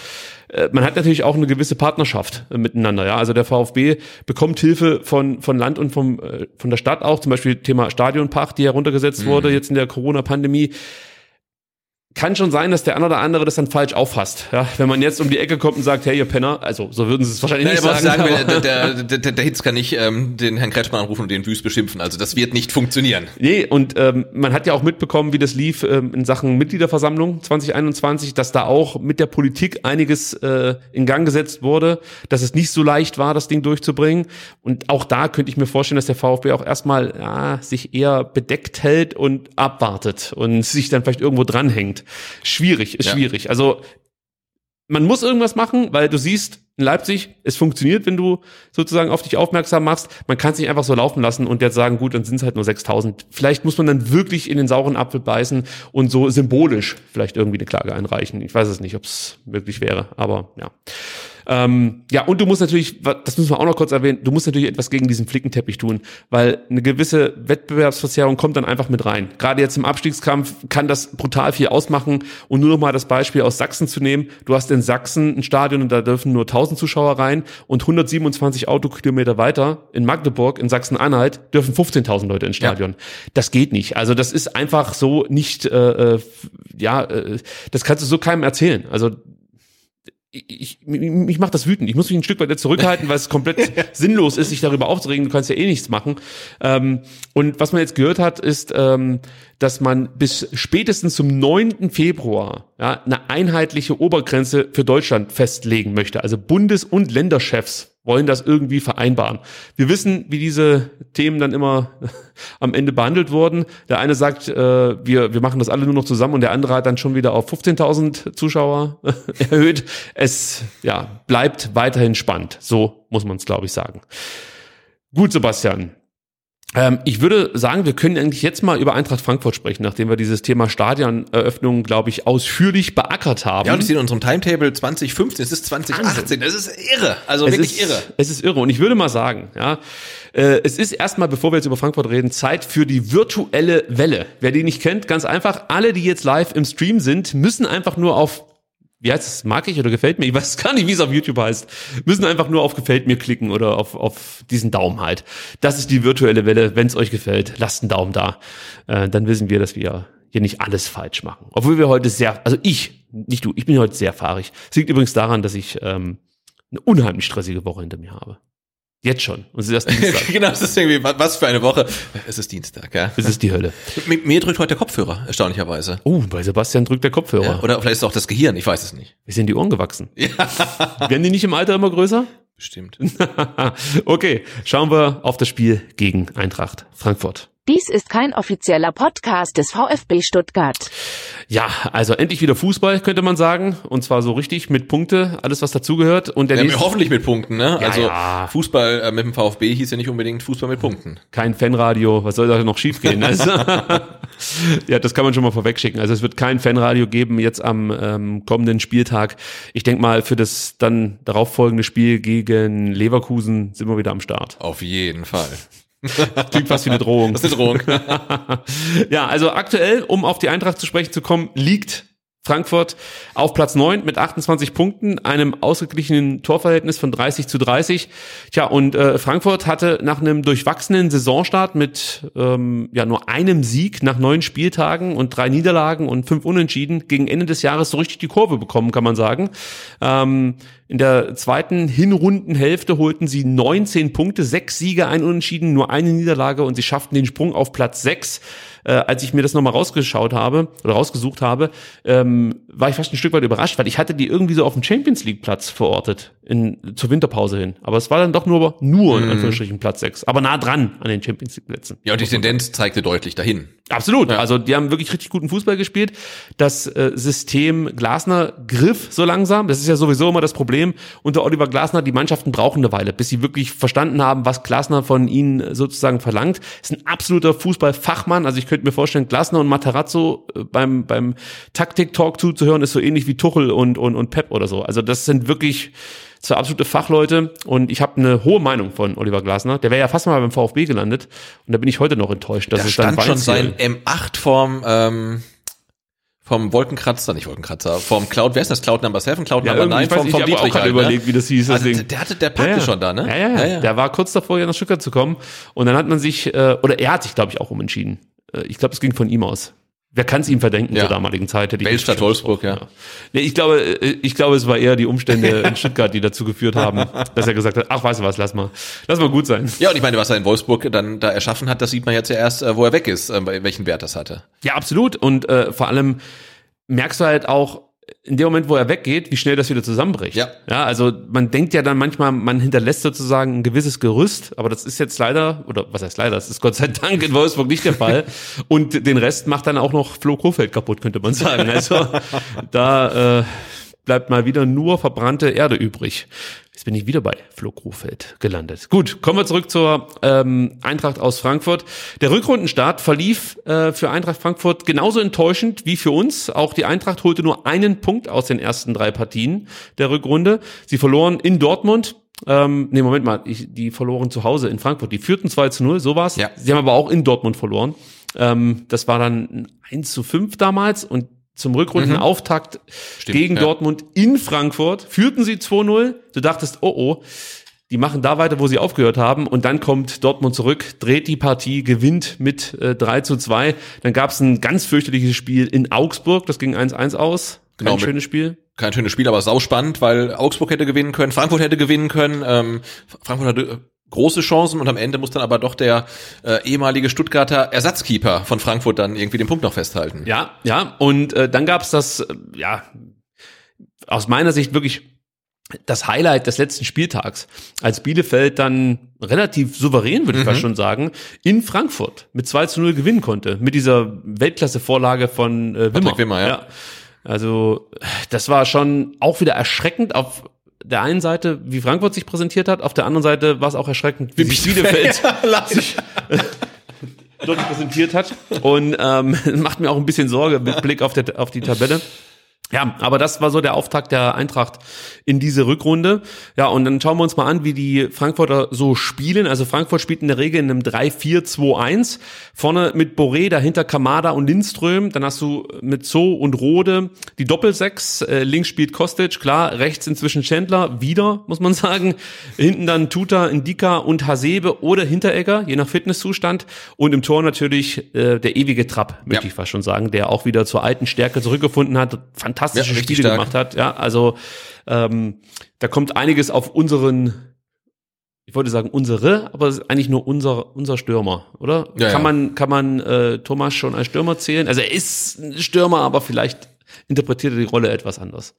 äh, man hat natürlich auch eine gewisse Partnerschaft äh, miteinander. Ja, also der VfB bekommt Hilfe von von Land und vom äh, von der Stadt auch. Zum Beispiel Thema Stadionpacht, die heruntergesetzt wurde jetzt in der Corona-Pandemie kann schon sein, dass der ein oder andere das dann falsch auffasst. Ja, wenn man jetzt um die Ecke kommt und sagt, hey, ihr Penner, also so würden sie es wahrscheinlich Nein, nicht aber sagen. sagen aber- der, der, der, der Hitz kann nicht ähm, den Herrn Kretschmann anrufen und den Wüst beschimpfen. Also das wird nicht funktionieren. Nee, und ähm, man hat ja auch mitbekommen, wie das lief ähm, in Sachen Mitgliederversammlung 2021, dass da auch mit der Politik einiges äh, in Gang gesetzt wurde, dass es nicht so leicht war, das Ding durchzubringen. Und auch da könnte ich mir vorstellen, dass der VfB auch erstmal ja, sich eher bedeckt hält und abwartet und <laughs> sich dann vielleicht irgendwo dranhängt. Schwierig, ist Ja. schwierig. Also man muss irgendwas machen, weil du siehst, in Leipzig, es funktioniert, wenn du sozusagen auf dich aufmerksam machst. Man kann es nicht einfach so laufen lassen und jetzt sagen, gut, dann sind es halt nur 6000. Vielleicht muss man dann wirklich in den sauren Apfel beißen und so symbolisch vielleicht irgendwie eine Klage einreichen. Ich weiß es nicht, ob es möglich wäre, aber ja. Ähm, ja, und du musst natürlich, das müssen wir auch noch kurz erwähnen, du musst natürlich etwas gegen diesen Flickenteppich tun, weil eine gewisse Wettbewerbsverzerrung kommt dann einfach mit rein. Gerade jetzt im Abstiegskampf kann das brutal viel ausmachen. Und nur noch mal das Beispiel aus Sachsen zu nehmen. Du hast in Sachsen ein Stadion und da dürfen nur 1000 Zuschauer rein und 127 Autokilometer weiter in Magdeburg, in Sachsen-Anhalt, dürfen 15.000 Leute ins Stadion. Das geht nicht. Also das ist einfach so nicht, äh, äh, ja, äh, das kannst du so keinem erzählen. Also ich, ich, mich macht das wütend. Ich muss mich ein Stück weit zurückhalten, weil es komplett <laughs> sinnlos ist, sich darüber aufzuregen. Du kannst ja eh nichts machen. Ähm, und was man jetzt gehört hat, ist, ähm, dass man bis spätestens zum 9. Februar ja, eine einheitliche Obergrenze für Deutschland festlegen möchte. Also Bundes- und Länderchefs wollen das irgendwie vereinbaren. Wir wissen, wie diese Themen dann immer <laughs> am Ende behandelt wurden. Der eine sagt, äh, wir, wir machen das alle nur noch zusammen und der andere hat dann schon wieder auf 15.000 Zuschauer <laughs> erhöht. Es ja, bleibt weiterhin spannend. So muss man es, glaube ich, sagen. Gut, Sebastian. Ähm, ich würde sagen, wir können eigentlich jetzt mal über Eintracht Frankfurt sprechen, nachdem wir dieses Thema Stadioneröffnung, glaube ich, ausführlich beackert haben. Ja, und ich sehe in unserem Timetable 2015, es ist 2018, das ist irre, also wirklich ist, irre. Es ist irre. Und ich würde mal sagen, ja, äh, es ist erstmal, bevor wir jetzt über Frankfurt reden, Zeit für die virtuelle Welle. Wer die nicht kennt, ganz einfach, alle, die jetzt live im Stream sind, müssen einfach nur auf wie heißt es, mag ich oder gefällt mir? Ich weiß <laughs> gar nicht, wie es auf YouTube heißt. Müssen einfach nur auf gefällt mir klicken oder auf, auf diesen Daumen halt. Das ist die virtuelle Welle. Wenn es euch gefällt, lasst einen Daumen da. Äh, dann wissen wir, dass wir hier nicht alles falsch machen. Obwohl wir heute sehr, also ich, nicht du, ich bin heute sehr fahrig. Es liegt übrigens daran, dass ich ähm, eine unheimlich stressige Woche hinter mir habe. Jetzt schon. Und es ist erst Dienstag. genau, es ist irgendwie, was für eine Woche. Es ist Dienstag, ja. Es ist die Hölle. Mit mir drückt heute der Kopfhörer, erstaunlicherweise. Oh, bei Sebastian drückt der Kopfhörer. Ja, oder vielleicht ist es auch das Gehirn, ich weiß es nicht. Wie sind die Ohren gewachsen? Ja. <laughs> Werden die nicht im Alter immer größer? Bestimmt. <laughs> okay, schauen wir auf das Spiel gegen Eintracht Frankfurt. Dies ist kein offizieller Podcast des VfB Stuttgart. Ja, also endlich wieder Fußball, könnte man sagen. Und zwar so richtig mit Punkte, alles was dazugehört. Und der Ja, nächste, hoffentlich mit Punkten, ne? Ja, also ja. Fußball äh, mit dem VfB hieß ja nicht unbedingt Fußball mit Punkten. kein Fanradio, was soll da noch schiefgehen? <laughs> Also, <laughs> ja, das kann man schon mal vorwegschicken. Also es wird kein Fanradio geben jetzt am ähm, kommenden Spieltag. Ich denke mal, für das dann darauffolgende Spiel gegen Leverkusen sind wir wieder am Start. Auf jeden Fall. <laughs> Klingt fast wie eine Drohung. Das ist eine Drohung. <laughs> ja, also aktuell, um auf die Eintracht zu sprechen zu kommen, liegt Frankfurt auf Platz 9 mit 28 Punkten, einem ausgeglichenen Torverhältnis von 30 zu 30. Tja, und äh, Frankfurt hatte nach einem durchwachsenen Saisonstart mit ähm, ja nur einem Sieg nach neun Spieltagen und drei Niederlagen und fünf Unentschieden gegen Ende des Jahres so richtig die Kurve bekommen, kann man sagen. Ähm, in der zweiten Hinrundenhälfte holten sie 19 Punkte, sechs Siege, ein Unentschieden, nur eine Niederlage und sie schafften den Sprung auf Platz 6. Äh, als ich mir das nochmal rausgeschaut habe oder rausgesucht habe, ähm, war ich fast ein Stück weit überrascht, weil ich hatte die irgendwie so auf dem Champions League Platz verortet in, zur Winterpause hin. Aber es war dann doch nur, nur in Anführungsstrichen Platz 6, aber nah dran an den Champions League Plätzen. Ja, und die Tendenz zeigte deutlich dahin. Absolut. Also die haben wirklich richtig guten Fußball gespielt. Das äh, System Glasner griff so langsam. Das ist ja sowieso immer das Problem unter Oliver Glasner. Die Mannschaften brauchen eine Weile, bis sie wirklich verstanden haben, was Glasner von ihnen sozusagen verlangt. Ist ein absoluter Fußballfachmann. Also ich könnte mir vorstellen, Glasner und Matarazzo äh, beim beim Taktik-Talk zuzuhören ist so ähnlich wie Tuchel und und und Pep oder so. Also das sind wirklich zwei absolute Fachleute und ich habe eine hohe Meinung von Oliver Glasner. Der wäre ja fast mal beim VfB gelandet und da bin ich heute noch enttäuscht, dass Da es dann stand schon Weinziel- sein M8 vorm, ähm, vom Wolkenkratzer, nicht Wolkenkratzer, vom Cloud, wer ist das? Cloud Number 7, Cloud Ja, Number irgendwie, 9, ich weiß vom, vom ich habe Dietrich halt, ne? überlegt, wie das hieß. Das Also, Ding. der hatte, der packte Ja, ja. schon da, ne? Ja, ja, ja, Der war kurz davor, ja nach Stuttgart zu kommen. Und dann hat man sich, äh, oder er hat sich, glaube ich, auch umentschieden. Äh, ich glaube, es ging von ihm aus. Wer kann es ihm verdenken Ja. zur damaligen Zeit? Hätte Weltstadt Wolfsburg, gesprochen, ja. Nee, ich glaube, äh, ich glaube, es war eher die Umstände in Stuttgart, die dazu geführt haben, <laughs> dass er gesagt hat, ach, weißt du was, lass mal, lass mal gut sein. Ja, und ich meine, was er in Wolfsburg dann da erschaffen hat, das sieht man jetzt ja erst, äh, wo er weg ist, äh, welchen Wert das hatte. Ja, absolut. Und äh, vor allem merkst du halt auch in dem Moment, wo er weggeht, wie schnell das wieder zusammenbricht. Ja. Ja, also man denkt ja dann manchmal, man hinterlässt sozusagen ein gewisses Gerüst, aber das ist jetzt leider, oder was heißt leider, das ist Gott sei Dank in Wolfsburg nicht der Fall. <laughs> Und den Rest macht dann auch noch Flo Kofeld kaputt, könnte man sagen. Also da äh, bleibt mal wieder nur verbrannte Erde übrig. Jetzt bin ich wieder bei Flo Krofeld gelandet. Gut, kommen wir zurück zur ähm, Eintracht aus Frankfurt. Der Rückrundenstart verlief äh, für Eintracht Frankfurt genauso enttäuschend wie für uns. Auch die Eintracht holte nur einen Punkt aus den ersten drei Partien der Rückrunde. Sie verloren in Dortmund. Ähm, nee, Moment mal, ich, die verloren zu Hause in Frankfurt. Die führten 2 zu 0, so war's. Ja. Sie haben aber auch in Dortmund verloren. Ähm, das war dann ein 1 zu 5 damals und zum Rückrundenauftakt Stimmt, gegen ja. Dortmund in Frankfurt führten sie 2-0. Du dachtest, oh oh, die machen da weiter, wo sie aufgehört haben. Und dann kommt Dortmund zurück, dreht die Partie, gewinnt mit äh, 3 zu 2. Dann gab es ein ganz fürchterliches Spiel in Augsburg, das ging 1-1 aus. Kein Genau, schönes Spiel. Kein schönes Spiel, aber sauspannend, weil Augsburg hätte gewinnen können, Frankfurt hätte gewinnen können, ähm, Frankfurt hatte große Chancen und am Ende muss dann aber doch der äh, ehemalige Stuttgarter Ersatzkeeper von Frankfurt dann irgendwie den Punkt noch festhalten. Ja, ja. Und äh, dann gab's das, äh, ja, aus meiner Sicht wirklich das Highlight des letzten Spieltags, als Bielefeld dann relativ souverän, würde ich fast schon sagen, in Frankfurt mit 2 zu 0 gewinnen konnte. Mit dieser Weltklasse-Vorlage von äh, Wimmer. Wimmer, ja. Also das war schon auch wieder erschreckend auf der einen Seite, wie Frankfurt sich präsentiert hat, auf der anderen Seite war es auch erschreckend, wie, Bielefeld <laughs> sich <laughs> dort präsentiert hat. Und ähm, <laughs> macht mir auch ein bisschen Sorge mit Blick auf, der, auf die Tabelle. Ja, aber das war so der Auftakt der Eintracht in diese Rückrunde. Ja, und dann schauen wir uns mal an, wie die Frankfurter so spielen. Also Frankfurt spielt in der Regel in einem 3-4-2-1. Vorne mit Boré, dahinter Kamada und Lindström. Dann hast du mit So und Rode die Doppelsechs. Äh, links spielt Kostic, klar. Rechts inzwischen Chandler, wieder, muss man sagen. Hinten dann Tuta, Indika und Hasebe oder Hinteregger, je nach Fitnesszustand. Und im Tor natürlich äh, der ewige Trapp, möchte Ja. ich fast schon sagen, der auch wieder zur alten Stärke zurückgefunden hat. Fantastische Ja, Spiele stark. gemacht hat. Ja, also ähm, da kommt einiges auf unseren, ich wollte sagen unsere, aber es ist eigentlich nur unser unser Stürmer, oder? Ja, kann ja. man kann man äh, Thomas schon als Stürmer zählen? Also er ist ein Stürmer, aber vielleicht interpretiert er die Rolle etwas anders.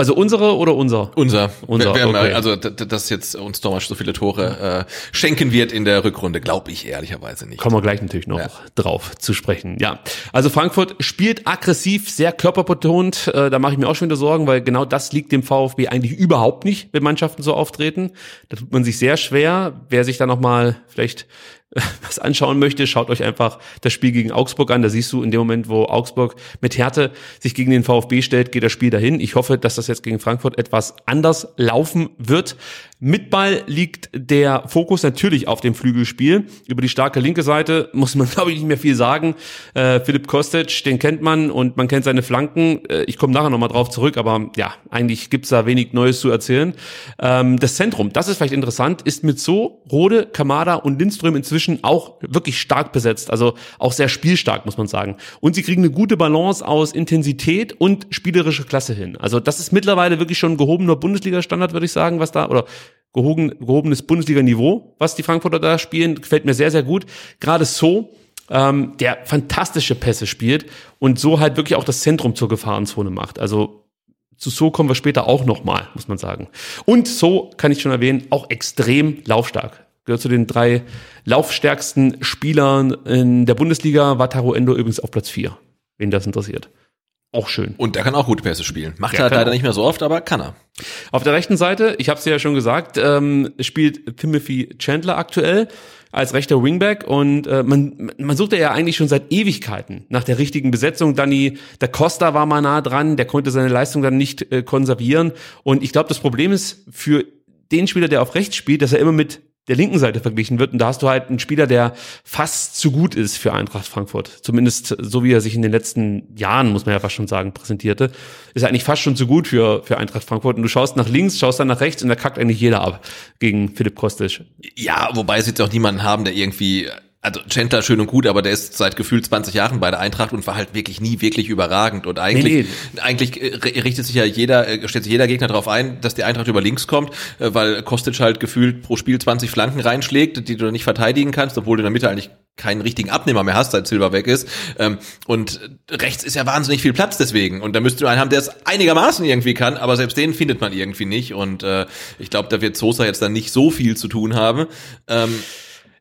Also unsere oder unser? Unser. Unser, wer mal, okay. also, dass jetzt uns Thomas so viele Tore äh, schenken wird in der Rückrunde, glaube ich ehrlicherweise nicht. Kommen wir gleich natürlich noch Ja. drauf zu sprechen. Ja, also Frankfurt spielt aggressiv, sehr körperbetont. Äh, da mache ich mir auch schon wieder Sorgen, weil genau das liegt dem VfB eigentlich überhaupt nicht, wenn Mannschaften so auftreten. Da tut man sich sehr schwer. Wer sich da noch mal vielleicht <laughs> was anschauen möchte, schaut euch einfach das Spiel gegen Augsburg an. Da siehst du in dem Moment, wo Augsburg mit Härte sich gegen den VfB stellt, geht das Spiel dahin. Ich hoffe, dass das jetzt gegen Frankfurt etwas anders laufen wird. Mit Ball liegt der Fokus natürlich auf dem Flügelspiel. Über die starke linke Seite muss man, <laughs> glaube ich, nicht mehr viel sagen. Äh, Philipp Kostic, den kennt man und man kennt seine Flanken. Äh, ich komme nachher nochmal drauf zurück, aber ja, eigentlich gibt's da wenig Neues zu erzählen. Ähm, das Zentrum, das ist vielleicht interessant, ist mit so Rode, Kamada und Lindström inzwischen auch wirklich stark besetzt. Also auch sehr spielstark, muss man sagen. Und sie kriegen eine gute Balance aus Intensität und spielerische Klasse hin. Also das ist mittlerweile wirklich schon gehobener Bundesliga-Standard, würde ich sagen, was da, oder gehoben, gehobenes Bundesliga-Niveau, was die Frankfurter da spielen, gefällt mir sehr, sehr gut. Gerade so, ähm, der fantastische Pässe spielt und so halt wirklich auch das Zentrum zur Gefahrenzone macht. Also zu So kommen wir später auch nochmal, muss man sagen. Und So kann ich schon erwähnen, auch extrem laufstark. Gehört zu den drei laufstärksten Spielern in der Bundesliga, war Taro Endo übrigens auf Platz vier, wen das interessiert. Auch schön. Und der kann auch gute Pässe spielen. Macht Ja, er halt leider auch. nicht mehr so oft, aber kann er. Auf der rechten Seite, ich habe es ja schon gesagt, ähm, spielt Timothy Chandler aktuell als rechter Wingback und äh, man, man sucht ja eigentlich schon seit Ewigkeiten nach der richtigen Besetzung. Danny da Costa war mal nah dran, der konnte seine Leistung dann nicht äh, konservieren und ich glaube, das Problem ist für den Spieler, der auf rechts spielt, dass er immer mit der linken Seite verglichen wird und da hast du halt einen Spieler, der fast zu gut ist für Eintracht Frankfurt. Zumindest so wie er sich in den letzten Jahren, muss man ja fast schon sagen, präsentierte, ist eigentlich fast schon zu gut für, für Eintracht Frankfurt. Und du schaust nach links, schaust dann nach rechts und da kackt eigentlich jeder ab gegen Philipp Kostic. Ja, wobei sie jetzt auch niemanden haben, der irgendwie, also Chandler schön und gut, aber der ist seit gefühlt 20 Jahren bei der Eintracht und war halt wirklich nie wirklich überragend. Und eigentlich, eigentlich äh, richtet sich ja jeder, äh, stellt sich jeder Gegner darauf ein, dass die Eintracht über links kommt, äh, weil Kostic halt gefühlt pro Spiel 20 Flanken reinschlägt, die du nicht verteidigen kannst, obwohl du in der Mitte eigentlich keinen richtigen Abnehmer mehr hast, seit Silber weg ist. Ähm, Und rechts ist ja wahnsinnig viel Platz deswegen. Und da müsste du einen haben, der es einigermaßen irgendwie kann, aber selbst den findet man irgendwie nicht. Und ich glaube, da wird Sosa jetzt dann nicht so viel zu tun haben.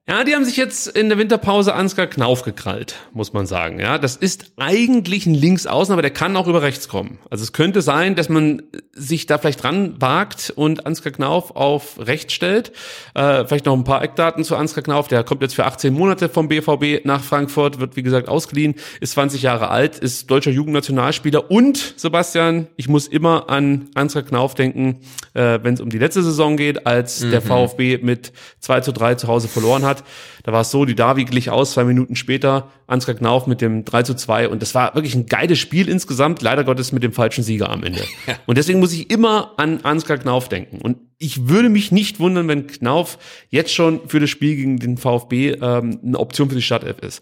Ja, die haben sich jetzt in der Winterpause Ansgar Knauf gekrallt, muss man sagen. Ja, das ist eigentlich ein Linksaußen, aber der kann auch über rechts kommen. Also es könnte sein, dass man sich da vielleicht dran wagt und Ansgar Knauf auf rechts stellt. Äh, vielleicht noch ein paar Eckdaten zu Ansgar Knauf. Der kommt jetzt für 18 Monate vom BVB nach Frankfurt, wird wie gesagt ausgeliehen, ist 20 Jahre alt, ist deutscher Jugendnationalspieler und Sebastian, ich muss immer an Ansgar Knauf denken, äh, wenn es um die letzte Saison geht, als der VfB mit 2 zu 3 zu Hause verloren hat. Da war es so, die Davi glich aus, zwei Minuten später, Ansgar Knauf mit dem 3 zu 2 und das war wirklich ein geiles Spiel insgesamt, leider Gottes mit dem falschen Sieger am Ende. <laughs> Und deswegen muss ich immer an Ansgar Knauf denken. Und ich würde mich nicht wundern, wenn Knauf jetzt schon für das Spiel gegen den VfB ähm, eine Option für die Startelf ist.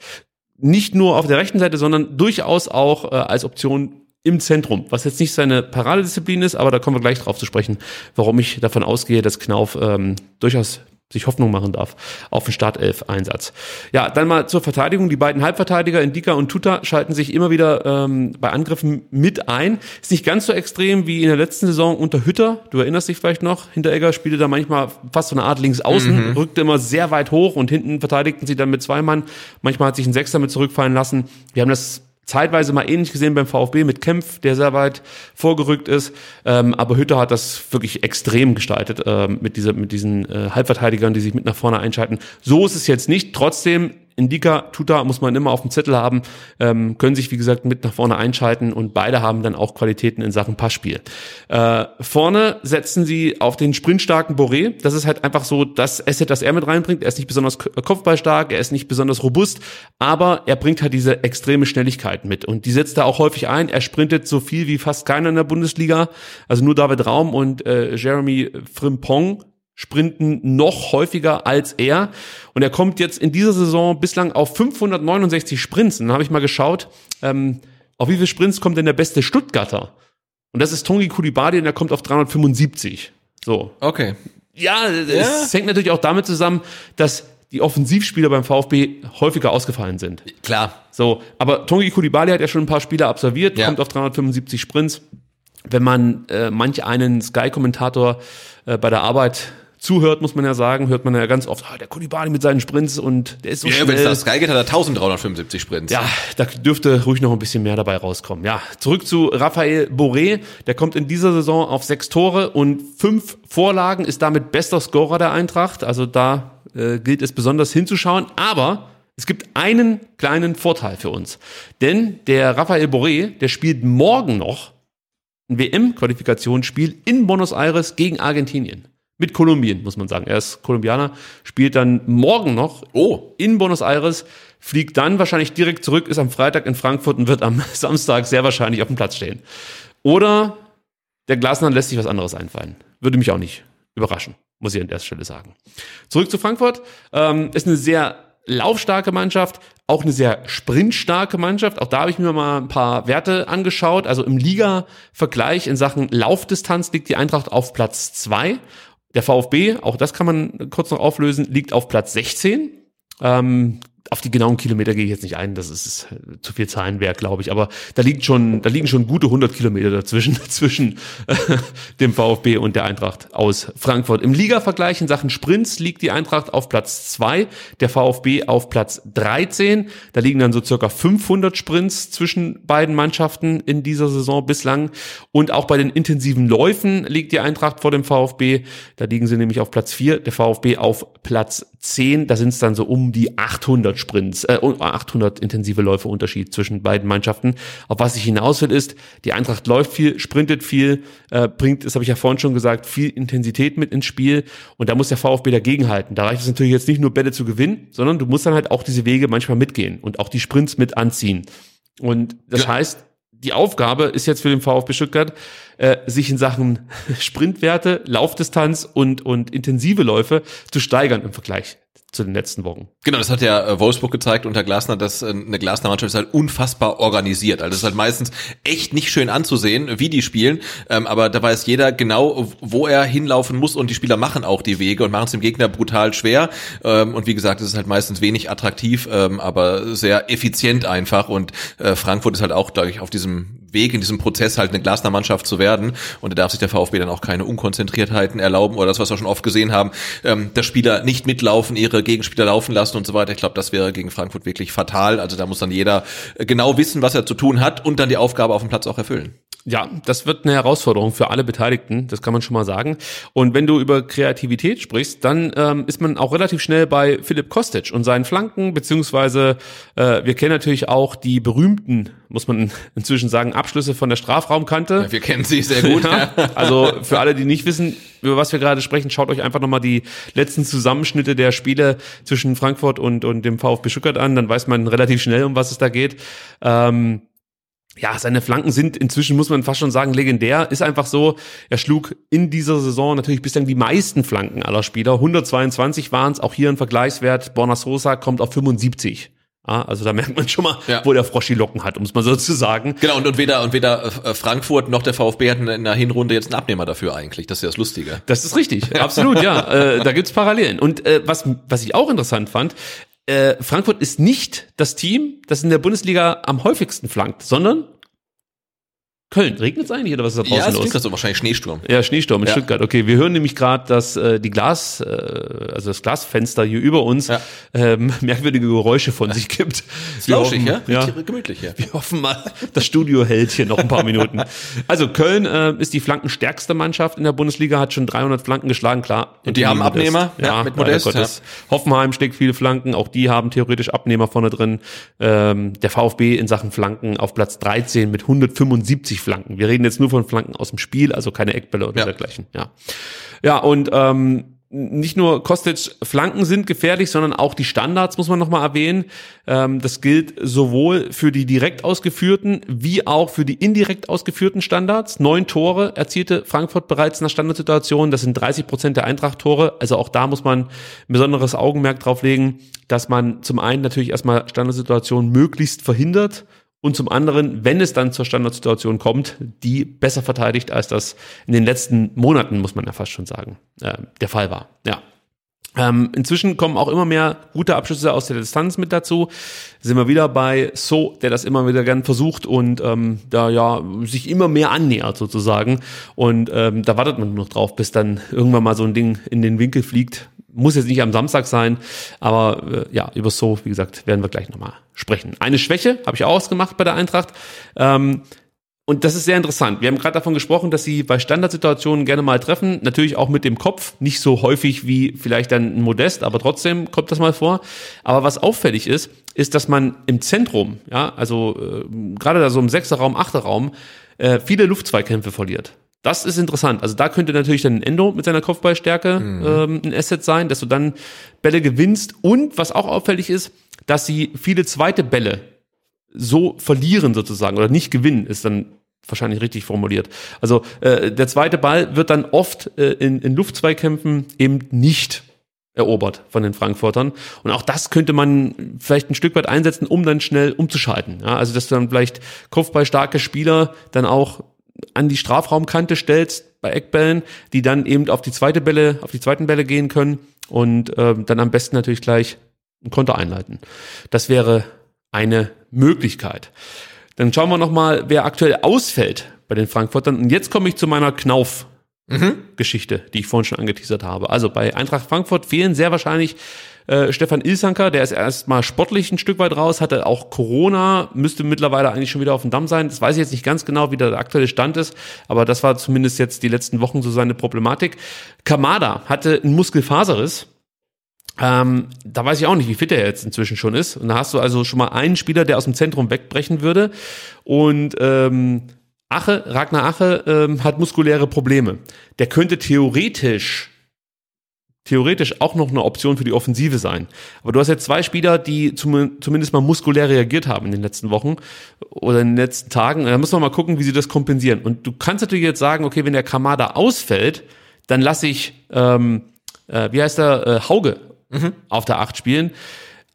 Nicht nur auf der rechten Seite, sondern durchaus auch äh, als Option im Zentrum, was jetzt nicht seine Paradedisziplin ist, aber da kommen wir gleich drauf zu sprechen, warum ich davon ausgehe, dass Knauf ähm, durchaus sich Hoffnung machen darf auf den Startelf-Einsatz. Ja, dann mal zur Verteidigung. Die beiden Halbverteidiger, Indika und Tuta, schalten sich immer wieder ähm, bei Angriffen mit ein. Ist nicht ganz so extrem wie in der letzten Saison unter Hütter. Du erinnerst dich vielleicht noch. Hinteregger spielte da manchmal fast so eine Art Linksaußen, rückte immer sehr weit hoch und hinten verteidigten sie dann mit zwei Mann. Manchmal hat sich ein Sechster mit zurückfallen lassen. Wir haben das zeitweise mal ähnlich gesehen beim VfB mit Kempf, der sehr weit vorgerückt ist. Ähm, aber Hütter hat das wirklich extrem gestaltet ähm, mit, dieser, mit diesen äh, Halbverteidigern, die sich mit nach vorne einschalten. So ist es jetzt nicht. Trotzdem Indika, Tuta muss man immer auf dem Zettel haben, ähm, können sich wie gesagt mit nach vorne einschalten und beide haben dann auch Qualitäten in Sachen Passspiel. Äh, vorne setzen sie auf den sprintstarken Boré. Das ist halt einfach so das Asset, das er mit reinbringt. Er ist nicht besonders kopfballstark, er ist nicht besonders robust, aber er bringt halt diese extreme Schnelligkeit mit und die setzt er auch häufig ein. Er sprintet so viel wie fast keiner in der Bundesliga, also nur David Raum und äh, Jeremy Frimpong sprinten noch häufiger als er. Und er kommt jetzt in dieser Saison bislang auf 569 Sprints. Und dann habe ich mal geschaut, ähm, auf wie viele Sprints kommt denn der beste Stuttgarter? Und das ist Tongi Kulibadi und er kommt auf 375. So. Okay. Ja, es hängt natürlich auch damit zusammen, dass die Offensivspieler beim VfB häufiger ausgefallen sind. Klar. So, aber Tongi Kulibali hat ja schon ein paar Spiele absolviert, Ja. kommt auf 375 Sprints. Wenn man äh, manch einen Sky-Kommentator äh, bei der Arbeit zuhört, muss man ja sagen, hört man ja ganz oft, ah, der Kulibali mit seinen Sprints und der ist so Ja, wenn schnell. es nach Sky geht, hat er 1375 Sprints. Ja, da dürfte ruhig noch ein bisschen mehr dabei rauskommen. Ja, zurück zu Raphael Boré. Der kommt in dieser Saison auf sechs Tore und fünf Vorlagen, ist damit bester Scorer der Eintracht. Also da äh, gilt es besonders hinzuschauen. Aber es gibt einen kleinen Vorteil für uns. Denn der Raphael Boré, der spielt morgen noch ein WM-Qualifikationsspiel in Buenos Aires gegen Argentinien. Mit Kolumbien, muss man sagen. Er ist Kolumbianer, spielt dann morgen noch Oh. in Buenos Aires, fliegt dann wahrscheinlich direkt zurück, ist am Freitag in Frankfurt und wird am <laughs> Samstag sehr wahrscheinlich auf dem Platz stehen. Oder der Glasner lässt sich was anderes einfallen. Würde mich auch nicht überraschen, muss ich an der Stelle sagen. Zurück zu Frankfurt. Ähm, ist eine sehr laufstarke Mannschaft, auch eine sehr sprintstarke Mannschaft. Auch da habe ich mir mal ein paar Werte angeschaut. Also im Liga-Vergleich in Sachen Laufdistanz liegt die Eintracht auf Platz zwei. Der VfB, auch das kann man kurz noch auflösen, liegt auf Platz 16. Ähm, auf die genauen Kilometer gehe ich jetzt nicht ein, das ist zu viel Zahlenwerk, glaube ich. Aber da liegt schon, da liegen schon gute 100 Kilometer dazwischen <laughs> zwischen äh, dem VfB und der Eintracht aus Frankfurt. Im Liga-Vergleich in Sachen Sprints liegt die Eintracht auf Platz zwei, der VfB auf Platz 13. Da liegen dann so circa 500 Sprints zwischen beiden Mannschaften in dieser Saison bislang. Und auch bei den intensiven Läufen liegt die Eintracht vor dem VfB. Da liegen sie nämlich auf Platz vier, der VfB auf Platz 10. Da sind es dann so um die 800 Sprints, äh, 800 intensive Läufe Unterschied zwischen beiden Mannschaften. Auf was ich hinaus will, ist, die Eintracht läuft viel, sprintet viel, äh, bringt, das habe ich ja vorhin schon gesagt, viel Intensität mit ins Spiel. Und da muss der VfB dagegenhalten. Da reicht es natürlich jetzt nicht nur Bälle zu gewinnen, sondern du musst dann halt auch diese Wege manchmal mitgehen und auch die Sprints mit anziehen. Und das Ja. heißt, die Aufgabe ist jetzt für den VfB Stuttgart, äh, sich in Sachen <laughs> Sprintwerte, Laufdistanz und, und intensive Läufe zu steigern im Vergleich zu den letzten Wochen. Genau, das hat ja äh, Wolfsburg gezeigt unter Glasner, dass äh, eine Glasner Mannschaft ist halt unfassbar organisiert. Also es ist halt meistens echt nicht schön anzusehen, wie die spielen, ähm, aber da weiß jeder genau, wo er hinlaufen muss und die Spieler machen auch die Wege und machen es dem Gegner brutal schwer. Ähm, und wie gesagt, es ist halt meistens wenig attraktiv, ähm, aber sehr effizient einfach und äh, Frankfurt ist halt auch, glaube ich, auf diesem Weg, in diesem Prozess halt eine Glasner Mannschaft zu werden und da darf sich der VfB dann auch keine Unkonzentriertheiten erlauben oder das, was wir schon oft gesehen haben, ähm, dass Spieler nicht mitlaufen, ihre Gegenspieler laufen lassen und so weiter. Ich glaube, das wäre gegen Frankfurt wirklich fatal. Also da muss dann jeder äh, genau wissen, was er zu tun hat und dann die Aufgabe auf dem Platz auch erfüllen. Ja, das wird eine Herausforderung für alle Beteiligten, das kann man schon mal sagen. Und wenn du über Kreativität sprichst, dann ähm, ist man auch relativ schnell bei Philipp Kostic und seinen Flanken, beziehungsweise äh, wir kennen natürlich auch die berühmten, muss man <laughs> inzwischen sagen, Abschlüsse von der Strafraumkante. Ja, wir kennen sie sehr gut. <laughs> Ja, also für alle, die nicht wissen, über was wir gerade sprechen, schaut euch einfach nochmal die letzten Zusammenschnitte der Spiele zwischen Frankfurt und, und dem VfB Stuttgart an, dann weiß man relativ schnell, um was es da geht. Ähm, ja, seine Flanken sind inzwischen, muss man fast schon sagen, legendär. Ist einfach so, er schlug in dieser Saison natürlich bislang die meisten Flanken aller Spieler. 122 waren es, auch hier ein Vergleichswert. Borna Sosa kommt auf 75. Ja, also da merkt man schon mal, Ja. wo der Frosch die Locken hat, um es mal so zu sagen. Genau, und, und weder, und weder äh, Frankfurt noch der VfB hatten in der Hinrunde jetzt einen Abnehmer dafür eigentlich. Das ist ja das Lustige. Das ist richtig, absolut, ja. Äh, da gibt's Parallelen. Und äh, was, was ich auch interessant fand, äh, Frankfurt ist nicht das Team, das in der Bundesliga am häufigsten flankt, sondern Köln. Regnet es eigentlich oder was ist da draußen Ja, es los? das so wahrscheinlich Schneesturm. Ja, Schneesturm in Ja. Stuttgart. Okay, wir hören nämlich gerade, dass äh, die Glas, äh, also das Glasfenster hier über uns Ja. ähm, <laughs> merkwürdige Geräusche von sich gibt. <laughs> Ist lauschig, ja? ja. Richtig gemütlich, ja. Wir hoffen mal, das Studio hält hier noch ein paar Minuten. <laughs> Also Köln äh, ist die flankenstärkste Mannschaft in der Bundesliga, hat schon 300 Flanken geschlagen, klar. Und die haben Modest. Abnehmer, ja, ja, mit Modest, Gottes. Hoffenheim schlägt viele Flanken, auch die haben theoretisch Abnehmer vorne drin. Ähm, der VfB in Sachen Flanken auf Platz 13 mit 175 Flanken. Wir reden jetzt nur von Flanken aus dem Spiel, also keine Eckbälle oder Ja. dergleichen. Ja, ja und ähm, nicht nur Kostic Flanken sind gefährlich, sondern auch die Standards muss man nochmal erwähnen. Ähm, das gilt sowohl für die direkt ausgeführten wie auch für die indirekt ausgeführten Standards. Neun Tore erzielte Frankfurt bereits in der Standardsituation. Das sind 30 Prozent der Eintracht-Tore. Also auch da muss man ein besonderes Augenmerk drauf legen, dass man zum einen natürlich erstmal Standardsituationen möglichst verhindert und zum anderen, wenn es dann zur Standardsituation kommt, die besser verteidigt, als das in den letzten Monaten, muss man ja fast schon sagen, äh, der Fall war. Ja. Ähm, inzwischen kommen auch immer mehr gute Abschlüsse aus der Distanz mit dazu. Sind wir wieder bei So, der das immer wieder gern versucht und ähm, da ja sich immer mehr annähert sozusagen. Und ähm, da wartet man nur noch drauf, bis dann irgendwann mal so ein Ding in den Winkel fliegt. Muss jetzt nicht am Samstag sein, aber äh, ja, über So, wie gesagt, werden wir gleich nochmal sprechen. Eine Schwäche habe ich auch ausgemacht bei der Eintracht. Ähm, und das ist sehr interessant. Wir haben gerade davon gesprochen, dass sie bei Standardsituationen gerne mal treffen. Natürlich auch mit dem Kopf. Nicht so häufig wie vielleicht dann ein Modest, aber trotzdem kommt das mal vor. Aber was auffällig ist, ist, dass man im Zentrum, ja, also äh, gerade da so im Sechserraum, Achterraum, äh, viele Luftzweikämpfe verliert. Das ist interessant. Also da könnte natürlich dann ein Endo mit seiner Kopfballstärke ähm, ein Asset sein, dass du dann Bälle gewinnst. Und was auch auffällig ist, dass sie viele zweite Bälle so verlieren sozusagen oder nicht gewinnen, ist dann wahrscheinlich richtig formuliert. Also äh, der zweite Ball wird dann oft äh, in, in Luftzweikämpfen eben nicht erobert von den Frankfurtern. Und auch das könnte man vielleicht ein Stück weit einsetzen, um dann schnell umzuschalten. Ja, also dass du dann vielleicht kopfballstarke Spieler dann auch an die Strafraumkante stellst bei Eckbällen, die dann eben auf die zweite Bälle, auf die zweiten Bälle gehen können und ähm, dann am besten natürlich gleich ein Konter einleiten. Das wäre eine Möglichkeit. Dann schauen wir noch mal, wer aktuell ausfällt bei den Frankfurtern. Und jetzt komme ich zu meiner Knauf. Geschichte, die ich vorhin schon angeteasert habe. Also bei Eintracht Frankfurt fehlen sehr wahrscheinlich äh, Stefan Ilsanker, der ist erstmal sportlich ein Stück weit raus, hatte auch Corona, müsste mittlerweile eigentlich schon wieder auf dem Damm sein. Das weiß ich jetzt nicht ganz genau, wie der aktuelle Stand ist, aber das war zumindest jetzt die letzten Wochen so seine Problematik. Kamada hatte einen Muskelfaserriss. Ähm, da weiß ich auch nicht, wie fit er jetzt inzwischen schon ist. Und da hast du also schon mal einen Spieler, der aus dem Zentrum wegbrechen würde. Und ähm, Ache, Ragnar Ache ähm, hat muskuläre Probleme. Der könnte theoretisch theoretisch auch noch eine Option für die Offensive sein. Aber du hast jetzt zwei Spieler, die zum, zumindest mal muskulär reagiert haben in den letzten Wochen oder in den letzten Tagen. Da muss man mal gucken, wie sie das kompensieren. Und du kannst natürlich jetzt sagen, okay, wenn der Kamada ausfällt, dann lasse ich, ähm, äh, wie heißt der, äh, Hauge auf der Acht spielen.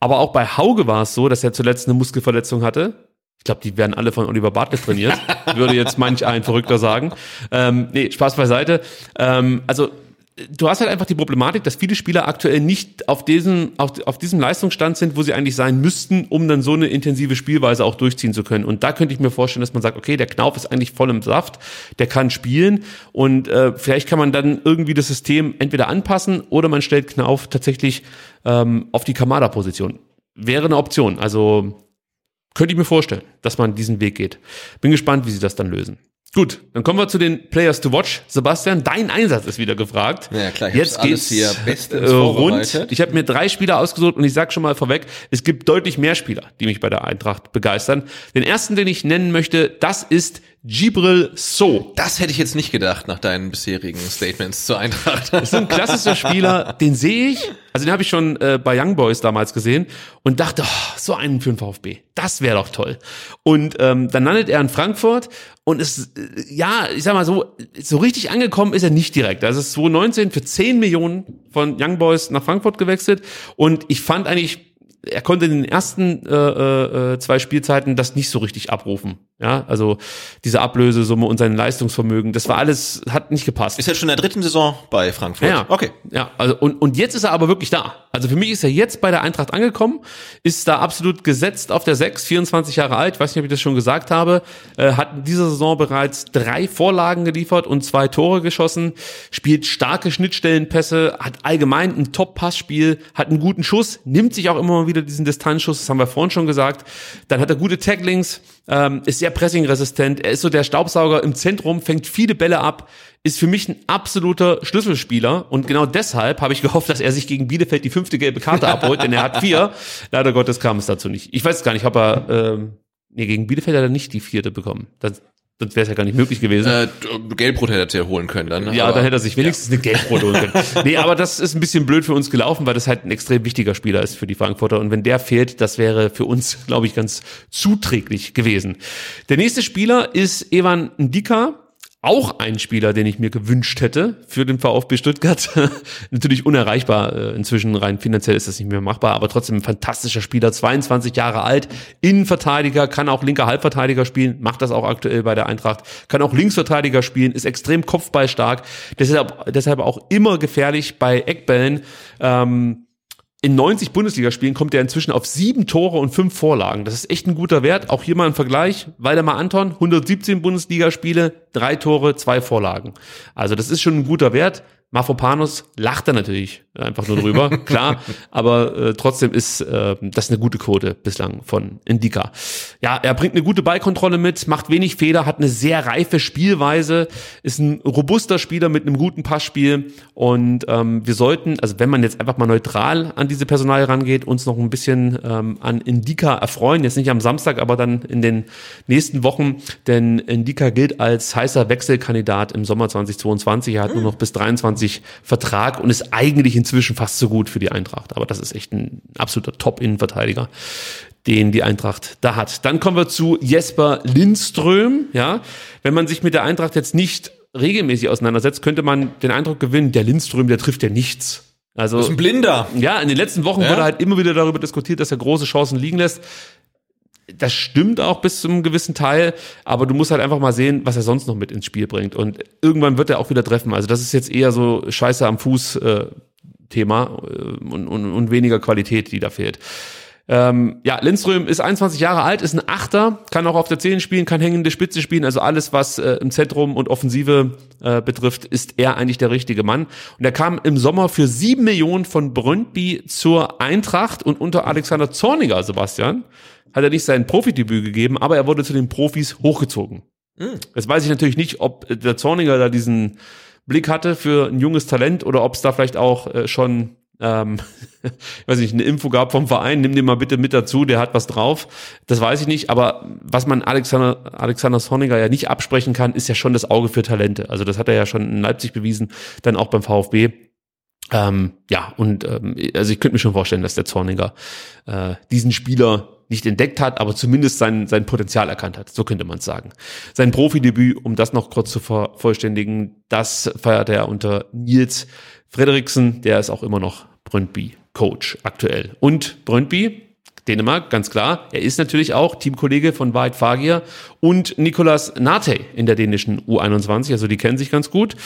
Aber auch bei Hauge war es so, dass er zuletzt eine Muskelverletzung hatte. Ich glaube, die werden alle von Oliver Bartlett trainiert, <laughs> würde jetzt manch ein Verrückter sagen. Ähm, nee, Spaß beiseite. Ähm, also du hast halt einfach die Problematik, dass viele Spieler aktuell nicht auf diesem, auf, auf diesem Leistungsstand sind, wo sie eigentlich sein müssten, um dann so eine intensive Spielweise auch durchziehen zu können. Und da könnte ich mir vorstellen, dass man sagt, okay, der Knauf ist eigentlich voll im Saft, der kann spielen und äh, vielleicht kann man dann irgendwie das System entweder anpassen oder man stellt Knauf tatsächlich ähm, auf die Kamada-Position. Wäre eine Option. Also könnte ich mir vorstellen, dass man diesen Weg geht. Bin gespannt, wie sie das dann lösen. Gut, dann kommen wir zu den Players to Watch. Sebastian, dein Einsatz ist wieder gefragt. Ja, klar, ich Jetzt geht's hier bestens äh, rund. Ich habe mir drei Spieler ausgesucht und ich sage schon mal vorweg, es gibt deutlich mehr Spieler, die mich bei der Eintracht begeistern. Den ersten, den ich nennen möchte, das ist Gibril So. Das hätte ich jetzt nicht gedacht nach deinen bisherigen Statements zur Eintracht. Das ist ein klassischer Spieler, den sehe ich, also den habe ich schon äh, bei Young Boys damals gesehen und dachte, oh, so einen für den VfB, das wäre doch toll. Und ähm, dann landet er in Frankfurt und ist, äh, ja, ich sag mal so, so richtig angekommen ist er nicht direkt. Also es ist 2019 für 10 Millionen von Young Boys nach Frankfurt gewechselt und ich fand eigentlich er konnte in den ersten äh, äh, zwei Spielzeiten das nicht so richtig abrufen. Ja, also diese Ablösesumme und sein Leistungsvermögen, das war alles, hat nicht gepasst. Ist jetzt schon in der dritten Saison bei Frankfurt. Ja, okay. Ja, also und, und jetzt ist er aber wirklich da. Also für mich ist er jetzt bei der Eintracht angekommen, ist da absolut gesetzt auf der 6, 24 Jahre alt, ich weiß nicht, ob ich das schon gesagt habe, äh, hat in dieser Saison bereits drei Vorlagen geliefert und zwei Tore geschossen, spielt starke Schnittstellenpässe, hat allgemein ein Top-Passspiel, hat einen guten Schuss, nimmt sich auch immer mal wieder diesen Distanzschuss, das haben wir vorhin schon gesagt. Dann hat er gute Tacklings, ähm, ist sehr pressingresistent, er ist so der Staubsauger im Zentrum, fängt viele Bälle ab, ist für mich ein absoluter Schlüsselspieler und genau deshalb habe ich gehofft, dass er sich gegen Bielefeld die fünfte gelbe Karte abholt, denn er hat vier. Leider Gottes kam es dazu nicht. Ich weiß gar nicht, ob er ähm, nee, gegen Bielefeld hat er nicht die vierte bekommen. Das, sonst wäre es ja gar nicht möglich gewesen. Äh, Gelbrot hätte er holen können dann. ne? Ja, dann hätte er sich wenigstens eine Gelbrot holen können. <laughs> Nee, aber das ist ein bisschen blöd für uns gelaufen, weil das halt ein extrem wichtiger Spieler ist für die Frankfurter. Und wenn der fehlt, das wäre für uns, glaube ich, ganz zuträglich gewesen. Der nächste Spieler ist Evan Ndika. Auch ein Spieler, den ich mir gewünscht hätte für den VfB Stuttgart. <laughs> Natürlich unerreichbar. äh, Inzwischen rein finanziell ist das nicht mehr machbar, aber trotzdem ein fantastischer Spieler. 22 Jahre alt, Innenverteidiger, kann auch linker Halbverteidiger spielen, macht das auch aktuell bei der Eintracht, kann auch Linksverteidiger spielen, ist extrem kopfballstark, deshalb, deshalb auch immer gefährlich bei Eckbällen. Ähm, in 90 Bundesligaspielen kommt er inzwischen auf sieben Tore und fünf Vorlagen. Das ist echt ein guter Wert. Auch hier mal ein Vergleich. Waldemar Anton, 117 Bundesligaspiele, drei Tore, zwei Vorlagen. Also das ist schon ein guter Wert. Mafropanos lacht er natürlich einfach nur drüber, <laughs> klar, aber äh, trotzdem ist äh, das eine gute Quote bislang von Indika. Ja, er bringt eine gute Ballkontrolle mit, macht wenig Fehler, hat eine sehr reife Spielweise, ist ein robuster Spieler mit einem guten Passspiel. Und ähm, wir sollten, also wenn man jetzt einfach mal neutral an diese Personalie rangeht, uns noch ein bisschen ähm, an Indika erfreuen, jetzt nicht am Samstag, aber dann in den nächsten Wochen, denn Indika gilt als heißer Wechselkandidat im Sommer 2022, er hat nur noch bis 23 Vertrag und ist eigentlich inzwischen fast so gut für die Eintracht, aber das ist echt ein absoluter Top-Innenverteidiger den die Eintracht da hat. Dann kommen wir zu Jesper Lindström, ja. Wenn man sich mit der Eintracht jetzt nicht regelmäßig auseinandersetzt, könnte man den Eindruck gewinnen, der Lindström, der trifft ja nichts. Also Das ist ein Blinder. ja, in den letzten Wochen Ja. wurde halt immer wieder darüber diskutiert, dass er große Chancen liegen lässt. Das stimmt auch bis zu einem gewissen Teil, aber du musst halt einfach mal sehen, was er sonst noch mit ins Spiel bringt. Und irgendwann wird er auch wieder treffen. Also das ist jetzt eher so Scheiße am Fuß äh, Thema äh, und, und, und weniger Qualität, die da fehlt. Ähm, ja, Lindström ist 21 Jahre alt, ist ein Achter, kann auch auf der 10 spielen, kann hängende Spitze spielen, also alles, was äh, im Zentrum und Offensive äh, betrifft, ist er eigentlich der richtige Mann. Und er kam im Sommer für 7 Millionen von Brøndby zur Eintracht und unter Alexander Zorniger, Sebastian, hat er nicht sein Profidebüt gegeben, aber er wurde zu den Profis hochgezogen. Jetzt weiß ich natürlich nicht, ob der Zorniger da diesen Blick hatte für ein junges Talent oder ob es da vielleicht auch äh, schon ähm, ich <laughs> weiß nicht, eine Info gab vom Verein, nimm den mal bitte mit dazu, der hat was drauf. Das weiß ich nicht, aber was man Alexander, Alexander Sonniger ja nicht absprechen kann, ist ja schon das Auge für Talente. Also das hat er ja schon in Leipzig bewiesen, dann auch beim VfB. Ähm, ja, und ähm, also ich könnte mir schon vorstellen, dass der Zorniger äh, diesen Spieler nicht entdeckt hat, aber zumindest sein, sein Potenzial erkannt hat. So könnte man es sagen. Sein Profidebüt, um das noch kurz zu vervollständigen, das feiert er unter Nils Frederiksen, der ist auch immer noch Brøndby Coach aktuell. Und Brøndby, Dänemark, ganz klar. Er ist natürlich auch Teamkollege von Veit Fagir und Nicolas Nate in der dänischen U21. Also die kennen sich ganz gut.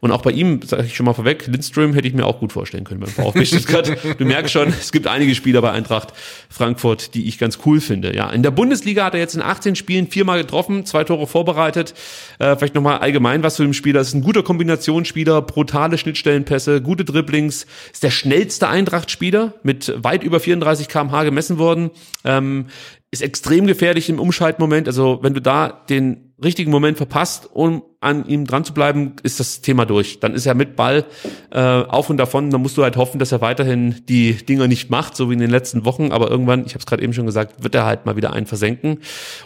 Und auch bei ihm, sage ich schon mal vorweg, Lindström hätte ich mir auch gut vorstellen können beim VfB Stuttgart. <laughs> Du merkst schon, es gibt einige Spieler bei Eintracht Frankfurt, die ich ganz cool finde. Ja, in der Bundesliga hat er jetzt in 18 Spielen viermal getroffen, zwei Tore vorbereitet. Äh, vielleicht nochmal allgemein was zu dem Spieler. Ist ein guter Kombinationsspieler, brutale Schnittstellenpässe, gute Dribblings. Ist der schnellste Eintracht-Spieler mit weit über 34 km/h gemessen worden. Ähm, ist extrem gefährlich im Umschaltmoment. Also wenn du da den richtigen Moment verpasst, um an ihm dran zu bleiben, ist das Thema durch. Dann ist er mit Ball äh, auf und davon. Dann musst du halt hoffen, dass er weiterhin die Dinger nicht macht, so wie in den letzten Wochen. Aber irgendwann, ich habe es gerade eben schon gesagt, wird er halt mal wieder einen versenken.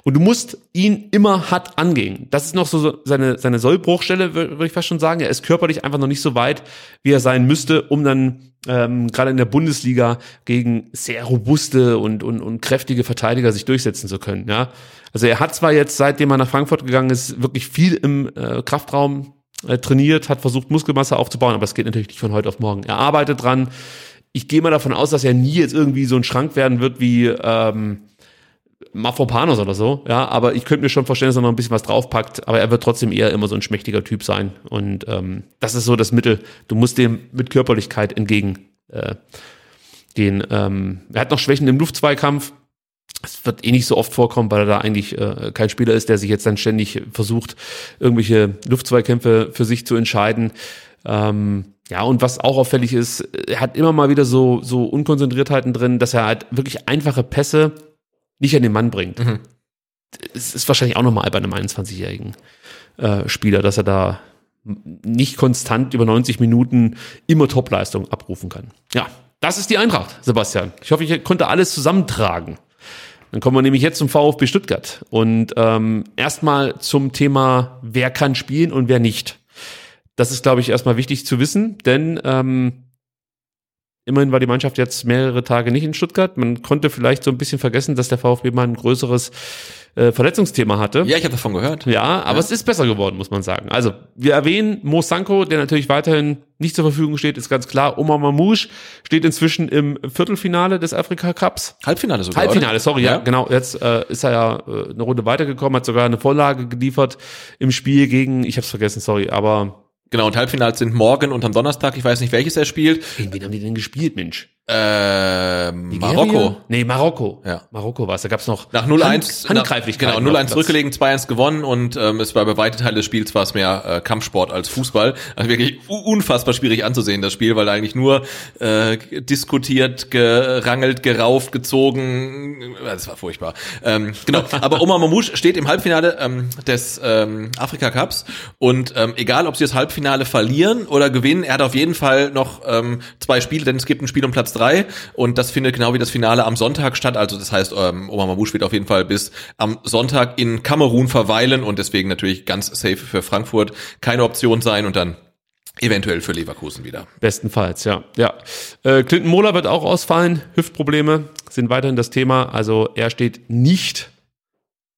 Und du musst ihn immer hart angehen. Das ist noch so seine, seine Sollbruchstelle, würde ich fast schon sagen. Er ist körperlich einfach noch nicht so weit, wie er sein müsste, um dann ähm, gerade in der Bundesliga gegen sehr robuste und, und, und kräftige Verteidiger sich durchsetzen zu können. Ja, also er hat zwar jetzt, seitdem er nach Frankfurt gegangen ist, wirklich viel im äh, Kraftraum äh, trainiert, hat versucht Muskelmasse aufzubauen, aber das geht natürlich nicht von heute auf morgen. Er arbeitet dran, Ich gehe mal davon aus, dass er nie jetzt irgendwie so ein Schrank werden wird wie ähm, Mafropanos oder so, ja, aber ich könnte mir schon vorstellen, dass er noch ein bisschen was draufpackt, aber er wird trotzdem eher immer so ein schmächtiger Typ sein. Und ähm, das ist so das Mittel. Du musst dem mit Körperlichkeit entgegen äh, gehen. Ähm, er hat noch Schwächen im Luftzweikampf. Es wird eh nicht so oft vorkommen, weil er da eigentlich äh, kein Spieler ist, der sich jetzt dann ständig versucht, irgendwelche Luftzweikämpfe für sich zu entscheiden. Ähm, ja, und was auch auffällig ist, er hat immer mal wieder so, so Unkonzentriertheiten drin, dass er halt wirklich einfache Pässe nicht an den Mann bringt. Mhm. Es ist wahrscheinlich auch nochmal bei einem 21-jährigen äh, Spieler, dass er da nicht konstant über 90 Minuten immer Topleistung abrufen kann. Ja, das ist die Eintracht, Sebastian. Ich hoffe, ich konnte alles zusammentragen. Dann kommen wir nämlich jetzt zum VfB Stuttgart. Und ähm, erstmal zum Thema, wer kann spielen und wer nicht. Das ist, glaube ich, erstmal wichtig zu wissen, denn ähm, immerhin war die Mannschaft jetzt mehrere Tage nicht in Stuttgart. Man konnte vielleicht so ein bisschen vergessen, dass der VfB mal ein größeres äh, Verletzungsthema hatte. Ja, ich habe davon gehört. Ja, aber ja. es ist besser geworden, muss man sagen. Also, wir erwähnen Mo Sanko, der natürlich weiterhin nicht zur Verfügung steht, ist ganz klar. Omar Mamouche steht inzwischen im Viertelfinale des Afrika Cups. Halbfinale sogar. Halbfinale, oder? sorry, ja, ja genau. Jetzt äh, ist er ja äh, eine Runde weitergekommen, hat sogar eine Vorlage geliefert im Spiel gegen, ich habe es vergessen, sorry, aber Genau, und Halbfinals sind morgen und am Donnerstag. Ich weiß nicht, welches er spielt. Gegen wen haben die denn gespielt, Mensch? Äh, Marokko. Nee, Marokko. Ja. Marokko war es. Da gab's noch nach 0-1 Hand, Handgreiflichkeit. Genau, 0-1 zurückgelegen, 2-1 gewonnen und ähm, es war bei weiten Teil des Spiels war es mehr äh, Kampfsport als Fußball. Also wirklich unfassbar schwierig anzusehen, das Spiel, weil eigentlich nur äh, diskutiert, gerangelt, gerauft, gezogen. Das war furchtbar. Ähm, genau, <laughs> aber Omar Mamouche steht im Halbfinale ähm, des ähm, Afrika Cups und ähm, egal, ob sie das Halbfinale verlieren oder gewinnen, er hat auf jeden Fall noch ähm, zwei Spiele, denn es gibt ein Spiel um Platz 3 und das findet genau wie das Finale am Sonntag statt. Also das heißt, ähm, Omar Mamouche wird auf jeden Fall bis am Sonntag in Kamerun verweilen und deswegen natürlich ganz safe für Frankfurt keine Option sein und dann Eventuell für Leverkusen wieder. Bestenfalls, ja. ja. Äh, Clinton Mohler wird auch ausfallen. Hüftprobleme sind weiterhin das Thema. Also er steht nicht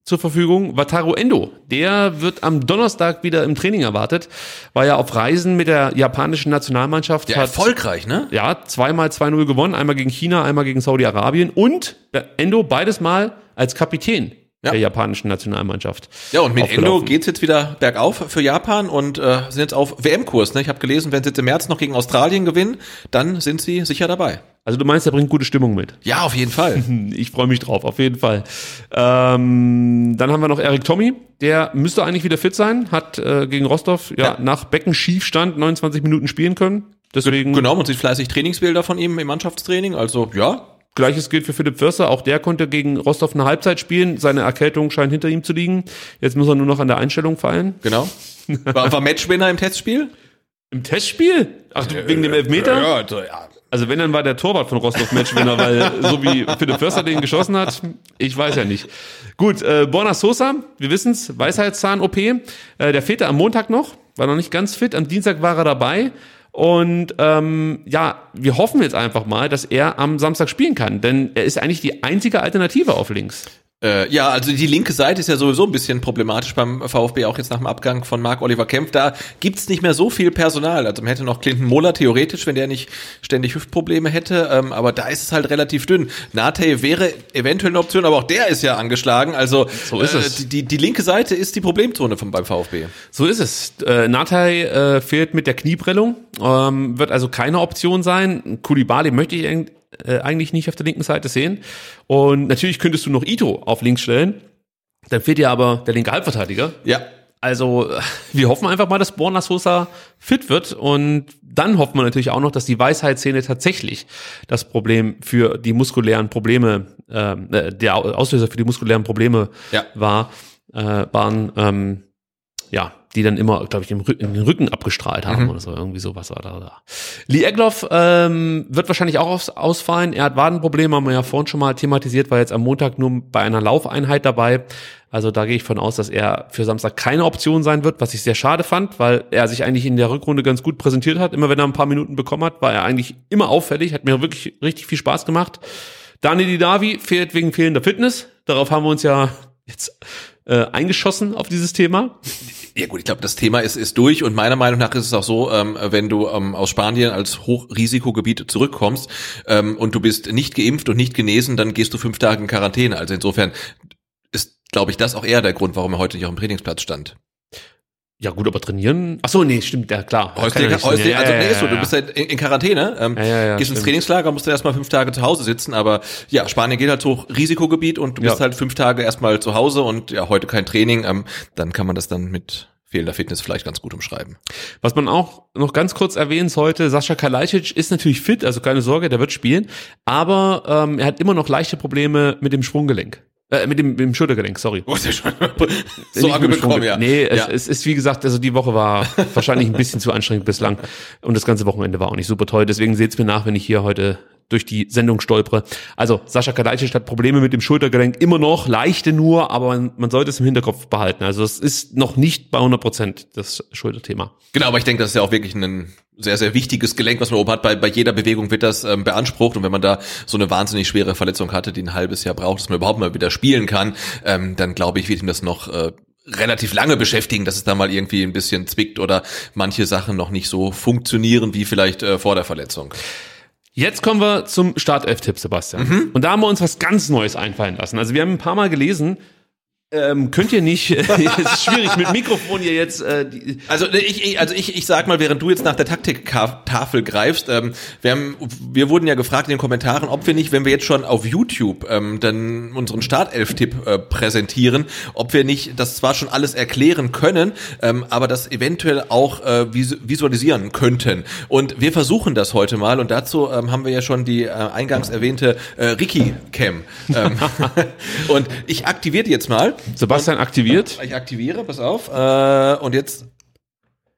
zur Verfügung. Wataru Endo, der wird am Donnerstag wieder im Training erwartet, war ja auf Reisen mit der japanischen Nationalmannschaft. Ja, hat, erfolgreich, ne? Ja, zweimal 2-0 gewonnen, einmal gegen China, einmal gegen Saudi-Arabien und Endo beides Mal als Kapitän ja. der japanischen Nationalmannschaft. Ja, und mit Endo geht's jetzt wieder bergauf für Japan und äh, sind jetzt auf WM-Kurs. Ne? Ich habe gelesen, wenn sie jetzt im März noch gegen Australien gewinnen, dann sind sie sicher dabei. Also du meinst, er bringt gute Stimmung mit? Ja, auf jeden Fall. <laughs> Ich freue mich drauf, auf jeden Fall. Ähm, dann haben wir noch Erik Tommy, der müsste eigentlich wieder fit sein, hat äh, gegen Rostov ja, ja. nach Beckenschiefstand 29 Minuten spielen können. Deswegen genau, man sieht fleißig Trainingsbilder von ihm im Mannschaftstraining, also ja, Gleiches gilt für Philipp Förster. Auch der konnte gegen Rostov eine Halbzeit spielen. Seine Erkältung scheint hinter ihm zu liegen. Jetzt muss er nur noch an der Einstellung feilen. Genau. War, war Matchwinner im Testspiel? Im Testspiel? Ach, äh, wegen dem Elfmeter? Ja, also, ja. Also wenn, dann war der Torwart von Rostov Matchwinner, weil so wie Philipp Förster den geschossen hat, ich weiß ja nicht. Gut, äh, Borna Sosa, wir wissen's, Weisheitszahn-OP. Äh, der fehlte am Montag noch, war noch nicht ganz fit. Am Dienstag war er dabei. Und ähm, ja, wir hoffen jetzt einfach mal, dass er am Samstag spielen kann, denn er ist eigentlich die einzige Alternative auf links. Äh, ja, also die linke Seite ist ja sowieso ein bisschen problematisch beim VfB, auch jetzt nach dem Abgang von Marc Oliver Kempf. Da gibt's nicht mehr so viel Personal. Also man hätte noch Clinton Moller theoretisch, wenn der nicht ständig Hüftprobleme hätte, ähm, aber da ist es halt relativ dünn. Nate wäre eventuell eine Option, aber auch der ist ja angeschlagen. Also so ist äh, es. Die, die, die, linke Seite ist die Problemzone von, beim VfB. So ist es. Äh, Nate äh, fehlt mit der Knieprellung, ähm, wird also keine Option sein. Kulibali möchte ich äh, eigentlich nicht auf der linken Seite sehen. Und natürlich könntest du noch Ito auf links stellen. Dann fehlt dir aber der linke Halbverteidiger. Ja. Also <laughs> wir hoffen einfach mal, dass Borna Sosa fit wird und dann hoffen wir natürlich auch noch, dass die Weisheitszähne tatsächlich das Problem für die muskulären Probleme, ähm, äh, der Auslöser für die muskulären Probleme ja. war, äh, waren. Ähm, ja, die dann immer, glaube ich, im Rücken, den Rücken abgestrahlt haben mhm. oder so. Irgendwie sowas war da. da. Lee Egloff ähm, wird wahrscheinlich auch aus, ausfallen. Er hat Wadenprobleme, haben wir ja vorhin schon mal thematisiert, war jetzt am Montag nur bei einer Laufeinheit dabei. Also da gehe ich von aus, dass er für Samstag keine Option sein wird, was ich sehr schade fand, weil er sich eigentlich in der Rückrunde ganz gut präsentiert hat. Immer wenn er ein paar Minuten bekommen hat, war er eigentlich immer auffällig, hat mir wirklich richtig viel Spaß gemacht. Dani Didavi fehlt wegen fehlender Fitness. Darauf haben wir uns ja jetzt äh, eingeschossen auf dieses Thema? Ja gut, ich glaube, das Thema ist, ist durch und meiner Meinung nach ist es auch so, ähm, wenn du ähm, aus Spanien als Hochrisikogebiet zurückkommst ähm, und du bist nicht geimpft und nicht genesen, dann gehst du fünf Tage in Quarantäne. Also insofern ist, glaube ich, das auch eher der Grund, warum er heute nicht auf dem Trainingsplatz stand. Ja gut, aber trainieren. Ach so, nee, stimmt, ja klar. Häuslich, ja häuslich, also nee, ist so, du bist halt in, in Quarantäne, ähm, gehst ins stimmt. Trainingslager, musst dann erstmal fünf Tage zu Hause sitzen, aber ja, Spanien geht halt so Risikogebiet und du bist halt fünf Tage erstmal zu Hause und ja, heute kein Training, ähm, dann kann man das dann mit fehlender Fitness vielleicht ganz gut umschreiben. Was man auch noch ganz kurz erwähnen sollte, Sascha Kalajdzic ist natürlich fit, also keine Sorge, der wird spielen, aber ähm, er hat immer noch leichte Probleme mit dem Schwunggelenk. Äh, mit dem, mit dem Schultergelenk, sorry. Oh, <laughs> mit dem bekommen, ja. Nee, es, ja. es ist wie gesagt, also die Woche war wahrscheinlich ein bisschen zu anstrengend bislang und das ganze Wochenende war auch nicht super toll. Deswegen seht's mir nach, wenn ich hier heute durch die Sendung stolpere. Also Sascha Kalajdzic hat Probleme mit dem Schultergelenk immer noch, leichte nur, aber man, man sollte es im Hinterkopf behalten. Also es ist noch nicht bei 100 Prozent das Schulterthema. Genau, aber ich denke, das ist ja auch wirklich ein sehr, sehr wichtiges Gelenk, was man oben hat. Bei, bei jeder Bewegung wird das ähm, beansprucht. Und wenn man da so eine wahnsinnig schwere Verletzung hatte, die ein halbes Jahr braucht, dass man überhaupt mal wieder spielen kann, ähm, dann glaube ich, wird ihm das noch äh, relativ lange beschäftigen, dass es da mal irgendwie ein bisschen zwickt oder manche Sachen noch nicht so funktionieren wie vielleicht äh, vor der Verletzung. Jetzt kommen wir zum Startelf-Tipp, Sebastian. Mhm. Und da haben wir uns was ganz Neues einfallen lassen. Also wir haben ein paar Mal gelesen, ähm, könnt ihr nicht, <laughs> es ist schwierig mit Mikrofon hier jetzt, äh, die, Also ich, ich, also ich, ich sag mal, während du jetzt nach der Taktiktafel greifst, ähm, wir, haben, wir wurden ja gefragt in den Kommentaren, ob wir nicht, wenn wir jetzt schon auf YouTube ähm, dann unseren Startelf-Tipp äh, präsentieren, ob wir nicht das zwar schon alles erklären können, ähm, aber das eventuell auch äh, vis visualisieren könnten. Und wir versuchen das heute mal und dazu ähm, haben wir ja schon die äh, eingangs erwähnte äh, Ricky-Cam. Ähm, <laughs> und ich aktiviere jetzt mal. Sebastian aktiviert. Ich aktiviere, pass auf. Äh, und jetzt,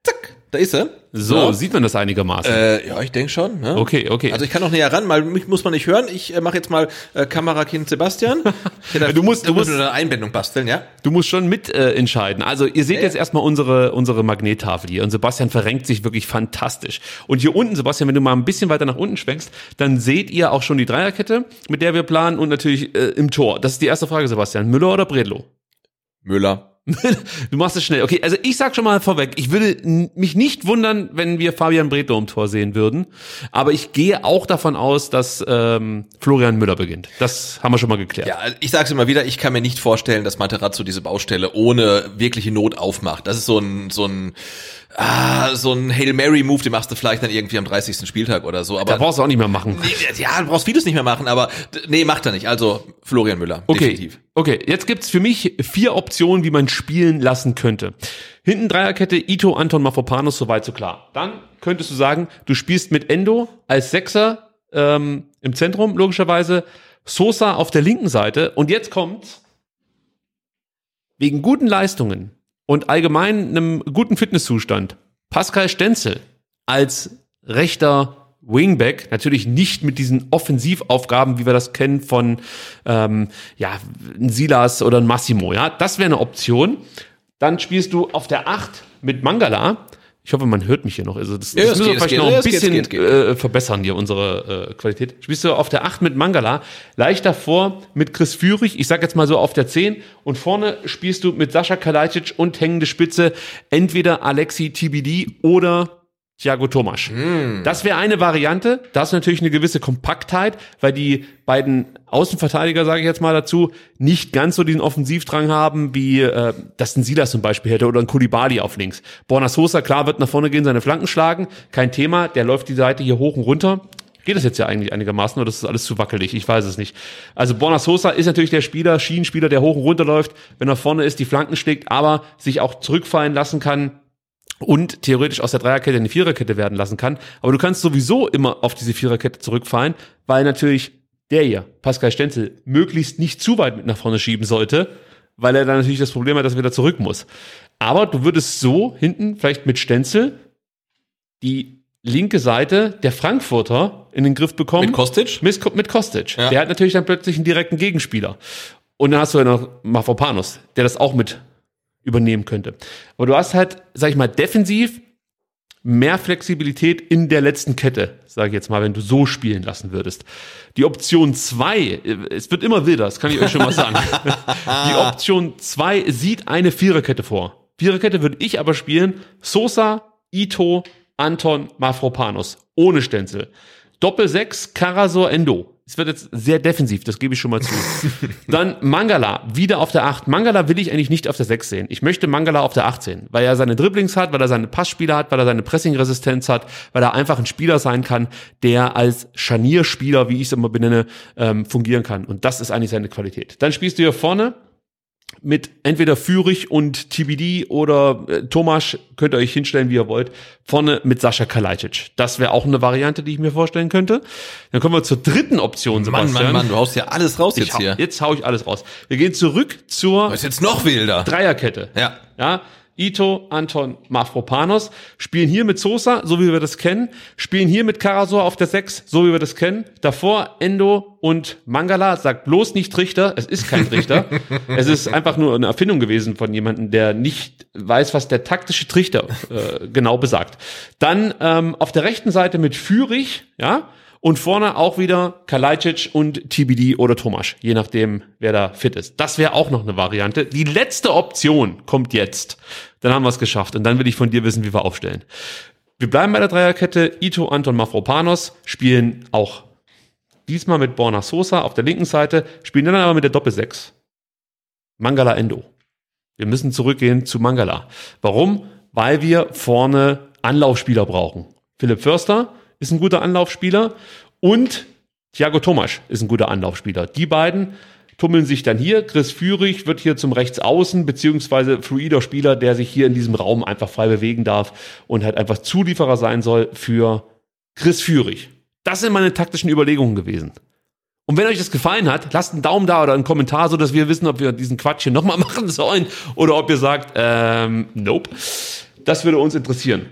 zack, da ist er. So, sieht man das einigermaßen. Äh, ja, ich denke schon. Ne? Okay, okay. Also ich kann noch näher ran, weil mich muss man nicht hören. Ich äh, mache jetzt mal äh, Kamerakind Sebastian. <laughs> Du musst- du musst- eine Einbindung basteln, ja? Du musst schon mit äh, entscheiden. Also ihr seht jetzt erstmal unsere, unsere Magnettafel hier und Sebastian verrenkt sich wirklich fantastisch. Und hier unten, Sebastian, wenn du mal ein bisschen weiter nach unten schwenkst, dann seht ihr auch schon die Dreierkette, mit der wir planen und natürlich äh, im Tor. Das ist die erste Frage, Sebastian. Müller oder Bredlo? Müller. <laughs> Du machst es schnell. Okay, also ich sag schon mal vorweg, ich würde mich nicht wundern, wenn wir Fabian Bredlo im Tor sehen würden. Aber ich gehe auch davon aus, dass ähm, Florian Müller beginnt. Das haben wir schon mal geklärt. Ja, ich sag's immer wieder, ich kann mir nicht vorstellen, dass Materazzo diese Baustelle ohne wirkliche Not aufmacht. Das ist so ein, so ein, ah, so ein Hail Mary Move, den machst du vielleicht dann irgendwie am 30. Spieltag oder so. Aber Da brauchst du auch nicht mehr machen. Nee, ja, du brauchst vieles nicht mehr machen, aber nee, macht er nicht. Also Florian Müller, Okay, definitiv. okay. Jetzt gibt's für mich vier Optionen, wie man spielen lassen könnte. Hinten Dreierkette, Ito, Anton, Mafropanos, soweit so klar. Dann könntest du sagen, du spielst mit Endo als Sechser ähm, im Zentrum, logischerweise. Sosa auf der linken Seite. Und jetzt kommt wegen guten Leistungen und allgemein einem guten Fitnesszustand Pascal Stenzel als rechter Wingback, natürlich nicht mit diesen Offensivaufgaben, wie wir das kennen von ähm, ja, Silas oder Massimo. Ja, das wäre eine Option. Dann spielst du auf der 8 mit Mangala. Ich hoffe, man hört mich hier noch. Also das, Ja, das es müssen wir geht, es vielleicht geht. noch ein bisschen geht. Äh, verbessern hier unsere äh, Qualität. Spielst du auf der 8 mit Mangala, leicht davor mit Chris Führig, ich sag jetzt mal so auf der 10 und vorne spielst du mit Sascha Kalajdzic und hängende Spitze entweder Alexi TBD oder Thiago Tomasch. Das wäre eine Variante. Da ist natürlich eine gewisse Kompaktheit, weil die beiden Außenverteidiger, sage ich jetzt mal dazu, nicht ganz so diesen Offensivdrang haben, wie äh, das ein Silas zum Beispiel hätte oder ein Kulibali auf links. Borna Sosa, klar, wird nach vorne gehen, seine Flanken schlagen, kein Thema. Der läuft die Seite hier hoch und runter. Geht das jetzt ja eigentlich einigermaßen oder ist das alles zu wackelig? Ich weiß es nicht. Also Borna Sosa ist natürlich der Spieler, Schienenspieler, der hoch und runter läuft, wenn er vorne ist, die Flanken schlägt, aber sich auch zurückfallen lassen kann, und theoretisch aus der Dreierkette eine Viererkette werden lassen kann. Aber du kannst sowieso immer auf diese Viererkette zurückfallen, weil natürlich der hier, Pascal Stenzel, möglichst nicht zu weit mit nach vorne schieben sollte, weil er dann natürlich das Problem hat, dass er wieder zurück muss. Aber du würdest so hinten vielleicht mit Stenzel die linke Seite der Frankfurter in den Griff bekommen. Mit Kostic? Mit, mit Kostic. Ja. Der hat natürlich dann plötzlich einen direkten Gegenspieler. Und dann hast du ja noch Mafropanos, der das auch mit übernehmen könnte. Aber du hast halt, sag ich mal, defensiv mehr Flexibilität in der letzten Kette, sage ich jetzt mal, wenn du so spielen lassen würdest. Die Option zwei, es wird immer wilder, das kann ich euch schon mal sagen. <laughs> Die Option zwei sieht eine Viererkette vor. Viererkette würde ich aber spielen, Sosa, Ito, Anton, Mafropanos, ohne Stenzel. Doppel 6, Karasor, Endo. Es wird jetzt sehr defensiv, das gebe ich schon mal zu. <laughs> Dann Mangala, wieder auf der 8. Mangala will ich eigentlich nicht auf der 6 sehen. Ich möchte Mangala auf der 8 sehen, weil er seine Dribblings hat, weil er seine Passspieler hat, weil er seine Pressing-Resistenz hat, weil er einfach ein Spieler sein kann, der als Scharnierspieler, wie ich es immer benenne, ähm, fungieren kann. Und das ist eigentlich seine Qualität. Dann spielst du hier vorne mit entweder Fürich und TBD oder äh, Tomasch, könnt ihr euch hinstellen, wie ihr wollt, vorne mit Sascha Kalajdzic. Das wäre auch eine Variante, die ich mir vorstellen könnte. Dann kommen wir zur dritten Option, Sebastian. Mann, Mann, Mann, du haust ja alles raus jetzt hau, hier. Jetzt hau ich alles raus. Wir gehen zurück zur Was ist jetzt noch wilder? Dreierkette. Ja. Ja, Ito, Anton, Mafropanos spielen hier mit Sosa, so wie wir das kennen, spielen hier mit Karasor auf der 6, so wie wir das kennen. Davor Endo und Mangala, sagt bloß nicht Trichter, es ist kein Trichter. es ist einfach nur eine Erfindung gewesen von jemandem, der nicht weiß, was der taktische Trichter äh, genau besagt. Dann ähm, auf der rechten Seite mit Fürich, ja, und vorne auch wieder Kalajdzic und TBD oder Tomasch, je nachdem, wer da fit ist. Das wäre auch noch eine Variante. Die letzte Option kommt jetzt. Dann haben wir es geschafft. Und dann will ich von dir wissen, wie wir aufstellen. Wir bleiben bei der Dreierkette. Ito, Anton, Mafropanos spielen auch diesmal mit Borna Sosa auf der linken Seite, spielen dann aber mit der Doppel-6. Mangala Endo. Wir müssen zurückgehen zu Mangala. Warum? Weil wir vorne Anlaufspieler brauchen. Philipp Förster ist ein guter Anlaufspieler und Thiago Tomasch ist ein guter Anlaufspieler. Die beiden tummeln sich dann hier. Chris Führig wird hier zum Rechtsaußen, beziehungsweise fluider Spieler, der sich hier in diesem Raum einfach frei bewegen darf und halt einfach Zulieferer sein soll für Chris Führig. Das sind meine taktischen Überlegungen gewesen. Und wenn euch das gefallen hat, lasst einen Daumen da oder einen Kommentar, so dass wir wissen, ob wir diesen Quatsch hier nochmal <laughs> machen sollen oder ob ihr sagt, ähm, nope. Das würde uns interessieren.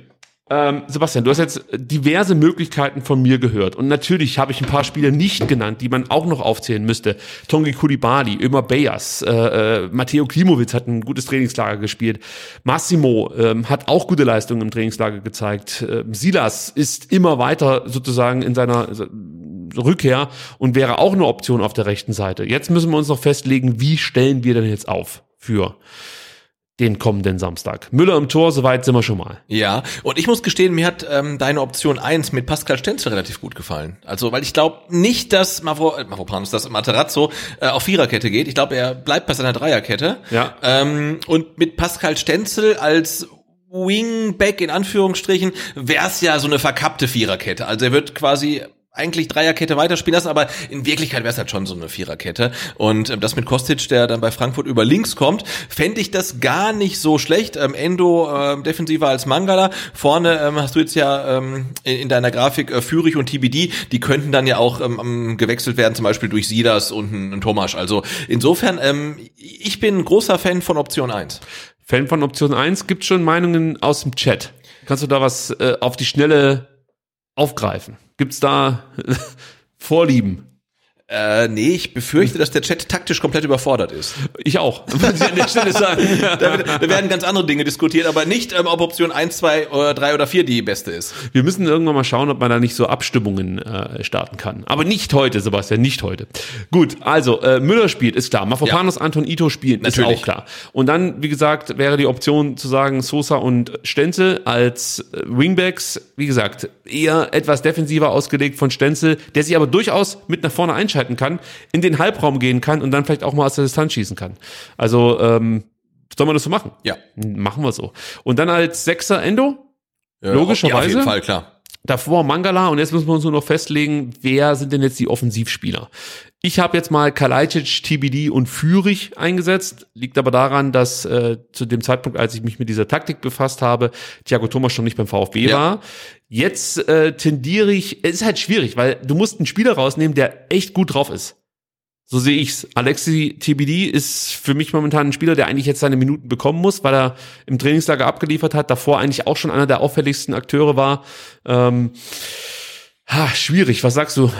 Ähm, Sebastian, du hast jetzt diverse Möglichkeiten von mir gehört. Und natürlich habe ich ein paar Spiele nicht genannt, die man auch noch aufzählen müsste. Tongi Kulibali, Ömer Bayers, äh, äh, Matteo Klimowitz hat ein gutes Trainingslager gespielt. Massimo ähm, hat auch gute Leistungen im Trainingslager gezeigt. Äh, Silas ist immer weiter sozusagen in seiner Rückkehr und wäre auch eine Option auf der rechten Seite. Jetzt müssen wir uns noch festlegen, wie stellen wir denn jetzt auf für den kommenden Samstag. Müller im Tor, soweit sind wir schon mal. Ja, und ich muss gestehen, mir hat ähm, deine Option eins mit Pascal Stenzel relativ gut gefallen. Also, weil ich glaube nicht, dass Mavro, äh, Mavropanos, dass Materazzo äh, auf Viererkette geht. Ich glaube, er bleibt bei seiner Dreierkette. Ja. Ähm, und mit Pascal Stenzel als Wingback in Anführungsstrichen wäre es ja so eine verkappte Viererkette. Also er wird quasi eigentlich Dreierkette weiterspielen lassen, aber in Wirklichkeit wäre es halt schon so eine Viererkette. Und ähm, das mit Kostic, der dann bei Frankfurt über links kommt, fände ich das gar nicht so schlecht. Ähm, Endo ähm, defensiver als Mangala. Vorne ähm, hast du jetzt ja ähm, in, in, deiner Grafik äh, Fürich und TBD, die könnten dann ja auch ähm, gewechselt werden, zum Beispiel durch Sidas und ein, Thomas. Also insofern, ähm, ich bin großer Fan von Option 1. Fan von Option 1, gibt schon Meinungen aus dem Chat. Kannst du da was äh, auf die Schnelle aufgreifen? Gibt's da <laughs> Vorlieben? Äh, nee, ich befürchte, dass der Chat taktisch komplett überfordert ist. Ich auch, <laughs> muss ich an der Stelle sagen. da, da, werden ganz andere Dinge diskutiert, aber nicht, ähm, ob Option 1, 2 oder 3 oder 4 die beste ist. Wir müssen irgendwann mal schauen, ob man da nicht so Abstimmungen äh, starten kann. Aber nicht heute, Sebastian, nicht heute. Gut, also äh, Müller spielt, ist klar. Mafropanos, ja. Anton Ito spielt, Natürlich. ist auch klar. Und dann, wie gesagt, wäre die Option zu sagen, Sosa und Stenzel als äh, Wingbacks, wie gesagt, eher etwas defensiver ausgelegt von Stenzel, der sich aber durchaus mit nach vorne einschaltet einschalten kann, in den Halbraum gehen kann und dann vielleicht auch mal aus der Distanz schießen kann. Also ähm, soll man das so machen? Ja. Machen wir so. Und dann als Sechser Endo? Ja, Logischerweise. auf jeden Fall, klar. Davor Mangala und jetzt müssen wir uns nur noch festlegen, wer sind denn jetzt die Offensivspieler? Ich habe jetzt mal Kalajdzic, TBD und Fürich eingesetzt. Liegt aber daran, dass äh, zu dem Zeitpunkt, als ich mich mit dieser Taktik befasst habe, Thiago Thomas schon nicht beim VfB ja. war. Jetzt äh, tendiere ich, es ist halt schwierig, weil du musst einen Spieler rausnehmen, der echt gut drauf ist. So sehe ich's. Alexi TBD ist für mich momentan ein Spieler, der eigentlich jetzt seine Minuten bekommen muss, weil er im Trainingslager abgeliefert hat, davor eigentlich auch schon einer der auffälligsten Akteure war. Ähm, ha, schwierig, was sagst du?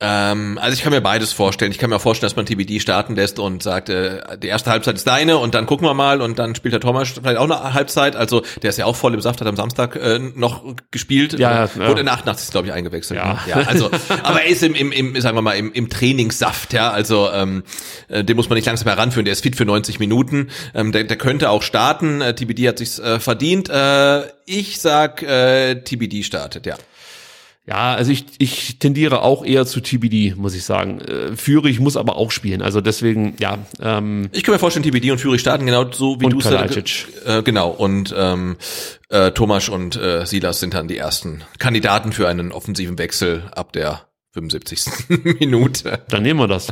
Ähm, also ich kann mir beides vorstellen. Ich kann mir auch vorstellen, dass man TBD starten lässt und sagt, äh, die erste Halbzeit ist deine und dann gucken wir mal und dann spielt der Thomas vielleicht auch eine Halbzeit. Also der ist ja auch voll im Saft, hat am Samstag äh, noch gespielt. Ja, ja, ja. Wurde in der 88. glaube ich eingewechselt. Ja. ja also, aber er ist im, im, im sagen wir mal, im, im Trainingssaft, ja. Also ähm, äh, den muss man nicht langsam heranführen. Der ist fit für 90 Minuten. Ähm, der, der könnte auch starten. Äh, TBD hat sich's äh, verdient. Äh, ich sag, äh, TBD startet, ja. Ja, also ich, ich tendiere auch eher zu TBD, muss ich sagen. Äh, Führig muss aber auch spielen. Also deswegen, ja, ähm, Ich kann mir vorstellen, TBD und Fury starten genau so wie du es äh, genau und ähm, äh, Thomas und äh, Silas sind dann die ersten Kandidaten für einen offensiven Wechsel ab der 75. <laughs> Minute. dann nehmen wir das.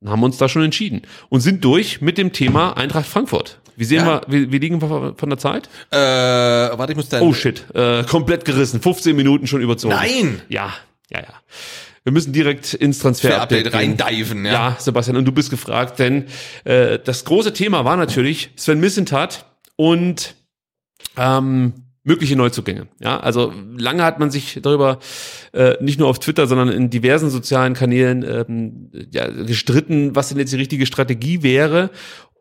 Dann haben wir uns da schon entschieden. Und sind durch mit dem Thema Eintracht Frankfurt. Wie sehen Ja. wir, wie, wie liegen wir von der Zeit? Äh, warte, ich muss dann. Oh shit, äh, komplett gerissen. 15 Minuten schon überzogen. Nein! Ja, ja, ja. Wir müssen direkt ins Transfer-Update reindiven, ja. Ja. Sebastian, und du bist gefragt, denn äh, das große Thema war natürlich Sven Missentat und ähm, mögliche Neuzugänge. Ja, also lange hat man sich darüber äh, nicht nur auf Twitter, sondern in diversen sozialen Kanälen ähm, ja, gestritten, was denn jetzt die richtige Strategie wäre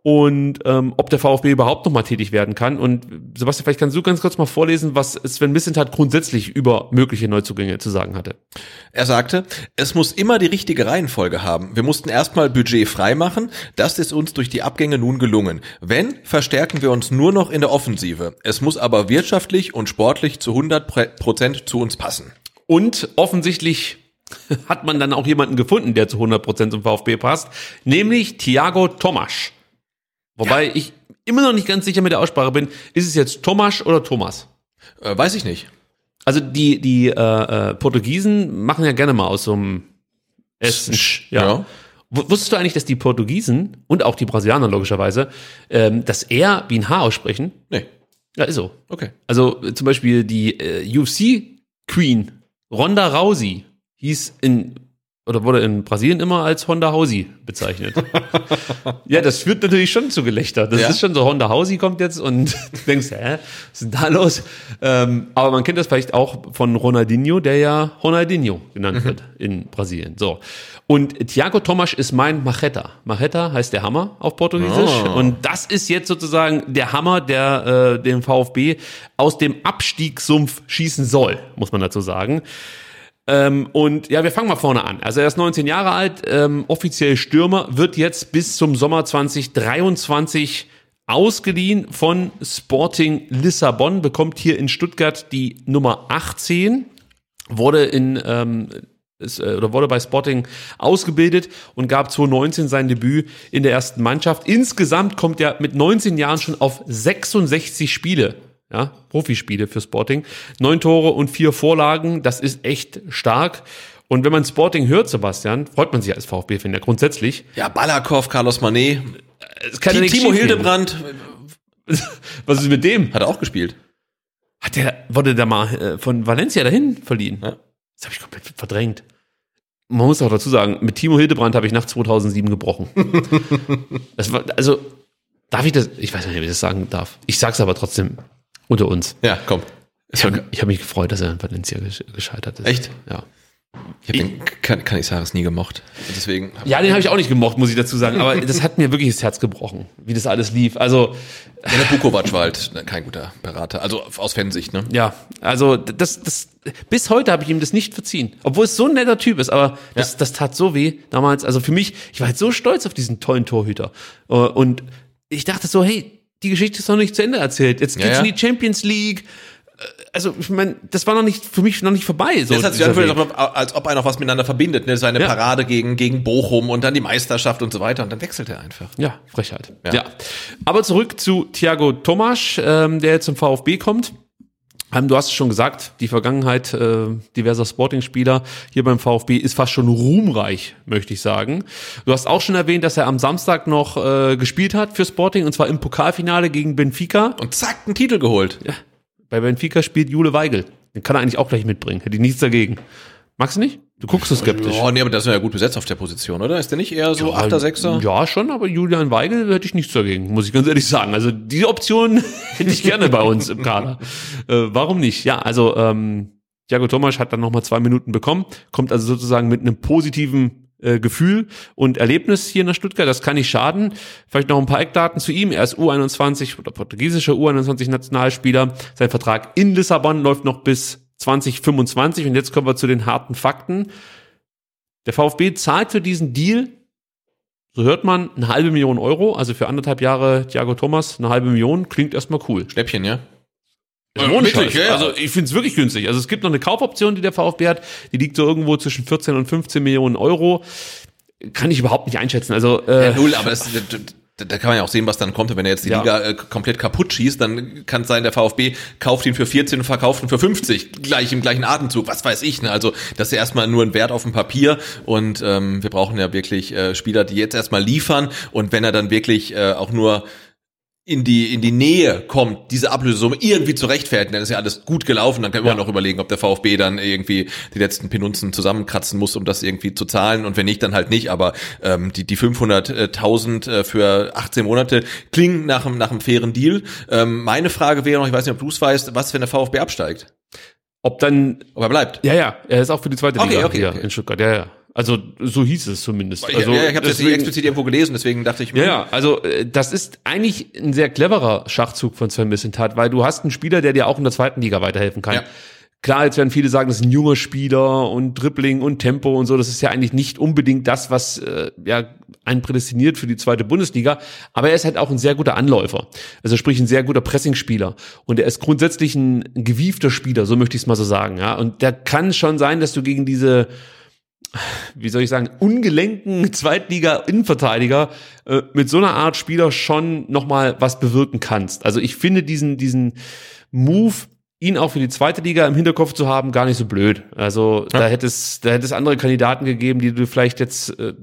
und ähm, ob der VfB überhaupt noch mal tätig werden kann. Und Sebastian, vielleicht kannst du ganz kurz mal vorlesen, was Sven Missentat grundsätzlich über mögliche Neuzugänge zu sagen hatte. Er sagte, es muss immer die richtige Reihenfolge haben. Wir mussten erstmal Budget freimachen. Das ist uns durch die Abgänge nun gelungen. Wenn, verstärken wir uns nur noch in der Offensive. Es muss aber wirtschaftlich und sportlich zu 100 Prozent zu uns passen. Und offensichtlich <laughs> hat man dann auch jemanden gefunden, der zu 100% zum VfB passt, nämlich Thiago Tomasch. Wobei ich immer noch nicht ganz sicher mit der Aussprache bin, ist es jetzt Tomasch oder Thomas? Äh, weiß ich nicht. Also die, die äh, äh, Portugiesen machen ja gerne mal aus so einem Essen. Ja. Ja. Wusstest du eigentlich, dass die Portugiesen und auch die Brasilianer logischerweise ähm, das R wie ein H aussprechen? Nee. Ja, ist so. Okay. Also äh, zum Beispiel die äh, UFC Queen Ronda Rousey hieß in oder wurde in Brasilien immer als Honda Hausi bezeichnet. <laughs> ja, das führt natürlich schon zu Gelächter. Das Ja. ist schon so, Honda Hausi kommt jetzt und <laughs> du denkst, hä, was ist denn da los? Ähm, aber man kennt das vielleicht auch von Ronaldinho, der ja Ronaldinho genannt wird in Brasilien. So. Und Thiago Tomas ist mein Macheta. Macheta heißt der Hammer auf Portugiesisch. Oh. Und das ist jetzt sozusagen der Hammer, der äh, den VfB aus dem Abstiegssumpf schießen soll, muss man dazu sagen. Ähm, und ja, wir fangen mal vorne an. Also er ist 19 Jahre alt, ähm, offiziell Stürmer, wird jetzt bis zum Sommer 2023 ausgeliehen von Sporting Lissabon, bekommt hier in Stuttgart die Nummer 18, wurde in ähm, ist, äh, oder wurde bei Sporting ausgebildet und gab 2019 sein Debüt in der ersten Mannschaft. Insgesamt kommt er mit 19 Jahren schon auf 66 Spiele ja, Profispiele für Sporting. Neun Tore und vier Vorlagen, das ist echt stark. Und wenn man Sporting hört, Sebastian, freut man sich als VfB-Fan grundsätzlich. Ja, Balakov, Carlos Manet, Es kann ja Timo. Hildebrand <laughs> Was ist mit dem? hat er auch gespielt. Hat der, wurde der mal äh, von Valencia dahin verliehen? Ja. Das habe ich komplett verdrängt. Man muss auch dazu sagen, mit Timo Hildebrand habe ich nach 2007 gebrochen. <laughs> das war, also, darf ich das, ich weiß nicht, ob ich das sagen darf. Ich sag's aber trotzdem unter uns. Ja, komm. Ich habe hab mich gefreut, dass er in Valencia gesch- gescheitert ist. Echt? Ja. Ich habe den Can Canizares nie gemocht. Deswegen. Ja, den habe ich auch nicht gemocht, muss ich dazu sagen. Aber das hat mir wirklich das Herz gebrochen, wie das alles lief. Also, Ja, der Bukovac war halt kein guter Berater. Also aus Fansicht, ne? ja, also das, das, bis heute habe ich ihm das nicht verziehen. Obwohl es so ein netter Typ ist, aber das, das tat so weh damals. Also für mich, ich war halt so stolz auf diesen tollen Torhüter. Äh, Und ich dachte so, hey, die Geschichte ist noch nicht zu Ende erzählt. Jetzt geht's Ja, ja. in die Champions League. Äh, Also, ich meine, das war noch nicht, für mich noch nicht vorbei. So Das hat sich angefühlt, als ob, einer was miteinander verbindet. Ne? Seine Ja. Parade gegen, gegen Bochum und dann die Meisterschaft und so weiter. Und dann wechselt er einfach. Ja, Frechheit. Ja. Ja. Aber zurück zu Thiago Tomasch, ähm, der jetzt zum VfB kommt. Du hast es schon gesagt, die Vergangenheit äh, diverser Sporting-Spieler hier beim VfB ist fast schon ruhmreich, möchte ich sagen. Du hast auch schon erwähnt, dass er am Samstag noch äh, gespielt hat für Sporting und zwar im Pokalfinale gegen Benfica. Und zack, einen Titel geholt. Bei Benfica spielt Jule Weigel. Den kann er eigentlich auch gleich mitbringen. Hätte ich nichts dagegen. Magst du nicht? Du guckst so skeptisch. Oh, nee, aber das ist ja gut besetzt auf der Position, oder? Ist der nicht eher so Achter, Sechser? Ja, schon, aber Julian Weigel hätte ich nichts dagegen, muss ich ganz ehrlich sagen. Also die Option <laughs> hätte ich gerne bei uns im Kader. Äh, warum nicht? Ja, also ähm, Thiago Thomas hat dann nochmal zwei Minuten bekommen, kommt also sozusagen mit einem positiven äh, Gefühl und Erlebnis hier in der Stuttgart. Das kann nicht schaden. Vielleicht noch ein paar Eckdaten zu ihm. Er ist U21 oder portugiesischer U21 Nationalspieler. Sein Vertrag in Lissabon läuft noch bis 2025 und jetzt kommen wir zu den harten Fakten. Der VfB zahlt für diesen Deal, so hört man, eine halbe Million Euro, also für anderthalb Jahre Thiago Thomas eine halbe Million, klingt erstmal cool. Schnäppchen, ja? Ja, ja. Also ich finde es wirklich günstig. Also es gibt noch eine Kaufoption, die der VfB hat, die liegt so irgendwo zwischen 14 und 15 Millionen Euro. Kann ich überhaupt nicht einschätzen. Also äh, ja, null, aber das, da, kann man ja auch sehen, was dann kommt. Wenn er jetzt die Ja. Liga äh, komplett kaputt schießt, dann kann es sein, der VfB kauft ihn für 14 und verkauft ihn für 50, gleich im gleichen Atemzug, was weiß ich. Ne? Also das ist ja erstmal nur ein Wert auf dem Papier und ähm, wir brauchen ja wirklich äh, Spieler, die jetzt erstmal liefern und wenn er dann wirklich äh, auch nur in die, in die Nähe kommt, diese Ablösesumme irgendwie zu rechtfertigen, dann ist ja alles gut gelaufen, dann können wir Ja. noch überlegen, ob der VfB dann irgendwie die letzten Penunzen zusammenkratzen muss, um das irgendwie zu zahlen und wenn nicht, dann halt nicht, aber ähm, die, die 500.000 äh, für 18 Monate klingen nach einem, nach einem fairen Deal. Ähm, meine Frage wäre noch, ich weiß nicht, ob du es weißt, was, wenn der VfB absteigt? ob dann, Ob er bleibt? ja, ja, er ist auch für die zweite Okay, Liga okay, okay. in Stuttgart. Ja, ja. Also so hieß es zumindest. Also, ja, ja, ich habe das deswegen- explizit irgendwo gelesen, deswegen dachte ich, Ja, ja, also äh, das ist eigentlich ein sehr cleverer Schachzug von Sven Missentat, weil du hast einen Spieler, der dir auch in der zweiten Liga weiterhelfen kann. Ja. Klar, jetzt werden viele sagen, das ist ein junger Spieler und Dribbling und Tempo und so. Das ist ja eigentlich nicht unbedingt das, was äh, ja einen prädestiniert für die zweite Bundesliga. Aber er ist halt auch ein sehr guter Anläufer. Also sprich ein sehr guter Pressingspieler. Und er ist grundsätzlich ein gewiefter Spieler, so möchte ich es mal so sagen. Ja, und da kann schon sein, dass du gegen diese wie soll ich sagen, ungelenken Zweitliga-Innenverteidiger äh, mit so einer Art Spieler schon nochmal was bewirken kannst. Also ich finde diesen, diesen Move, ihn auch für die zweite Liga im Hinterkopf zu haben, gar nicht so blöd. Also da hätte es, da hätte es andere Kandidaten gegeben, die du vielleicht jetzt äh,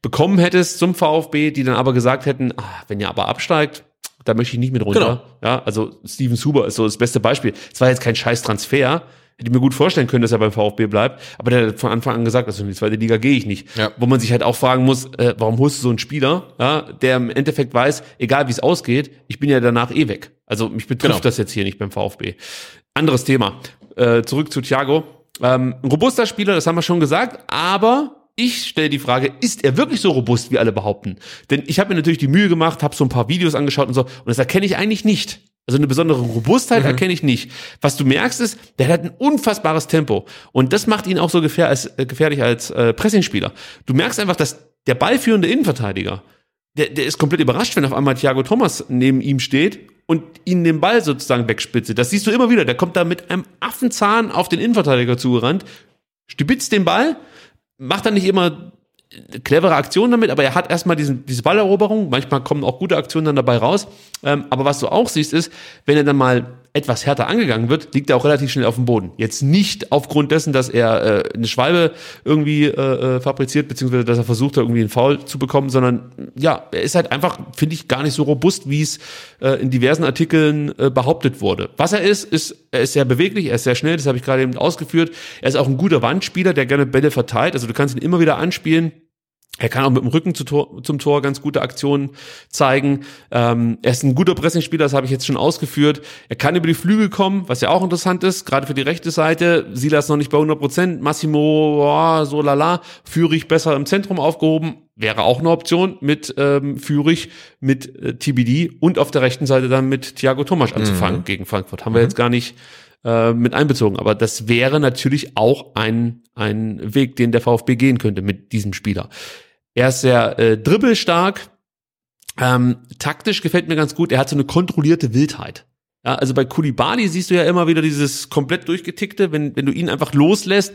bekommen hättest zum VfB, die dann aber gesagt hätten, ah, wenn ihr aber absteigt, da möchte ich nicht mit runter. Genau. Ja, also Steven Suber ist so das beste Beispiel. Es war jetzt kein scheiß Transfer. Hätte ich mir gut vorstellen können, dass er beim VfB bleibt, aber der hat von Anfang an gesagt, also in die zweite Liga gehe ich nicht. Ja. Wo man sich halt auch fragen muss, äh, warum holst du so einen Spieler, ja, der im Endeffekt weiß, egal wie es ausgeht, ich bin ja danach eh weg. Also mich betrifft Genau. das jetzt hier nicht beim VfB. Anderes Thema. Äh, zurück zu Thiago. Ähm, ein robuster Spieler, das haben wir schon gesagt, aber ich stelle die Frage, ist er wirklich so robust, wie alle behaupten? Denn ich habe mir natürlich die Mühe gemacht, habe so ein paar Videos angeschaut und so, und das erkenne ich eigentlich nicht. Also eine besondere Robustheit erkenne ich nicht. Was du merkst ist, der hat ein unfassbares Tempo. Und das macht ihn auch so gefähr als, äh, gefährlich als äh, Pressingspieler. Du merkst einfach, dass der ballführende Innenverteidiger, der, der ist komplett überrascht, wenn auf einmal Thiago Thomas neben ihm steht und ihn den Ball sozusagen wegspitzt. Das siehst du immer wieder. Der kommt da mit einem Affenzahn auf den Innenverteidiger zugerannt, stibitzt den Ball, macht dann nicht immer clevere Aktionen damit, aber er hat erstmal diesen, diese Balleroberung. Manchmal kommen auch gute Aktionen dann dabei raus. Ähm, aber was du auch siehst, ist, wenn er dann mal etwas härter angegangen wird, liegt er auch relativ schnell auf dem Boden. Jetzt nicht aufgrund dessen, dass er äh, eine Schwalbe irgendwie äh, äh, fabriziert, beziehungsweise dass er versucht hat, irgendwie einen Foul zu bekommen, sondern ja, er ist halt einfach, finde ich, gar nicht so robust, wie es äh, in diversen Artikeln äh, behauptet wurde. Was er ist, ist, er ist sehr beweglich, er ist sehr schnell, das habe ich gerade eben ausgeführt. Er ist auch ein guter Wandspieler, der gerne Bälle verteilt, also du kannst ihn immer wieder anspielen. Er kann auch mit dem Rücken zu Tor, zum Tor ganz gute Aktionen zeigen. Ähm, er ist ein guter Pressingspieler, das habe ich jetzt schon ausgeführt. Er kann über die Flügel kommen, was ja auch interessant ist, gerade für die rechte Seite. Silas noch nicht bei 100 Prozent, Massimo, oh, so lala. Führig besser im Zentrum aufgehoben, wäre auch eine Option mit ähm, Führig, mit äh, TBD und auf der rechten Seite dann mit Thiago Tomasch anzufangen gegen Frankfurt. Haben wir jetzt gar nicht äh, mit einbezogen. Aber das wäre natürlich auch ein, ein Weg, den der VfB gehen könnte mit diesem Spieler. Er ist sehr äh, dribbelstark. Ähm, taktisch gefällt mir ganz gut. Er hat so eine kontrollierte Wildheit. Ja, also bei Kulibali siehst du ja immer wieder dieses komplett durchgetickte, wenn, wenn du ihn einfach loslässt,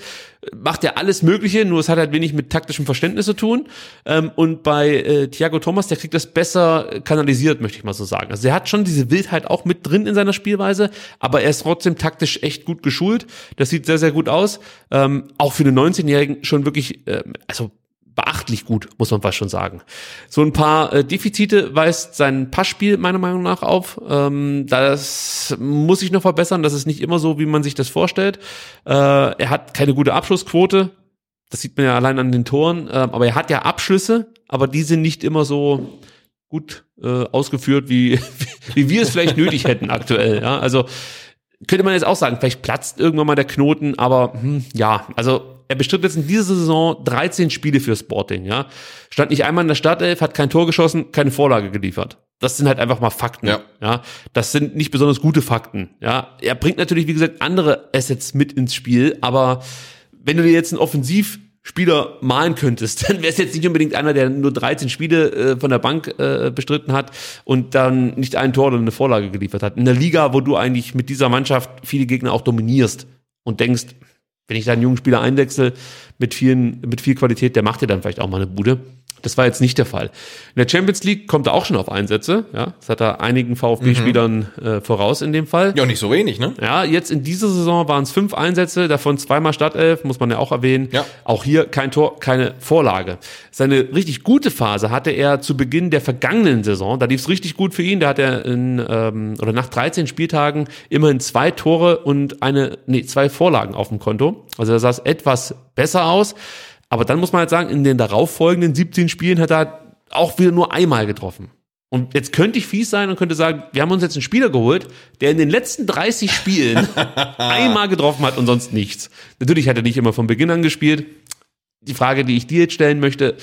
macht er alles Mögliche, nur es hat halt wenig mit taktischem Verständnis zu tun. Ähm, und bei äh, Thiago Thomas, der kriegt das besser kanalisiert, möchte ich mal so sagen. Also er hat schon diese Wildheit auch mit drin in seiner Spielweise, aber er ist trotzdem taktisch echt gut geschult. Das sieht sehr, sehr gut aus. Ähm, auch für den 19-Jährigen schon wirklich, äh, also beachtlich gut, muss man fast schon sagen. So ein paar äh, Defizite weist sein Passspiel meiner Meinung nach auf. Ähm, das muss sich noch verbessern. Das ist nicht immer so, wie man sich das vorstellt. Äh, er hat keine gute Abschlussquote. Das sieht man ja allein an den Toren. Äh, aber er hat ja Abschlüsse, aber die sind nicht immer so gut äh, ausgeführt, wie, <laughs> wie wir es vielleicht nötig hätten aktuell. Also könnte man jetzt auch sagen, vielleicht platzt irgendwann mal der Knoten, aber hm, ja, also er bestritt jetzt in dieser Saison 13 Spiele für Sporting, ja. Stand nicht einmal in der Startelf, hat kein Tor geschossen, keine Vorlage geliefert. Das sind halt einfach mal Fakten, Ja. ja. Das sind nicht besonders gute Fakten, ja. Er bringt natürlich, wie gesagt, andere Assets mit ins Spiel, aber wenn du dir jetzt einen Offensivspieler malen könntest, <laughs> dann wäre es jetzt nicht unbedingt einer, der nur 13 Spiele äh, von der Bank äh, bestritten hat und dann nicht ein Tor oder eine Vorlage geliefert hat. In der Liga, wo du eigentlich mit dieser Mannschaft viele Gegner auch dominierst und denkst, wenn ich da einen jungen Spieler einwechsel mit vielen, mit viel Qualität, der macht dir dann vielleicht auch mal eine Bude. Das war jetzt nicht der Fall. In der Champions League kommt er auch schon auf Einsätze, ja. Das hat er einigen VfB-Spielern äh, voraus in dem Fall. Ja, nicht so wenig, ne? Ja, jetzt in dieser Saison waren es fünf Einsätze, davon zweimal Startelf, muss man ja auch erwähnen. Ja. Auch hier kein Tor, keine Vorlage. Seine richtig gute Phase hatte er zu Beginn der vergangenen Saison. Da lief es richtig gut für ihn. Da hat er in, ähm, oder nach 13 Spieltagen immerhin zwei Tore und eine, nee, zwei Vorlagen auf dem Konto. Also da sah es etwas besser aus. Aber dann muss man halt sagen, in den darauffolgenden 17 Spielen hat er auch wieder nur einmal getroffen. Und jetzt könnte ich fies sein und könnte sagen, wir haben uns jetzt einen Spieler geholt, der in den letzten 30 Spielen <laughs> einmal getroffen hat und sonst nichts. Natürlich hat er nicht immer von Beginn an gespielt. Die Frage, die ich dir jetzt stellen möchte,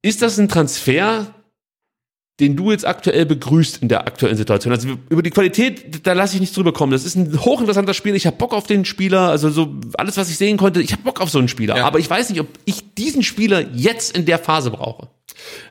ist das ein Transfer, den du jetzt aktuell begrüßt in der aktuellen Situation. Also über die Qualität, da lasse ich nicht drüber kommen. Das ist ein hochinteressanter Spieler. Ich habe Bock auf den Spieler. Also so alles, was ich sehen konnte, ich habe Bock auf so einen Spieler. Ja. Aber ich weiß nicht, ob ich diesen Spieler jetzt in der Phase brauche.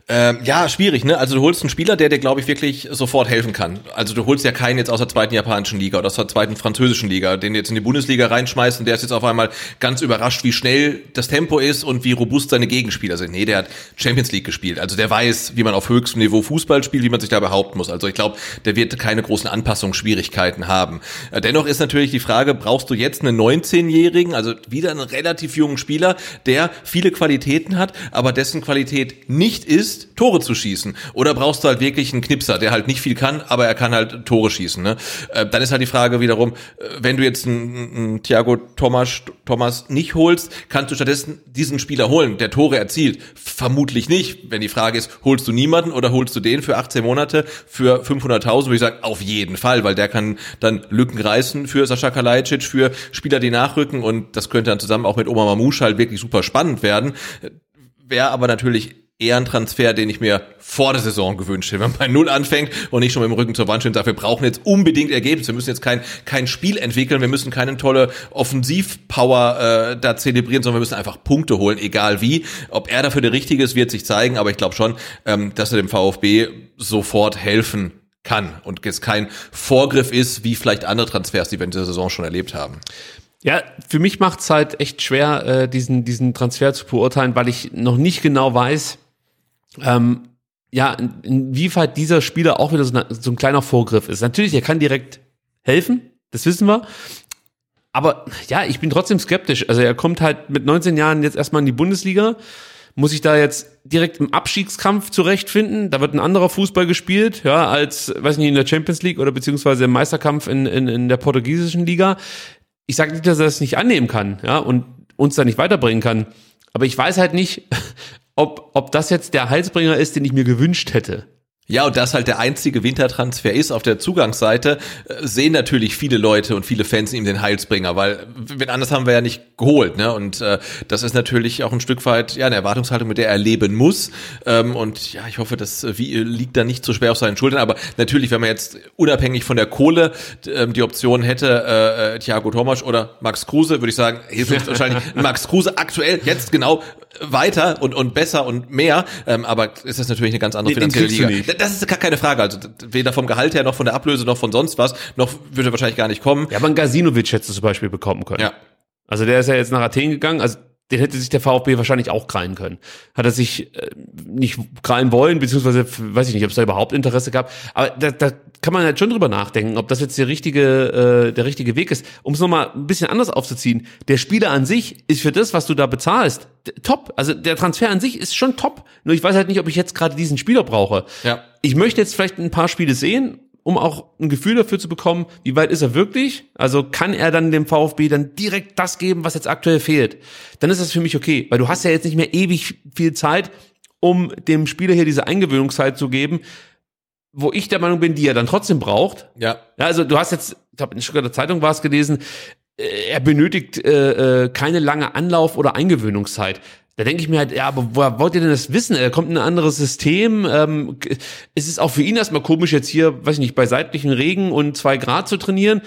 Ähm, ja, schwierig, ne? Also du holst einen Spieler, der dir, glaube ich, wirklich sofort helfen kann. Also du holst ja keinen jetzt aus der zweiten japanischen Liga oder aus der zweiten französischen Liga, den jetzt in die Bundesliga reinschmeißt und der ist jetzt auf einmal ganz überrascht, wie schnell das Tempo ist und wie robust seine Gegenspieler sind. Nee, der hat Champions League gespielt. Also der weiß, wie man auf höchstem Niveau Fußball spielt, wie man sich da behaupten muss. Also ich glaube, der wird keine großen Anpassungsschwierigkeiten haben. Äh, Dennoch ist natürlich die Frage, brauchst du jetzt einen 19-Jährigen, also wieder einen relativ jungen Spieler, der viele Qualitäten hat, aber dessen Qualität nicht ist, Tore zu schießen? Oder brauchst du halt wirklich einen Knipser, der halt nicht viel kann, aber er kann halt Tore schießen? Ne? Äh, Dann ist halt die Frage wiederum, äh, wenn du jetzt einen, einen Thiago Thomas, Thomas nicht holst, kannst du stattdessen diesen Spieler holen, der Tore erzielt? Vermutlich nicht. Wenn die Frage ist, holst du niemanden oder holst du den für 18 Monate für 500.000, würde ich sagen, auf jeden Fall, weil der kann dann Lücken reißen für Sascha Kalajdzic, für Spieler, die nachrücken und das könnte dann zusammen auch mit Oma Mamouche halt wirklich super spannend werden. Wäre aber natürlich eher ein Transfer, den ich mir vor der Saison gewünscht hätte. Wenn man bei Null anfängt und nicht schon mit dem Rücken zur Wand steht, dafür brauchen wir jetzt unbedingt Ergebnisse. Wir müssen jetzt kein, kein Spiel entwickeln, wir müssen keine tolle Offensivpower äh, da zelebrieren, sondern wir müssen einfach Punkte holen, egal wie. Ob er dafür der Richtige ist, wird sich zeigen, aber ich glaube schon, ähm, dass er dem VfB sofort helfen kann und es kein Vorgriff ist, wie vielleicht andere Transfers, die wir in dieser Saison schon erlebt haben. Ja, für mich macht's halt echt schwer, äh, diesen, diesen Transfer zu beurteilen, weil ich noch nicht genau weiß, ähm, ja, in- inwieweit dieser Spieler auch wieder so, eine, so ein kleiner Vorgriff ist. Natürlich, er kann direkt helfen, das wissen wir. Aber ja, ich bin trotzdem skeptisch. Also er kommt halt mit 19 Jahren jetzt erstmal in die Bundesliga. Muss ich da jetzt direkt im Abstiegskampf zurechtfinden? Da wird ein anderer Fußball gespielt, ja, als, weiß nicht, in der Champions League oder beziehungsweise im Meisterkampf in, in, in der portugiesischen Liga. Ich sage nicht, dass er das nicht annehmen kann, ja, und uns da nicht weiterbringen kann. Aber ich weiß halt nicht, ob, ob das jetzt der Heilsbringer ist, den ich mir gewünscht hätte. Ja, und das halt der einzige Wintertransfer ist auf der Zugangsseite, äh, sehen natürlich viele Leute und viele Fans ihm den Heilsbringer, weil wenn anders haben wir ja nicht geholt, ne? Und äh, das ist natürlich auch ein Stück weit ja eine Erwartungshaltung, mit der er leben muss. Ähm, und ja, ich hoffe, das äh, wie, liegt da nicht so schwer auf seinen Schultern. Aber natürlich, wenn man jetzt unabhängig von der Kohle ähm, die Option hätte, äh, äh, Thiago Thomas oder Max Kruse, würde ich sagen, hilft uns <laughs> wahrscheinlich Max Kruse aktuell jetzt genau weiter und und besser und mehr. Ähm, aber ist das natürlich eine ganz andere finanzielle Liga. Das ist gar keine Frage. Also weder vom Gehalt her noch von der Ablöse noch von sonst was, noch würde wahrscheinlich gar nicht kommen. Ja, aber ein Gazinovic hättest du zum Beispiel bekommen können. Ja. Also der ist ja jetzt nach Athen gegangen, also den hätte sich der VfB wahrscheinlich auch krallen können. Hat er sich äh, nicht krallen wollen, beziehungsweise weiß ich nicht, ob es da überhaupt Interesse gab. Aber da, da kann man halt schon drüber nachdenken, ob das jetzt der richtige, äh, der richtige Weg ist. Um es nochmal ein bisschen anders aufzuziehen, der Spieler an sich ist für das, was du da bezahlst, top. Also der Transfer an sich ist schon top. Nur ich weiß halt nicht, ob ich jetzt gerade diesen Spieler brauche. Ja. Ich möchte jetzt vielleicht ein paar Spiele sehen, um auch ein Gefühl dafür zu bekommen, wie weit ist er wirklich? Also kann er dann dem VfB dann direkt das geben, was jetzt aktuell fehlt? Dann ist das für mich okay, weil du hast ja jetzt nicht mehr ewig viel Zeit, um dem Spieler hier diese Eingewöhnungszeit zu geben, wo ich der Meinung bin, die er dann trotzdem braucht. Ja. Ja, also du hast jetzt, ich glaube in der Zeitung war es gelesen, äh, er benötigt äh, äh, keine lange Anlauf- oder Eingewöhnungszeit. Da denke ich mir halt, ja, aber woher wollt ihr denn das wissen? Er kommt in ein anderes System. Ähm, es ist auch für ihn erstmal komisch, jetzt hier, weiß ich nicht, bei seitlichen Regen und zwei Grad zu trainieren.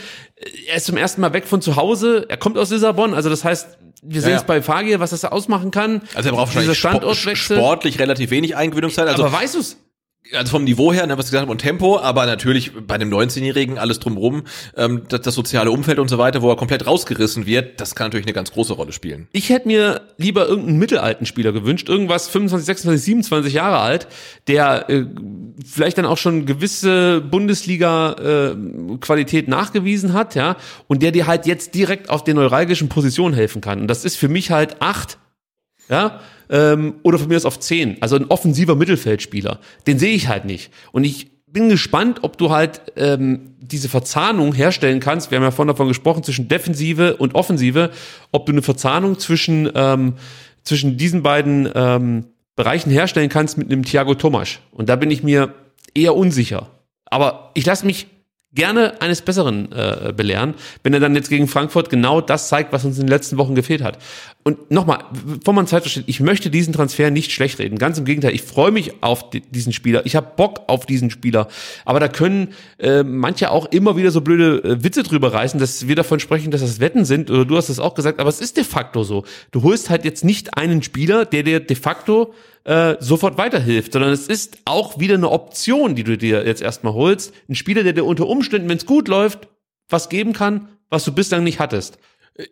Er ist zum ersten Mal weg von zu Hause. Er kommt aus Lissabon. Also das heißt, wir sehen Ja, es ja. bei Fagir, was das da ausmachen kann. Also er braucht wahrscheinlich Standortwechsel. Sportlich relativ wenig Eingewöhnungszeit. Also aber weißt du's? Also vom Niveau her, ne, was ich gesagt habe, und Tempo, aber natürlich bei einem 19-Jährigen alles drumherum, ähm, das, das soziale Umfeld und so weiter, wo er komplett rausgerissen wird, das kann natürlich eine ganz große Rolle spielen. Ich hätte mir lieber irgendeinen mittelalten Spieler gewünscht, irgendwas 25, 26, 27 Jahre alt, der äh, vielleicht dann auch schon gewisse Bundesliga-Qualität nachgewiesen hat, ja, und der dir halt jetzt direkt auf den neuralgischen Positionen helfen kann. Und das ist für mich halt acht, ja, ähm, oder von mir aus auf zehn, also ein offensiver Mittelfeldspieler. Den sehe ich halt nicht. Und ich bin gespannt, ob du halt ähm, diese Verzahnung herstellen kannst. Wir haben ja vorhin davon gesprochen zwischen Defensive und Offensive, ob du eine Verzahnung zwischen ähm, zwischen diesen beiden ähm, Bereichen herstellen kannst mit einem Thiago Tomasch. Und da bin ich mir eher unsicher. Aber ich lasse mich gerne eines Besseren äh, belehren, wenn er dann jetzt gegen Frankfurt genau das zeigt, was uns in den letzten Wochen gefehlt hat. Und nochmal, bevor man Zeit versteht, ich möchte diesen Transfer nicht schlecht reden. Ganz im Gegenteil, ich freue mich auf di- diesen Spieler. Ich habe Bock auf diesen Spieler. Aber da können äh, manche auch immer wieder so blöde äh, Witze drüber reißen, dass wir davon sprechen, dass das Wetten sind. Oder du hast es auch gesagt, aber es ist de facto so. Du holst halt jetzt nicht einen Spieler, der dir de facto äh, sofort weiterhilft, sondern es ist auch wieder eine Option, die du dir jetzt erstmal holst. Ein Spieler, der dir unter Umständen, wenn es gut läuft, was geben kann, was du bislang nicht hattest.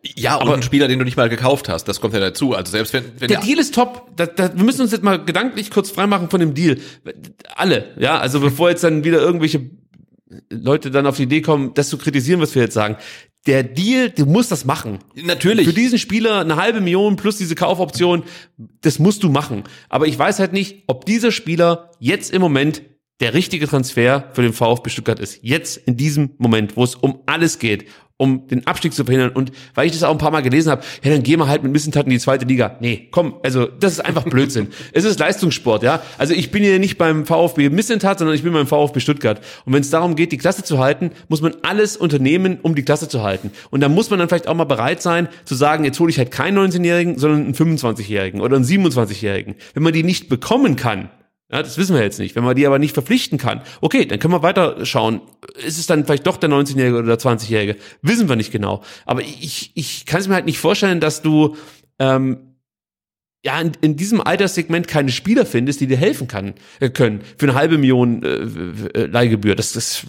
Ja, aber ein Spieler, den du nicht mal gekauft hast, das kommt ja dazu. Also selbst wenn, wenn Der Deal ist top. Da, da, wir müssen uns jetzt mal gedanklich kurz freimachen von dem Deal. Alle, ja, also bevor jetzt dann wieder irgendwelche Leute dann auf die Idee kommen, das zu kritisieren, was wir jetzt sagen. Der Deal, du musst das machen. natürlich Für diesen Spieler eine halbe Million plus diese Kaufoption, das musst du machen. Aber ich weiß halt nicht, ob dieser Spieler jetzt im Moment der richtige Transfer für den VfB Stuttgart ist. Jetzt in diesem Moment, wo es um alles geht, um den Abstieg zu verhindern. Und weil ich das auch ein paar Mal gelesen habe, ja, dann gehen wir halt mit Missentat in die zweite Liga. Nee, komm, also das ist einfach Blödsinn. <laughs> es ist Leistungssport, ja. Also ich bin hier nicht beim VfB Missentat, sondern ich bin beim VfB Stuttgart. Und wenn es darum geht, die Klasse zu halten, muss man alles unternehmen, um die Klasse zu halten. Und da muss man dann vielleicht auch mal bereit sein, zu sagen, jetzt hole ich halt keinen 19-Jährigen, sondern einen 25-Jährigen oder einen 27-Jährigen. Wenn man die nicht bekommen kann, ja, das wissen wir jetzt nicht. Wenn man die aber nicht verpflichten kann, okay, dann können wir weiter schauen. Ist es dann vielleicht doch der 19-Jährige oder der 20-Jährige? Wissen wir nicht genau. Aber ich, ich kann es mir halt nicht vorstellen, dass du ähm, ja in, in diesem Alterssegment keine Spieler findest, die dir helfen kann, äh, können für eine halbe Million äh, äh, Leihgebühr. Das, das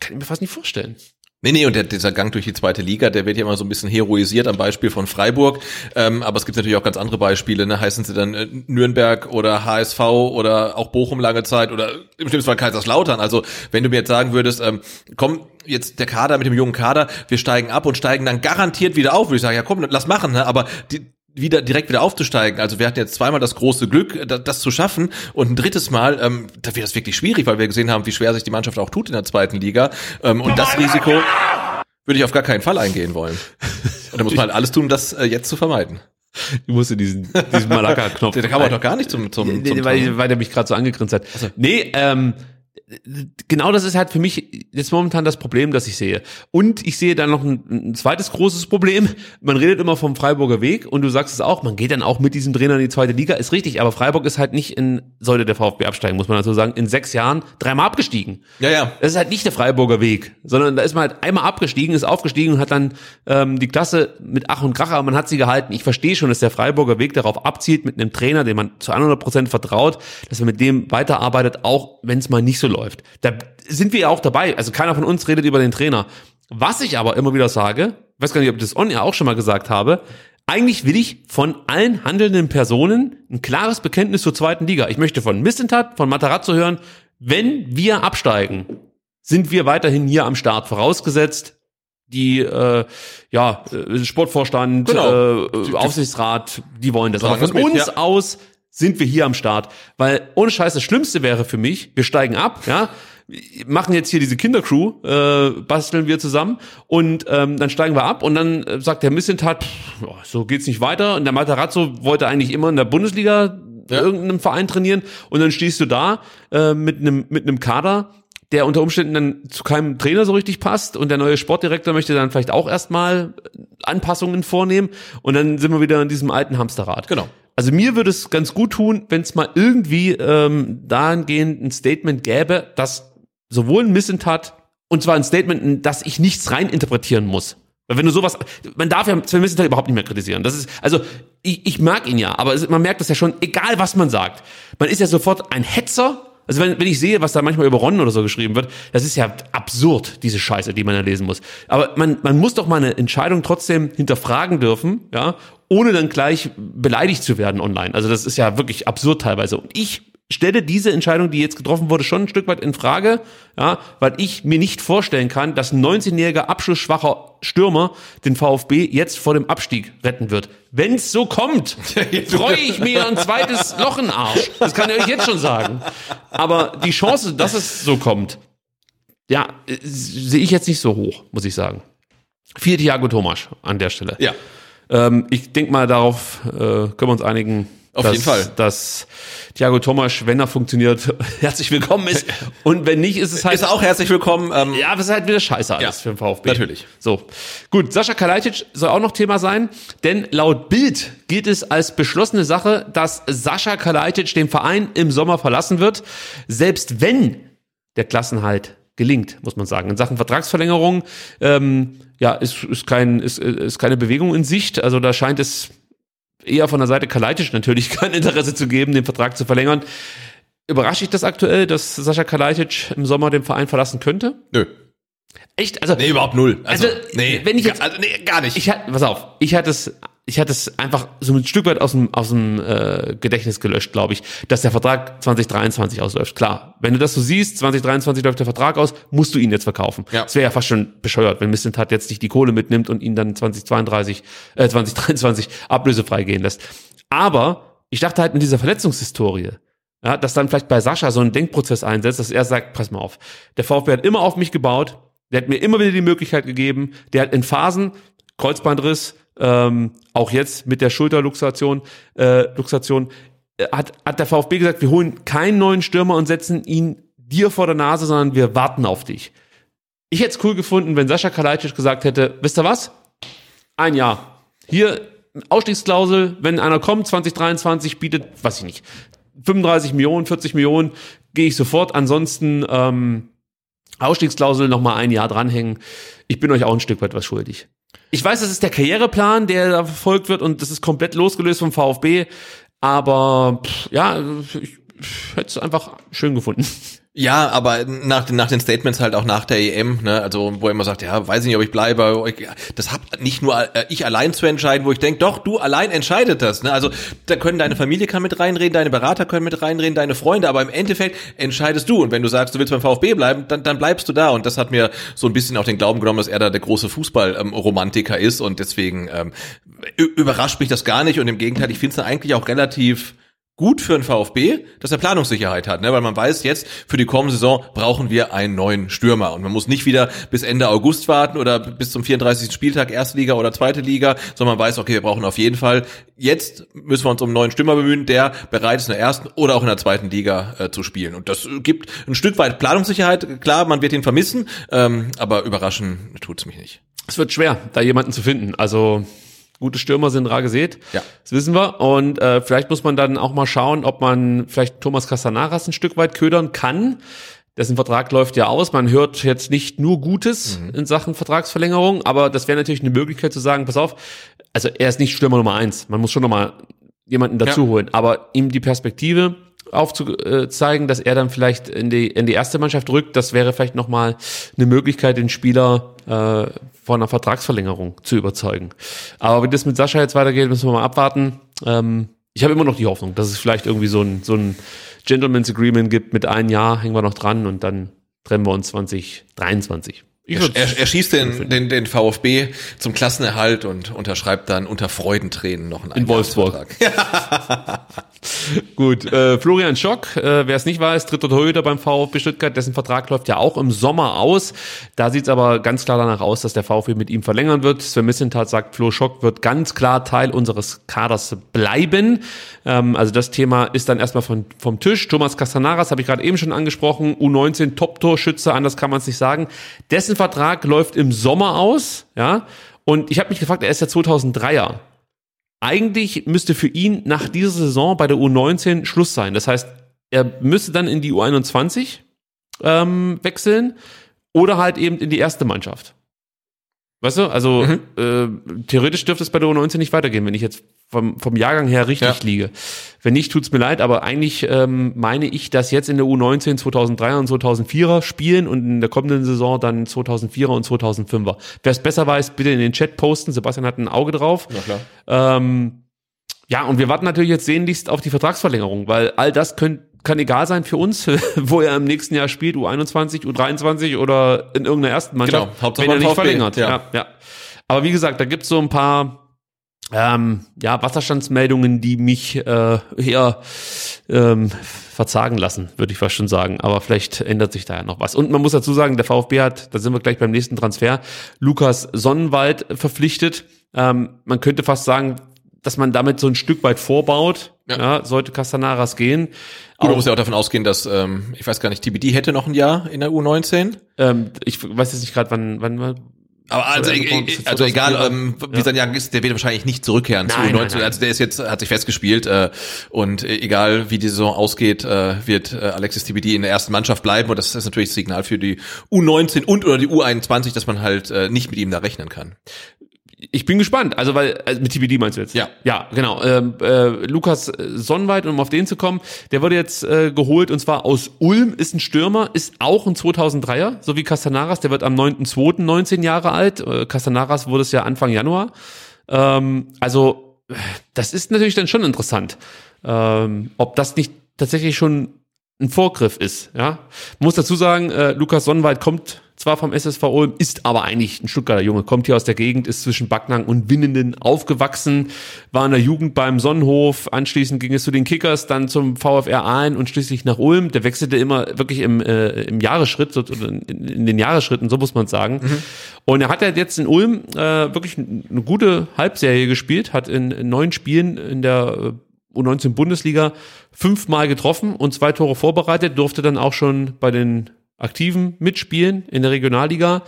kann ich mir fast nicht vorstellen. Nee, nee, und der, dieser Gang durch die zweite Liga, der wird ja immer so ein bisschen heroisiert am Beispiel von Freiburg. Ähm, aber es gibt natürlich auch ganz andere Beispiele, ne? Heißen sie dann äh, Nürnberg oder HSV oder auch Bochum lange Zeit oder im schlimmsten Fall Kaiserslautern. Also wenn du mir jetzt sagen würdest, ähm, komm, jetzt der Kader mit dem jungen Kader, wir steigen ab und steigen dann garantiert wieder auf, würde ich sagen, ja komm, lass machen, ne? Aber die, wieder direkt wieder aufzusteigen. Also wir hatten jetzt zweimal das große Glück, da- das zu schaffen und ein drittes Mal, ähm, da wird das wirklich schwierig, weil wir gesehen haben, wie schwer sich die Mannschaft auch tut in der zweiten Liga. Ähm, und das Risiko würde ich auf gar keinen Fall eingehen wollen. Und da muss man halt alles tun, das äh, jetzt zu vermeiden. Ich musste diesen, diesen <laughs> Malaka-Knopf. Da kann man doch gar nicht zum zum, Nee, zum nee, weil, weil der mich gerade so angegrinst hat. Nee, ähm, genau das ist halt für mich jetzt momentan das Problem, das ich sehe. Und ich sehe dann noch ein, ein zweites großes Problem. Man redet immer vom Freiburger Weg und du sagst es auch, man geht dann auch mit diesem Trainer in die zweite Liga, ist richtig, aber Freiburg ist halt nicht in, sollte der VfB absteigen, muss man dazu sagen, in sechs Jahren dreimal abgestiegen. Ja, ja. Das ist halt nicht der Freiburger Weg, sondern da ist man halt einmal abgestiegen, ist aufgestiegen und hat dann ähm, die Klasse mit Ach und Krach, aber man hat sie gehalten. Ich verstehe schon, dass der Freiburger Weg darauf abzielt, mit einem Trainer, dem man zu 100 Prozent vertraut, dass er mit dem weiterarbeitet, auch wenn es mal nicht so läuft. Da sind wir ja auch dabei. Also keiner von uns redet über den Trainer. Was ich aber immer wieder sage, weiß gar nicht, ob ich das on ja auch schon mal gesagt habe, eigentlich will ich von allen handelnden Personen ein klares Bekenntnis zur zweiten Liga. Ich möchte von Missentat, von Matarazzo hören, wenn wir absteigen, sind wir weiterhin hier am Start, vorausgesetzt die äh, ja äh, Sportvorstand, Genau. äh, Aufsichtsrat, die wollen das. Aber von uns ja. aus sind wir hier am Start, weil ohne Scheiß das Schlimmste wäre für mich, wir steigen ab, ja, machen jetzt hier diese Kindercrew, äh, basteln wir zusammen und ähm, dann steigen wir ab und dann äh, sagt der Missentat, pff, so geht's nicht weiter und der Matarazzo wollte eigentlich immer in der Bundesliga ja. irgendeinem Verein trainieren und dann stehst du da äh, mit einem mit einem Kader, der unter Umständen dann zu keinem Trainer so richtig passt und der neue Sportdirektor möchte dann vielleicht auch erstmal Anpassungen vornehmen und dann sind wir wieder in diesem alten Hamsterrad. Genau. Also mir würde es ganz gut tun, wenn es mal irgendwie ähm, dahingehend ein Statement gäbe, dass sowohl ein Missentat und zwar ein Statement, dass ich nichts rein interpretieren muss. Weil wenn du sowas, man darf ja Sven Missentat überhaupt nicht mehr kritisieren. Das ist, also ich, ich mag ihn ja, aber es, man merkt das ja schon, egal was man sagt. Man ist ja sofort ein Hetzer also wenn, wenn ich sehe, was da manchmal über Ron oder so geschrieben wird, das ist ja absurd, diese Scheiße, die man da lesen muss. Aber man, man muss doch mal eine Entscheidung trotzdem hinterfragen dürfen, ja, ohne dann gleich beleidigt zu werden online. Also das ist ja wirklich absurd teilweise. Und ich stelle diese Entscheidung, die jetzt getroffen wurde, schon ein Stück weit in Frage, ja, weil ich mir nicht vorstellen kann, dass ein 19-jähriger abschlussschwacher Stürmer den VfB jetzt vor dem Abstieg retten wird. Wenn es so kommt, <laughs> freue ich mir ein zweites Loch in Arsch. Das kann ich euch jetzt schon sagen. Aber die Chance, dass es so kommt, ja, sehe ich jetzt nicht so hoch, muss ich sagen. Vier Thiago Thomas an der Stelle. Ja. Ähm, ich denke mal, darauf äh, können wir uns einigen, auf dass, jeden Fall. Dass Thiago Thomas, wenn er funktioniert, <laughs> herzlich willkommen ist. Und wenn nicht, ist es halt. Ist auch herzlich willkommen. Ähm, ja, aber es ist halt wieder scheiße alles ja, für den VfB. Natürlich. So. Gut, Sascha Kalajdzic soll auch noch Thema sein, denn laut Bild gilt es als beschlossene Sache, dass Sascha Kalajdzic den Verein im Sommer verlassen wird, selbst wenn der Klassenhalt gelingt, muss man sagen. In Sachen Vertragsverlängerung, ähm, ja, ist, ist, kein, ist, ist keine Bewegung in Sicht. Also da scheint es eher von der Seite Kalajdzic natürlich <laughs> kein Interesse zu geben, den Vertrag zu verlängern. Überrascht ich das aktuell, dass Sascha Kalajdzic im Sommer den Verein verlassen könnte? Nö. Echt? Also, nee, überhaupt null. Also, also nee, wenn ich jetzt, also, nee, gar nicht. Ich hatte, pass auf, ich hatte es ich hatte es einfach so ein Stück weit aus dem, aus dem äh, Gedächtnis gelöscht, glaube ich, dass der Vertrag 2023 ausläuft. Klar, wenn du das so siehst, 2023 läuft der Vertrag aus, musst du ihn jetzt verkaufen. Ja. Das wäre ja fast schon bescheuert, wenn Missentat jetzt nicht die Kohle mitnimmt und ihn dann 2032, äh, 2023 ablösefrei gehen lässt. Aber ich dachte halt in dieser Verletzungshistorie, ja, dass dann vielleicht bei Sascha so ein Denkprozess einsetzt, dass er sagt, pass mal auf, der VfB hat immer auf mich gebaut, der hat mir immer wieder die Möglichkeit gegeben, der hat in Phasen Kreuzbandriss, ähm, auch jetzt mit der Schulterluxation, äh, Luxation, äh, hat, hat der VfB gesagt, wir holen keinen neuen Stürmer und setzen ihn dir vor der Nase, sondern wir warten auf dich. Ich hätte es cool gefunden, wenn Sascha Kalajdzic gesagt hätte, wisst ihr was? Ein Jahr. Hier Ausstiegsklausel, wenn einer kommt, 2023 bietet, weiß ich nicht, 35 Millionen, 40 Millionen, gehe ich sofort. Ansonsten ähm, Ausstiegsklausel noch mal ein Jahr dranhängen. Ich bin euch auch ein Stück weit was schuldig. Ich weiß, das ist der Karriereplan, der da verfolgt wird und das ist komplett losgelöst vom VfB. Aber pff, ja, ich, ich hätte es einfach schön gefunden. Ja, aber nach den, nach den Statements halt auch nach der EM, ne, also wo er immer sagt, ja, weiß nicht, ob ich bleibe, das hab nicht nur äh, ich allein zu entscheiden, wo ich denke, doch, du allein entscheidet das, ne? Also da können deine Familie kann mit reinreden, deine Berater können mit reinreden, deine Freunde, aber im Endeffekt entscheidest du. Und wenn du sagst, du willst beim VfB bleiben, dann, dann bleibst du da. Und das hat mir so ein bisschen auch den Glauben genommen, dass er da der große Fußballromantiker ähm, ist. Und deswegen ähm, überrascht mich das gar nicht. Und im Gegenteil, ich finde es eigentlich auch relativ gut für den VfB, dass er Planungssicherheit hat, ne? weil man weiß, jetzt für die kommende Saison brauchen wir einen neuen Stürmer und man muss nicht wieder bis Ende August warten oder bis zum 34. Spieltag erste Liga oder zweite Liga, sondern man weiß, okay, wir brauchen auf jeden Fall jetzt müssen wir uns um einen neuen Stürmer bemühen, der bereit ist in der ersten oder auch in der zweiten Liga äh, zu spielen und das gibt ein Stück weit Planungssicherheit. Klar, man wird ihn vermissen, ähm, aber überraschen tut's mich nicht. Es wird schwer, da jemanden zu finden. Also gute Stürmer sind rar gesät. Ja. Das wissen wir. Und äh, vielleicht muss man dann auch mal schauen, ob man vielleicht Thomas Castanaras ein Stück weit ködern kann. Dessen Vertrag läuft ja aus. Man hört jetzt nicht nur Gutes mhm. in Sachen Vertragsverlängerung, aber das wäre natürlich eine Möglichkeit zu sagen, pass auf, also er ist nicht Stürmer Nummer eins. Man muss schon nochmal jemanden dazu ja. holen. Aber ihm die Perspektive aufzuzeigen, dass er dann vielleicht in die, in die erste Mannschaft rückt, das wäre vielleicht nochmal eine Möglichkeit, den Spieler äh, von einer Vertragsverlängerung zu überzeugen. Aber wie das mit Sascha jetzt weitergeht, müssen wir mal abwarten. Ähm, ich habe immer noch die Hoffnung, dass es vielleicht irgendwie so ein, so ein Gentleman's Agreement gibt mit einem Jahr, hängen wir noch dran und dann trennen wir uns 2023. Er, er, er schießt den, den, den VfB zum Klassenerhalt und unterschreibt dann unter Freudentränen noch einen In Wolfsburg. <laughs> Gut, äh, Florian Schock, äh, wer es nicht weiß, dritter Torhüter beim VfB Stuttgart, dessen Vertrag läuft ja auch im Sommer aus. Da sieht es aber ganz klar danach aus, dass der VfB mit ihm verlängern wird. Sven Missentat sagt, Flo Schock wird ganz klar Teil unseres Kaders bleiben. Ähm, also das Thema ist dann erstmal von, vom Tisch. Thomas Castanaras habe ich gerade eben schon angesprochen, U19 Top-Torschütze, anders kann man es nicht sagen. Dessen Vertrag läuft im Sommer aus, ja. Und ich habe mich gefragt, er ist ja 2003er eigentlich müsste für ihn nach dieser Saison bei der U19 Schluss sein. Das heißt, er müsste dann in die U21 ähm, wechseln oder halt eben in die erste Mannschaft. Weißt du, also äh, theoretisch dürfte es bei der U19 nicht weitergehen, wenn ich jetzt vom, vom Jahrgang her richtig Ja. liege. Wenn nicht, tut's mir leid, aber eigentlich ähm, meine ich, dass jetzt in der U19 2003er und 2004er spielen und in der kommenden Saison dann 2004er und 2005er. Wer es besser weiß, bitte in den Chat posten. Sebastian hat ein Auge drauf. Na klar. Ähm, ja, und wir warten natürlich jetzt sehnlichst auf die Vertragsverlängerung, weil all das könnt, kann egal sein für uns, <laughs> wo er im nächsten Jahr spielt, U21, U23 oder in irgendeiner ersten Mannschaft, Genau, Hauptsache wenn er nicht VfB, verlängert. ja. Ja. Ja, Aber wie gesagt, da gibt's so ein paar ähm, ja, Wasserstandsmeldungen, die mich äh, eher ähm, verzagen lassen, würde ich fast schon sagen. Aber vielleicht ändert sich da ja noch was. Und man muss dazu sagen, der VfB hat, da sind wir gleich beim nächsten Transfer, Lukas Sonnenwald verpflichtet. Ähm, man könnte fast sagen, dass man damit so ein Stück weit vorbaut. Ja. Ja. sollte Castanaras gehen. Gut, man muss ja auch davon ausgehen, dass, ähm, ich weiß gar nicht, TBD hätte noch ein Jahr in der U19. ähm, ich weiß jetzt nicht gerade, wann, wann, wann Aber also, irgendwo e- bis also egal, 2004. ähm, wie Ja. sein Jahrgang ist, der wird wahrscheinlich nicht zurückkehren zu Nein, U19. nein, nein. Also der ist jetzt, hat sich festgespielt äh, und äh, egal wie die Saison ausgeht, äh, wird äh, Alexis TBD in der ersten Mannschaft bleiben und das ist natürlich das Signal für die U19 und oder die U21, dass man halt äh, nicht mit ihm da rechnen kann. Ich bin gespannt. Also weil also mit TBD meinst du jetzt? Ja. Ja, genau. Ähm, äh, Lukas Sonnenweit, um auf den zu kommen, der wurde jetzt äh, geholt und zwar aus Ulm, ist ein Stürmer, ist auch ein 2003er, so wie Castanaras. Der wird am 9.2. 19 Jahre alt. Äh, Castanaras wurde es ja Anfang Januar. Ähm, also das ist natürlich dann schon interessant, ähm, ob das nicht tatsächlich schon ein Vorgriff ist. Ja, muss dazu sagen, äh, Lukas Sonnenwald kommt zwar vom SSV Ulm, ist aber eigentlich ein Stuttgarter Junge, kommt hier aus der Gegend, ist zwischen Backnang und Winnenden aufgewachsen, war in der Jugend beim Sonnenhof, anschließend ging es zu den Kickers, dann zum VfR Aalen und schließlich nach Ulm. Der wechselte immer wirklich im, äh, im Jahresschritt, so- in, in den Jahresschritten, so muss man sagen. Und er hat ja jetzt in Ulm äh, wirklich eine gute Halbserie gespielt, hat in, in neun Spielen in der äh, U19 Bundesliga fünfmal getroffen und zwei Tore vorbereitet, durfte dann auch schon bei den Aktiven mitspielen in der Regionalliga.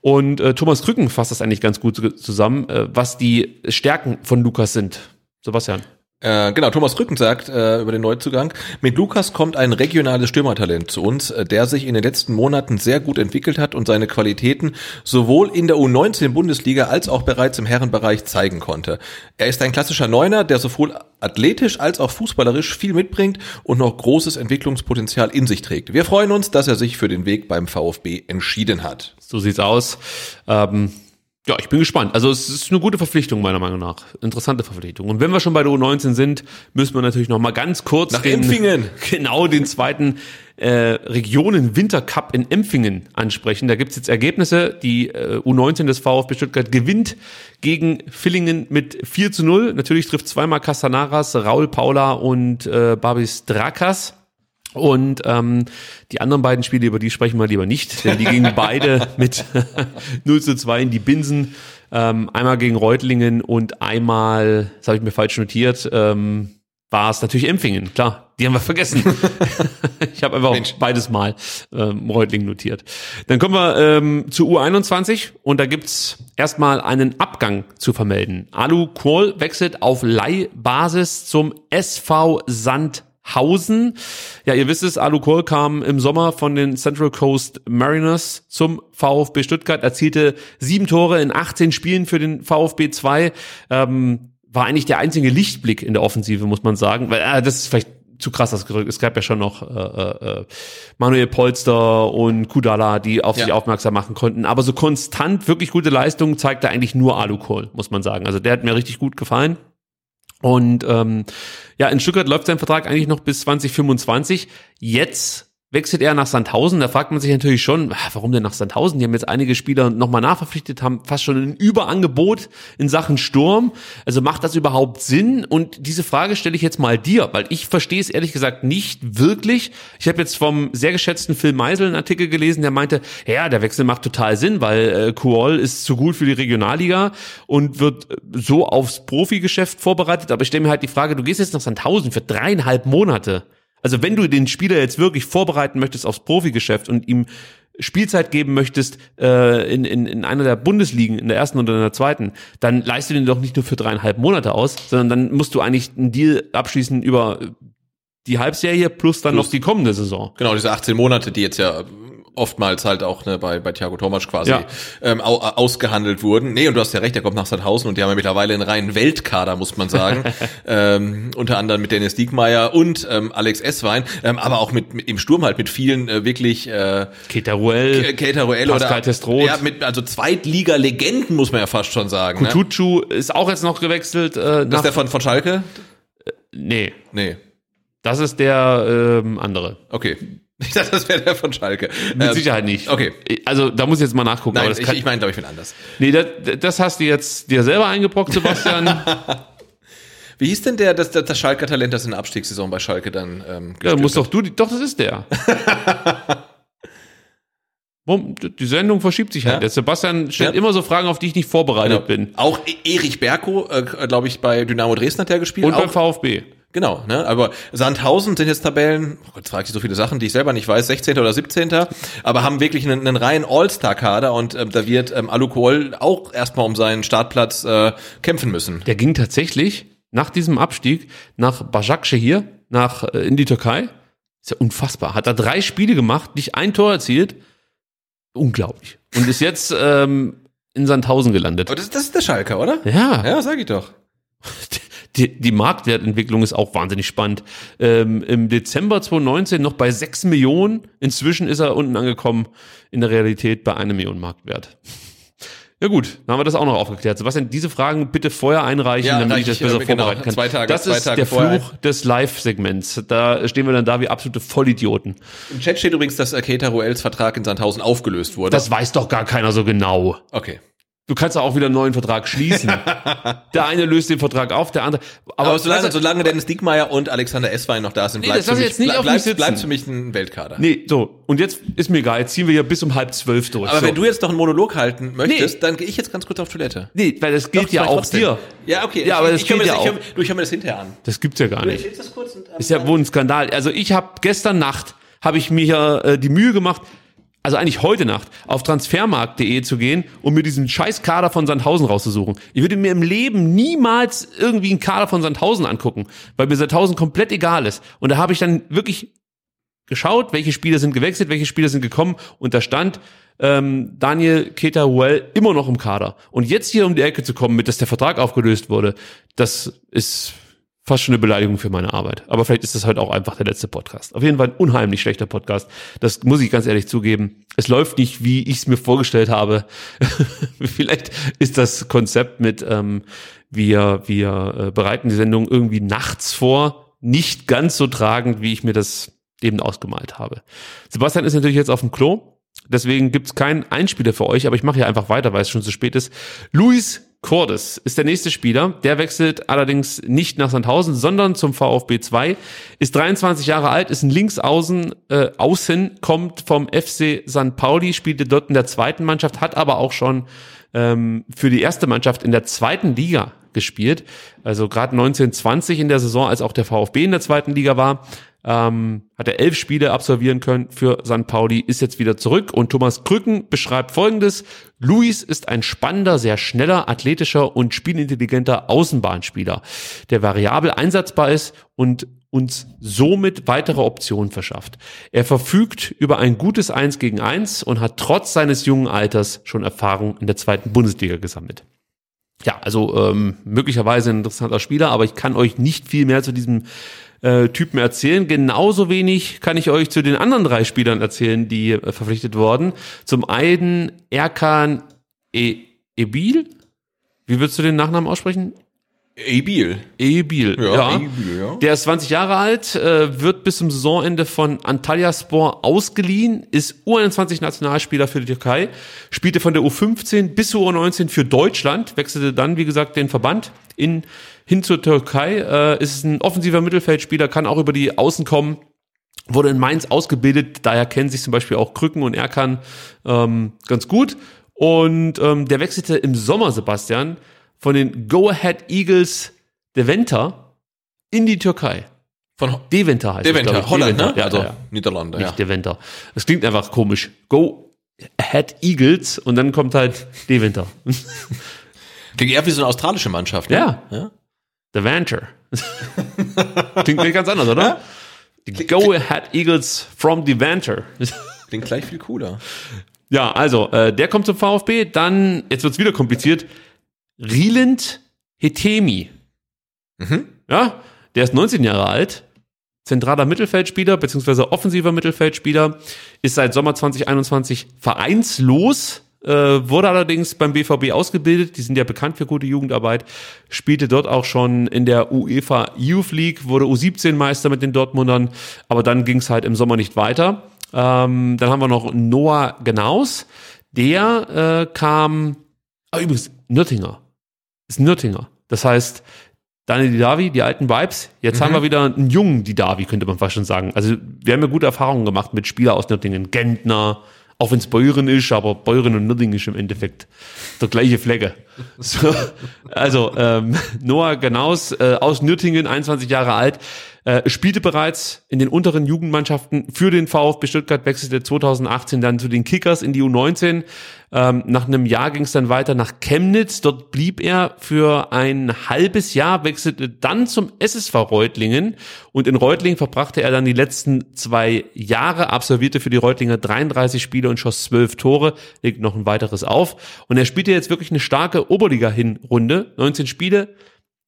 Und äh, Thomas Krücken fasst das eigentlich ganz gut zu- zusammen, äh, was die Stärken von Lukas sind. Sebastian. Äh, genau, Thomas Rücken sagt äh, über den Neuzugang, mit Lukas kommt ein regionales Stürmertalent zu uns, äh, der sich in den letzten Monaten sehr gut entwickelt hat und seine Qualitäten sowohl in der U19-Bundesliga als auch bereits im Herrenbereich zeigen konnte. Er ist ein klassischer Neuner, der sowohl athletisch als auch fußballerisch viel mitbringt und noch großes Entwicklungspotenzial in sich trägt. Wir freuen uns, dass er sich für den Weg beim VfB entschieden hat. So sieht's aus. Ähm, ja, ich bin gespannt. Also es ist eine gute Verpflichtung meiner Meinung nach. Interessante Verpflichtung. Und wenn wir schon bei der U19 sind, müssen wir natürlich noch mal ganz kurz Nach den, Empfingen. <laughs> genau den zweiten äh, Regionen Wintercup in Empfingen ansprechen. Da gibt's jetzt Ergebnisse. Die äh, U19 des VfB Stuttgart gewinnt gegen Villingen mit 4 zu 0. Natürlich trifft zweimal Castanaras, Raul Paula und äh, Babis Drakas. Und ähm, die anderen beiden Spiele, über die sprechen wir lieber nicht, denn die gingen beide <laughs> mit <laughs> 0 zu 2 in die Binsen. Ähm, einmal gegen Reutlingen und einmal, das habe ich mir falsch notiert, ähm, war es natürlich Empfingen, klar, die haben wir vergessen. <laughs> ich habe einfach Mensch. beides Mal ähm, Reutlingen notiert. Dann kommen wir ähm, zu U21 und da gibt's erstmal einen Abgang zu vermelden. Alu Kohl wechselt auf Leihbasis zum SV Sandhausen. Ja, ihr wisst es, Alu Kohl kam im Sommer von den Central Coast Mariners zum VfB Stuttgart, erzielte sieben Tore in 18 Spielen für den VfB 2. Ähm, war eigentlich der einzige Lichtblick in der Offensive, muss man sagen. Weil äh, das ist vielleicht zu krass ausgedrückt. Es gab ja schon noch äh, äh, Manuel Polster und Kudala, die auf Ja. sich aufmerksam machen konnten. Aber so konstant wirklich gute Leistungen zeigte eigentlich nur Alu Kohl, muss man sagen. Also der hat mir richtig gut gefallen. Und ähm, ja, in Stuttgart läuft sein Vertrag eigentlich noch bis 2025. Jetzt wechselt er nach Sandhausen. Da fragt man sich natürlich schon, ah, warum denn nach Sandhausen? Die haben jetzt einige Spieler nochmal nachverpflichtet, haben fast schon ein Überangebot in Sachen Sturm. Also macht das überhaupt Sinn? Und diese Frage stelle ich jetzt mal dir, weil ich verstehe es ehrlich gesagt nicht wirklich. Ich habe jetzt vom sehr geschätzten Phil Meisel einen Artikel gelesen, der meinte, ja, der Wechsel macht total Sinn, weil äh, Kuol ist zu gut für die Regionalliga und wird so aufs Profigeschäft vorbereitet. Aber ich stelle mir halt die Frage, du gehst jetzt nach Sandhausen für dreieinhalb Monate. Also wenn du den Spieler jetzt wirklich vorbereiten möchtest aufs Profigeschäft und ihm Spielzeit geben möchtest äh, in, in, in einer der Bundesligen, in der ersten oder in der zweiten, dann leistest du den doch nicht nur für dreieinhalb Monate aus, sondern dann musst du eigentlich einen Deal abschließen über die Halbserie plus dann Plus- noch die kommende Saison. Genau, diese 18 Monate, die jetzt ja oftmals halt auch ne, bei, bei Thiago Tomasch quasi Ja. ähm, au, ausgehandelt wurden. Nee, und du hast ja recht, der kommt nach Sandhausen und die haben ja mittlerweile einen reinen Weltkader, muss man sagen. <laughs> ähm, unter anderem mit Dennis Diekmeyer und ähm, Alex Esswein, ähm, aber auch mit, mit im Sturm halt mit vielen äh, wirklich äh, Keita Ruel, Keita Ruel Pascal oder Testroth. ja, mit, also Zweitliga-Legenden, muss man ja fast schon sagen. Ne? Tuchu ist auch jetzt noch gewechselt. Äh, Das ist der von, von Schalke? nee, Nee. das ist der ähm, andere. Okay. <laughs> Ich dachte, das wäre der von Schalke. Mit Ähm, Sicherheit nicht. Okay. Also da muss ich jetzt mal nachgucken. Nein, ich, ich meine, glaube ich, bin anders. nee, das, das hast du jetzt dir selber eingebrockt, Sebastian. <laughs> Wie hieß denn der, das, das, das Schalker Talent, das in der Abstiegssaison bei Schalke dann ähm, Ja, muss doch du, die- doch, das ist der. <laughs> Die Sendung verschiebt sich halt. Ja. Der Sebastian stellt Ja. immer so Fragen, auf die ich nicht vorbereitet Genau. bin. Auch E- Erich Berko, äh, glaube ich, bei Dynamo Dresden hat der gespielt. Und auch, beim VfB. Genau, ne? Aber Sandhausen sind jetzt Tabellen, oh Gott, frage ich so viele Sachen, die ich selber nicht weiß, 16. oder 17. Aber haben wirklich einen, einen reinen All-Star-Kader und ähm, da wird ähm, Alu Kohl auch erstmal um seinen Startplatz äh, kämpfen müssen. Der ging tatsächlich nach diesem Abstieg nach Başakşehir, nach äh, in die Türkei. Ist ja unfassbar. Hat da drei Spiele gemacht, nicht ein Tor erzielt. Unglaublich. Und ist jetzt ähm, in Sandhausen gelandet. Aber das, das ist der Schalker, oder? Ja, Ja, sag ich doch. <laughs> die, die Marktwertentwicklung ist auch wahnsinnig spannend. Ähm, Im Dezember 2019 noch bei 6 Millionen. Inzwischen ist er unten angekommen in der Realität bei einer Million Marktwert. Ja gut, dann haben wir das auch noch aufgeklärt. Sebastian, diese Fragen bitte vorher einreichen, Ja, damit ich das besser genau, vorbereiten kann. zwei Tage- das zwei ist Tage der vorher. Fluch des Live-Segments. Da stehen wir dann da wie absolute Vollidioten. Im Chat steht übrigens, dass Keita Ruels Vertrag in Sandhausen aufgelöst wurde. Das weiß doch gar keiner so genau. okay. Du kannst ja auch wieder einen neuen Vertrag schließen. <laughs> der eine löst den Vertrag auf, der andere. Aber, solange, also- solange Dennis Diekmeyer und Alexander Esswein noch da sind, Nee, bleibt für mich, bleib, bleibt, für mich ein Weltkader. Nee, so. Und jetzt ist mir egal. Jetzt ziehen wir hier bis um halb zwölf durch. Aber so. wenn du jetzt noch einen Monolog halten möchtest, Nee. dann gehe ich jetzt ganz kurz auf Toilette. Nee, weil das gilt Doch, ja auch trotzdem. dir. Ja, okay. Ja, aber das ich, ich hör mir gilt das, ja ich, hör, du, ich hör mir das hinterher an. Das gibt's ja gar nicht. lese das kurz und, ähm, Ist ja wohl ein Skandal. Also ich habe gestern Nacht habe ich mir hier äh, die Mühe gemacht, also eigentlich heute Nacht auf transfermarkt.de zu gehen, um mir diesen scheiß Kader von Sandhausen rauszusuchen. Ich würde mir im Leben niemals irgendwie einen Kader von Sandhausen angucken, weil mir Sandhausen komplett egal ist. Und da habe ich dann wirklich geschaut, welche Spieler sind gewechselt, welche Spieler sind gekommen und da stand ähm, Daniel Keita-Huel immer noch im Kader. Und jetzt hier um die Ecke zu kommen, mit dass der Vertrag aufgelöst wurde, das ist fast schon eine Beleidigung für meine Arbeit. Aber vielleicht ist das heute auch einfach der letzte Podcast. Auf jeden Fall ein unheimlich schlechter Podcast. Das muss ich ganz ehrlich zugeben. Es läuft nicht, wie ich es mir vorgestellt habe. <laughs> vielleicht ist das Konzept mit ähm, wir, wir äh, bereiten die Sendung irgendwie nachts vor, nicht ganz so tragend, wie ich mir das eben ausgemalt habe. Sebastian ist natürlich jetzt auf dem Klo. Deswegen gibt's keinen Einspieler für euch, aber ich mache hier einfach weiter, weil es schon zu spät ist. Luis Cordes ist der nächste Spieler. Der wechselt allerdings nicht nach Sandhausen, sondern zum VfB 2. Ist 23 Jahre alt, ist ein Linksaußen, äh, außen, kommt vom FC St. Pauli, spielte dort in der zweiten Mannschaft, hat aber auch schon ähm, für die erste Mannschaft in der zweiten Liga gespielt. Also gerade 1920 in der Saison, als auch der VfB in der zweiten Liga war, ähm, hat er elf Spiele absolvieren können für St. Pauli, ist jetzt wieder zurück und Thomas Krücken beschreibt folgendes. Luis ist ein spannender, sehr schneller, athletischer und spielintelligenter Außenbahnspieler, der variabel einsatzbar ist und uns somit weitere Optionen verschafft. Er verfügt über ein gutes Eins gegen Eins und hat trotz seines jungen Alters schon Erfahrung in der zweiten Bundesliga gesammelt. Ja, also ähm, möglicherweise ein interessanter Spieler, aber ich kann euch nicht viel mehr zu diesem äh, Typen erzählen. Genauso wenig kann ich euch zu den anderen drei Spielern erzählen, die äh, verpflichtet wurden. Zum einen Erkan e Ebil. Wie würdest du den Nachnamen aussprechen? Ebil. Ebil, Ja, ja. Ebil, ja. Der ist 20 Jahre alt, äh, wird bis zum Saisonende von Antalyaspor ausgeliehen, ist U21-Nationalspieler für die Türkei, spielte von der U15 bis zur U19 für Deutschland, wechselte dann, wie gesagt, den Verband in, hin zur Türkei, äh, ist ein offensiver Mittelfeldspieler, kann auch über die Außen kommen, wurde in Mainz ausgebildet, daher kennen sich zum Beispiel auch Krücken und Erkan ähm, ganz gut. Und ähm, der wechselte im Sommer, Sebastian, von den Go-Ahead Eagles Deventer in die Türkei. Von Deventer heißt es, Deventer, glaub ich. Holland, Deventer, ne? Ja, also ja, ja. Niederlande, Nicht ja. Deventer. Das klingt einfach komisch. Go Ahead Eagles und dann kommt halt Deventer. <laughs> Klingt eher wie so eine australische Mannschaft, ne? Ja. ja? Deventer. <laughs> klingt ganz anders, oder? Die Go Ahead Eagles from Deventer. Klingt gleich viel cooler. Ja, also, äh, der kommt zum VfB, dann, jetzt wird's wieder kompliziert, Rieland Hetemi. Mhm. Ja, der ist 19 Jahre alt, zentraler Mittelfeldspieler, beziehungsweise offensiver Mittelfeldspieler, ist seit Sommer 2021 vereinslos, äh, wurde allerdings beim BVB ausgebildet, die sind ja bekannt für gute Jugendarbeit, spielte dort auch schon in der UEFA Youth League, wurde U17-Meister mit den Dortmundern, aber dann ging's halt im Sommer nicht weiter. Ähm, dann haben wir noch Noah Genaus, der äh, kam, ah, übrigens, Nürtinger, ist Nürtinger. Das heißt, Daniel Didavi, die alten Vibes. Jetzt haben wir wieder einen jungen Didavi, könnte man fast schon sagen. Also wir haben ja gute Erfahrungen gemacht mit Spielern aus Nürtingen. Gentner, auch wenn es Beuren ist, aber Beuren und Nürtingen ist im Endeffekt der gleiche Flecke. <laughs> So, also ähm, Noah Genaus äh, aus Nürtingen, 21 Jahre alt, äh, spielte bereits in den unteren Jugendmannschaften für den VfB Stuttgart, wechselte 2018 dann zu den Kickers in die U19. Ähm, nach einem Jahr ging es dann weiter nach Chemnitz. Dort blieb er für ein halbes Jahr, wechselte dann zum SSV Reutlingen und in Reutlingen verbrachte er dann die letzten zwei Jahre, absolvierte für die Reutlinger 33 Spiele und schoss 12 Tore, legt noch ein weiteres auf. Und er spielte jetzt wirklich eine starke Oberliga-Hinrunde, 19 Spiele,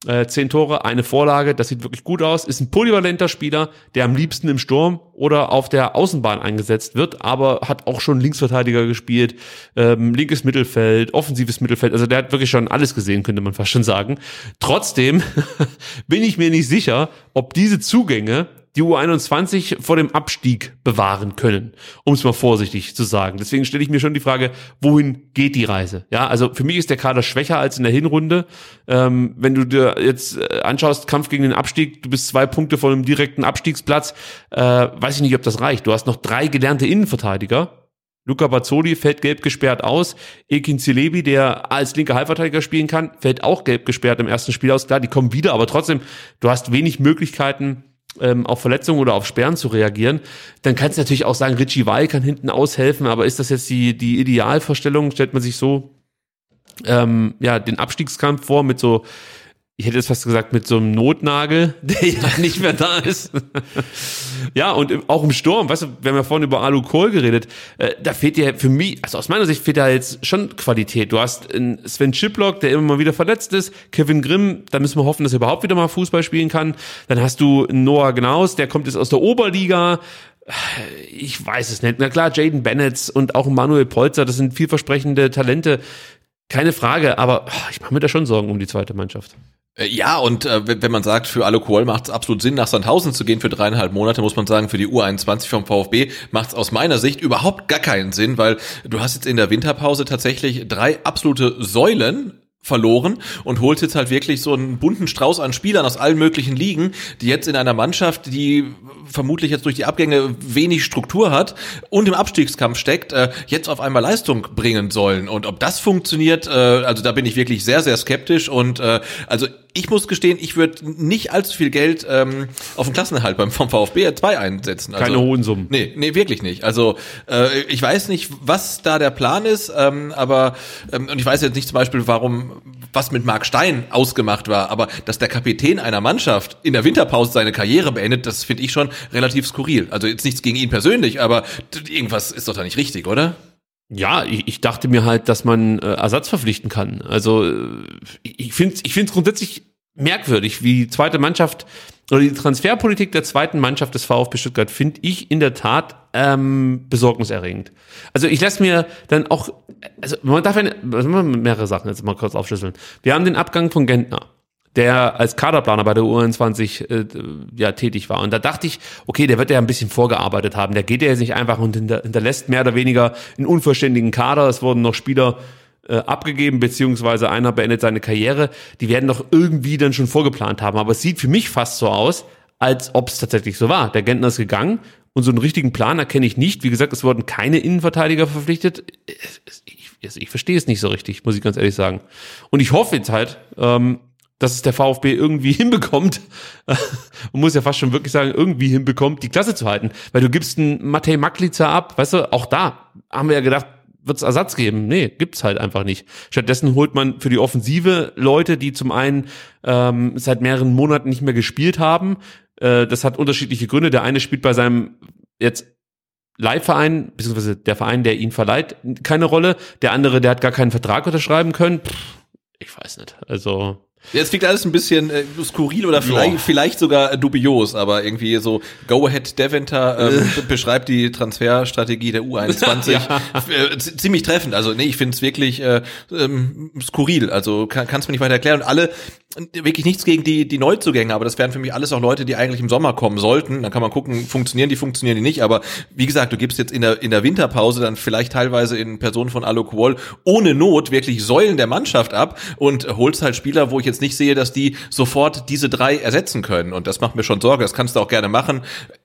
äh, zehn Tore, eine Vorlage, das sieht wirklich gut aus. Ist ein polyvalenter Spieler, der am liebsten im Sturm oder auf der Außenbahn eingesetzt wird, aber hat auch schon Linksverteidiger gespielt, ähm, linkes Mittelfeld, offensives Mittelfeld. Also der hat wirklich schon alles gesehen, könnte man fast schon sagen. Trotzdem <laughs> bin ich mir nicht sicher, ob diese Zugänge die U21 vor dem Abstieg bewahren können, um es mal vorsichtig zu sagen. Deswegen stelle ich mir schon die Frage, wohin geht die Reise? Ja, also für mich ist der Kader schwächer als in der Hinrunde. Ähm, wenn du dir jetzt äh, anschaust, Kampf gegen den Abstieg, du bist zwei Punkte vor einem direkten Abstiegsplatz, äh, weiß ich nicht, ob das reicht. Du hast noch drei gelernte Innenverteidiger. Luca Bazzoli fällt gelb gesperrt aus. Ekin Zilebi, der als linker Halbverteidiger spielen kann, fällt auch gelb gesperrt im ersten Spiel aus. Klar, die kommen wieder, aber trotzdem, du hast wenig Möglichkeiten, ähm, auf Verletzungen oder auf Sperren zu reagieren, dann kannst du natürlich auch sagen, Richie Weil kann hinten aushelfen, aber ist das jetzt die, die Idealvorstellung? Stellt man sich so ähm, ja, den Abstiegskampf vor mit so, ich hätte jetzt fast gesagt, mit so einem Notnagel, <laughs> der ja nicht mehr da ist. ja, und auch im Sturm, weißt du, wir haben ja vorhin über Alu Kohl geredet, äh, da fehlt dir für mich, also aus meiner Sicht fehlt da jetzt schon Qualität. Du hast einen Sven Schiplock, der immer mal wieder verletzt ist, Kevin Grimm, da müssen wir hoffen, dass er überhaupt wieder mal Fußball spielen kann. Dann hast du Noah Gnaus, der kommt jetzt aus der Oberliga, ich weiß es nicht. Na klar, Jaden Bennett und auch Manuel Polzer, das sind vielversprechende Talente. Keine Frage, aber ich mache mir da schon Sorgen um die zweite Mannschaft. Äh, Ja, und äh, wenn man sagt, für alle Kohl macht es absolut Sinn, nach Sandhausen zu gehen für dreieinhalb Monate, muss man sagen, für die U21 vom VfB macht es aus meiner Sicht überhaupt gar keinen Sinn, weil du hast jetzt in der Winterpause tatsächlich drei absolute Säulen verloren und holst jetzt halt wirklich so einen bunten Strauß an Spielern aus allen möglichen Ligen, die jetzt in einer Mannschaft, die vermutlich jetzt durch die Abgänge wenig Struktur hat und im Abstiegskampf steckt, äh, jetzt auf einmal Leistung bringen sollen. Und ob das funktioniert, äh, also da bin ich wirklich sehr, sehr skeptisch und äh, also ich muss gestehen, ich würde nicht allzu viel Geld ähm, auf den Klassenerhalt beim vom VfB 2 einsetzen. Also, Keine hohen Summen. Nee, nee, wirklich nicht. Also äh, ich weiß nicht, was da der Plan ist, ähm, aber ähm, und ich weiß jetzt nicht zum Beispiel, warum was mit Marc Stein ausgemacht war, aber dass der Kapitän einer Mannschaft in der Winterpause seine Karriere beendet, das finde ich schon relativ skurril. Also jetzt nichts gegen ihn persönlich, aber irgendwas ist doch da nicht richtig, oder? Ja, ich, ich dachte mir halt, dass man äh, Ersatz verpflichten kann. Also äh, ich finde ich finde es grundsätzlich merkwürdig, wie die zweite Mannschaft oder die Transferpolitik der zweiten Mannschaft des VfB Stuttgart finde ich in der Tat ähm, besorgniserregend. Also ich lasse mir dann auch, also man darf ja, also mehrere Sachen jetzt mal kurz aufschlüsseln. Wir haben den Abgang von Gentner. der als Kaderplaner bei der U21 äh, ja tätig war. Und da dachte ich, okay, der wird ja ein bisschen vorgearbeitet haben. Der geht ja jetzt nicht einfach und hinter, hinterlässt mehr oder weniger einen unvollständigen Kader. Es wurden noch Spieler äh, abgegeben, beziehungsweise einer beendet seine Karriere. Die werden doch irgendwie dann schon vorgeplant haben. Aber es sieht für mich fast so aus, als ob es tatsächlich so war. Der Gentner ist gegangen und so einen richtigen Plan erkenne ich nicht. Wie gesagt, es wurden keine Innenverteidiger verpflichtet. Ich, ich, ich verstehe es nicht so richtig, muss ich ganz ehrlich sagen. Und ich hoffe jetzt halt, ähm, dass es der VfB irgendwie <laughs> hinbekommt, man muss ja fast schon wirklich sagen, irgendwie hinbekommt, die Klasse zu halten. Weil du gibst einen Matej Maklica ab, weißt du, auch da haben wir ja gedacht, wird es Ersatz geben? Nee, gibt's halt einfach nicht. Stattdessen holt man für die Offensive Leute, die zum einen ähm, seit mehreren Monaten nicht mehr gespielt haben. Äh, das hat unterschiedliche Gründe. Der eine spielt bei seinem jetzt Leihverein, beziehungsweise der Verein, der ihn verleiht, keine Rolle. Der andere, der hat gar keinen Vertrag unterschreiben können. Pff, ich weiß nicht. Also Jetzt klingt alles ein bisschen äh, skurril oder vielleicht, vielleicht sogar dubios, aber irgendwie so Go Ahead Deventer ähm, beschreibt die Transferstrategie der U21 <laughs> ja. äh, ziemlich treffend. Also nee, ich finde es wirklich äh, ähm, skurril. Also kann es mir nicht weiter erklären. Und alle wirklich nichts gegen die die Neuzugänge, aber das wären für mich alles auch Leute, die eigentlich im Sommer kommen sollten. Dann kann man gucken, funktionieren die, funktionieren die nicht. Aber wie gesagt, du gibst jetzt in der in der Winterpause dann vielleicht teilweise in Person von Alok Wall ohne Not wirklich Säulen der Mannschaft ab und holst halt Spieler, wo ich jetzt nicht sehe, dass die sofort diese drei ersetzen können. Und das macht mir schon Sorge. Das kannst du auch gerne machen.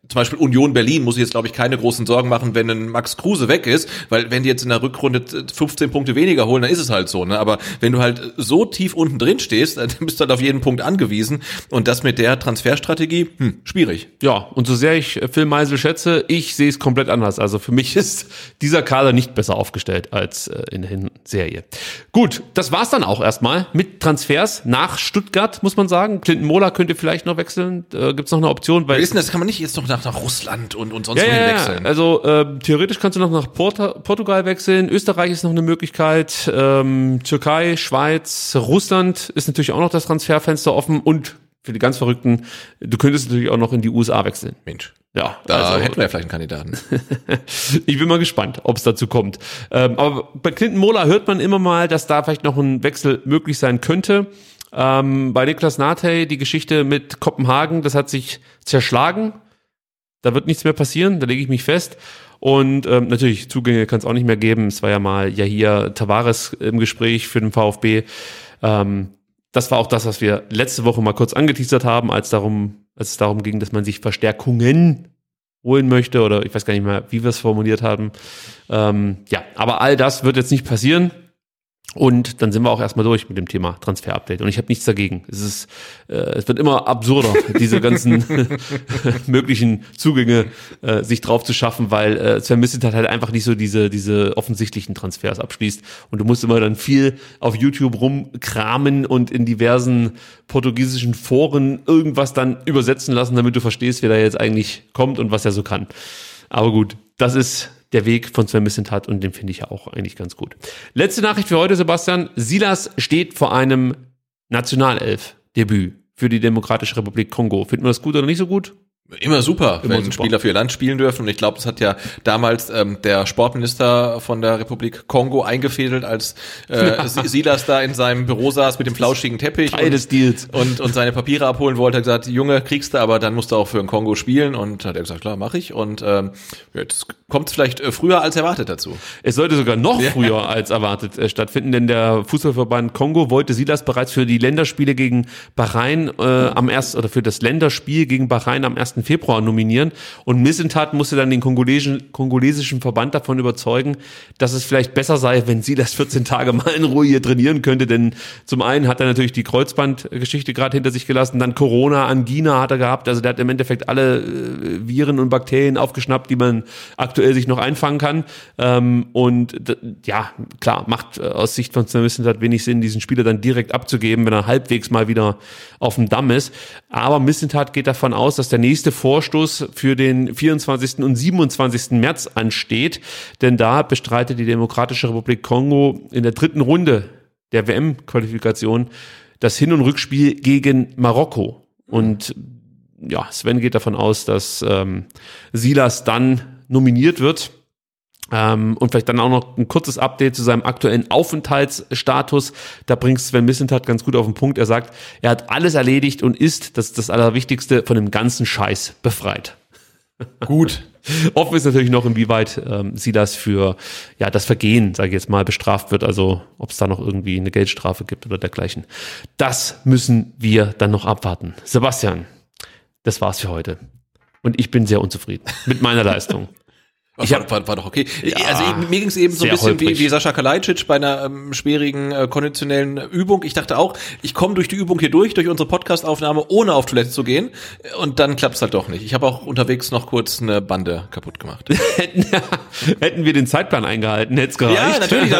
Zum Beispiel Union Berlin muss ich jetzt, glaube ich, keine großen Sorgen machen, wenn ein Max Kruse weg ist, weil wenn die jetzt in der Rückrunde 15 Punkte weniger holen, dann ist es halt so. Ne? Aber wenn du halt so tief unten drin stehst, <laughs> dann bist du halt auf jeden Punkt angewiesen. Und das mit der Transferstrategie, hm, schwierig. Ja, und so sehr ich Phil Meisel schätze, ich sehe es komplett anders. Also für mich <laughs> ist dieser Kader nicht besser aufgestellt als äh, in der Serie. Gut, das war's dann auch erstmal mit Transfers nach Stuttgart, muss man sagen. Clinton Mola könnte vielleicht noch wechseln. Äh, Gibt es noch eine Option? Weil, Wissen, das kann man nicht jetzt noch nach nach, nach Russland und, und sonst ja, wohin ja, wechseln. Also äh, theoretisch kannst du noch nach Porta Portugal wechseln, Österreich ist noch eine Möglichkeit, ähm, Türkei, Schweiz, Russland ist natürlich auch noch das Transferfenster offen und für die ganz Verrückten, du könntest natürlich auch noch in die USA wechseln. Mensch. Ja, da also, hätten wir vielleicht einen Kandidaten. <laughs> ich bin mal gespannt, ob es dazu kommt. Ähm, aber bei Clinton Mola hört man immer mal, dass da vielleicht noch ein Wechsel möglich sein könnte. Ähm, bei Niklas Nate, die Geschichte mit Kopenhagen, das hat sich zerschlagen. Da wird nichts mehr passieren, da lege ich mich fest. Und ähm, natürlich, Zugänge kann es auch nicht mehr geben. Es war ja mal ja hier Tavares im Gespräch für den VfB. Ähm, das war auch das, was wir letzte Woche mal kurz angeteasert haben, als darum, als es darum ging, dass man sich Verstärkungen holen möchte oder ich weiß gar nicht mehr, wie wir es formuliert haben. Ähm, ja, aber all das wird jetzt nicht passieren. Und dann sind wir auch erstmal durch mit dem Thema Transfer-Update. Und ich habe nichts dagegen. Es ist, äh, es wird immer absurder, <laughs> diese ganzen <laughs> möglichen Zugänge äh, sich drauf zu schaffen, weil äh, Sven Missit halt einfach nicht so diese, diese offensichtlichen Transfers abschließt. Und du musst immer dann viel auf YouTube rumkramen und in diversen portugiesischen Foren irgendwas dann übersetzen lassen, damit du verstehst, wer da jetzt eigentlich kommt und was er so kann. Aber gut, das ist der Weg von Sven Missentat und den finde ich ja auch eigentlich ganz gut. Letzte Nachricht für heute, Sebastian. Silas steht vor einem Nationalelf-Debüt für die Demokratische Republik Kongo. Finden wir das gut oder nicht so gut? Immer super, Immer wenn super. Spieler für ihr Land spielen dürfen. Und ich glaube, das hat ja damals ähm, der Sportminister von der Republik Kongo eingefädelt, als äh, Silas da in seinem Büro saß mit dem flauschigen Teppich Teil des Deals. Und, und seine Papiere abholen wollte. Er hat gesagt, Junge, kriegst du, aber dann musst du auch für den Kongo spielen. Und hat er gesagt, klar, mache ich. Und ähm, jetzt kommt es vielleicht äh, früher als erwartet dazu. Es sollte sogar noch früher als erwartet äh, stattfinden, denn der Fußballverband Kongo wollte Silas bereits für die Länderspiele gegen Bahrain äh, am ersten oder für das Länderspiel gegen Bahrain am 1. Februar nominieren. Und Missentat musste dann den kongolesischen, kongolesischen Verband davon überzeugen, dass es vielleicht besser sei, wenn sie das 14 Tage mal in Ruhe hier trainieren könnte. Denn zum einen hat er natürlich die Kreuzbandgeschichte gerade hinter sich gelassen, dann Corona, Angina hat er gehabt. Also der hat im Endeffekt alle äh, Viren und Bakterien aufgeschnappt, die man aktuell sich noch einfangen kann. Ähm, und ja, klar, macht äh, aus Sicht von Sven Missentat wenig Sinn, diesen Spieler dann direkt abzugeben, wenn er halbwegs mal wieder auf dem Damm ist. Aber Missentat geht davon aus, dass der nächste Vorstoß für den 24. und 27. März ansteht, denn da bestreitet die Demokratische Republik Kongo in der dritten Runde der WM-Qualifikation das Hin- und Rückspiel gegen Marokko. Und ja, Sven geht davon aus, dass ähm, Silas dann nominiert wird. Ähm, und vielleicht dann auch noch ein kurzes Update zu seinem aktuellen Aufenthaltsstatus. Da bringt Sven Missentat ganz gut auf den Punkt. Er sagt, er hat alles erledigt und ist, das ist das Allerwichtigste, von dem ganzen Scheiß befreit. Gut. <laughs> Offen ist natürlich noch, inwieweit ähm, Silas für ja das Vergehen, sage ich jetzt mal, bestraft wird. Also ob es da noch irgendwie eine Geldstrafe gibt oder dergleichen. Das müssen wir dann noch abwarten. Sebastian, das war's für heute. Und ich bin sehr unzufrieden mit meiner Leistung. Ich hab, war, war, doch okay. also mir ging es eben so ein bisschen wie, wie Sascha Kalajdzic bei einer ähm, schwierigen äh, konditionellen Übung. Ich dachte auch, ich komme durch die Übung hier durch, durch unsere Podcastaufnahme, ohne auf Toilette zu gehen. Und dann klappt's halt doch nicht. Ich habe auch unterwegs noch kurz eine Bande kaputt gemacht. <laughs> Hätten wir den Zeitplan eingehalten, hätte es gereicht. <laughs> Ja, natürlich.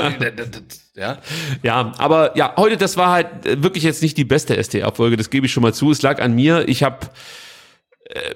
ja. ja, aber ja, heute, das war halt wirklich jetzt nicht die beste STA-Folge, das gebe ich schon mal zu. Es lag an mir. Ich habe äh,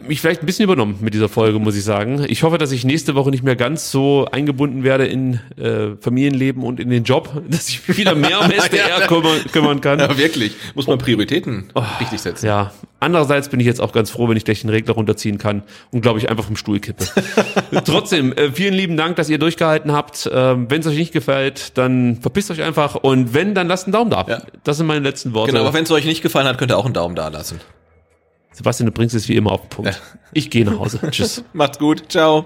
mich vielleicht ein bisschen übernommen mit dieser Folge, muss ich sagen. Ich hoffe, dass ich nächste Woche nicht mehr ganz so eingebunden werde in äh, Familienleben und in den Job, <laughs> dass ich mich wieder mehr um <laughs> SDR kümmern, kümmern kann. Ja, wirklich. Muss man Prioritäten oh, richtig setzen. Ja. Andererseits bin ich jetzt auch ganz froh, wenn ich gleich den Regler runterziehen kann und glaube ich einfach vom Stuhl kippe. <laughs> Trotzdem, äh, vielen lieben Dank, dass ihr durchgehalten habt. Ähm, wenn es euch nicht gefällt, dann verpisst euch einfach und wenn, dann lasst einen Daumen da. Ja. Das sind meine letzten Worte. Genau, aber wenn es euch nicht gefallen hat, könnt ihr auch einen Daumen da lassen. Sebastian, du bringst es wie immer auf den Punkt. <laughs> Ich gehe nach Hause. Tschüss. Macht's gut. Ciao.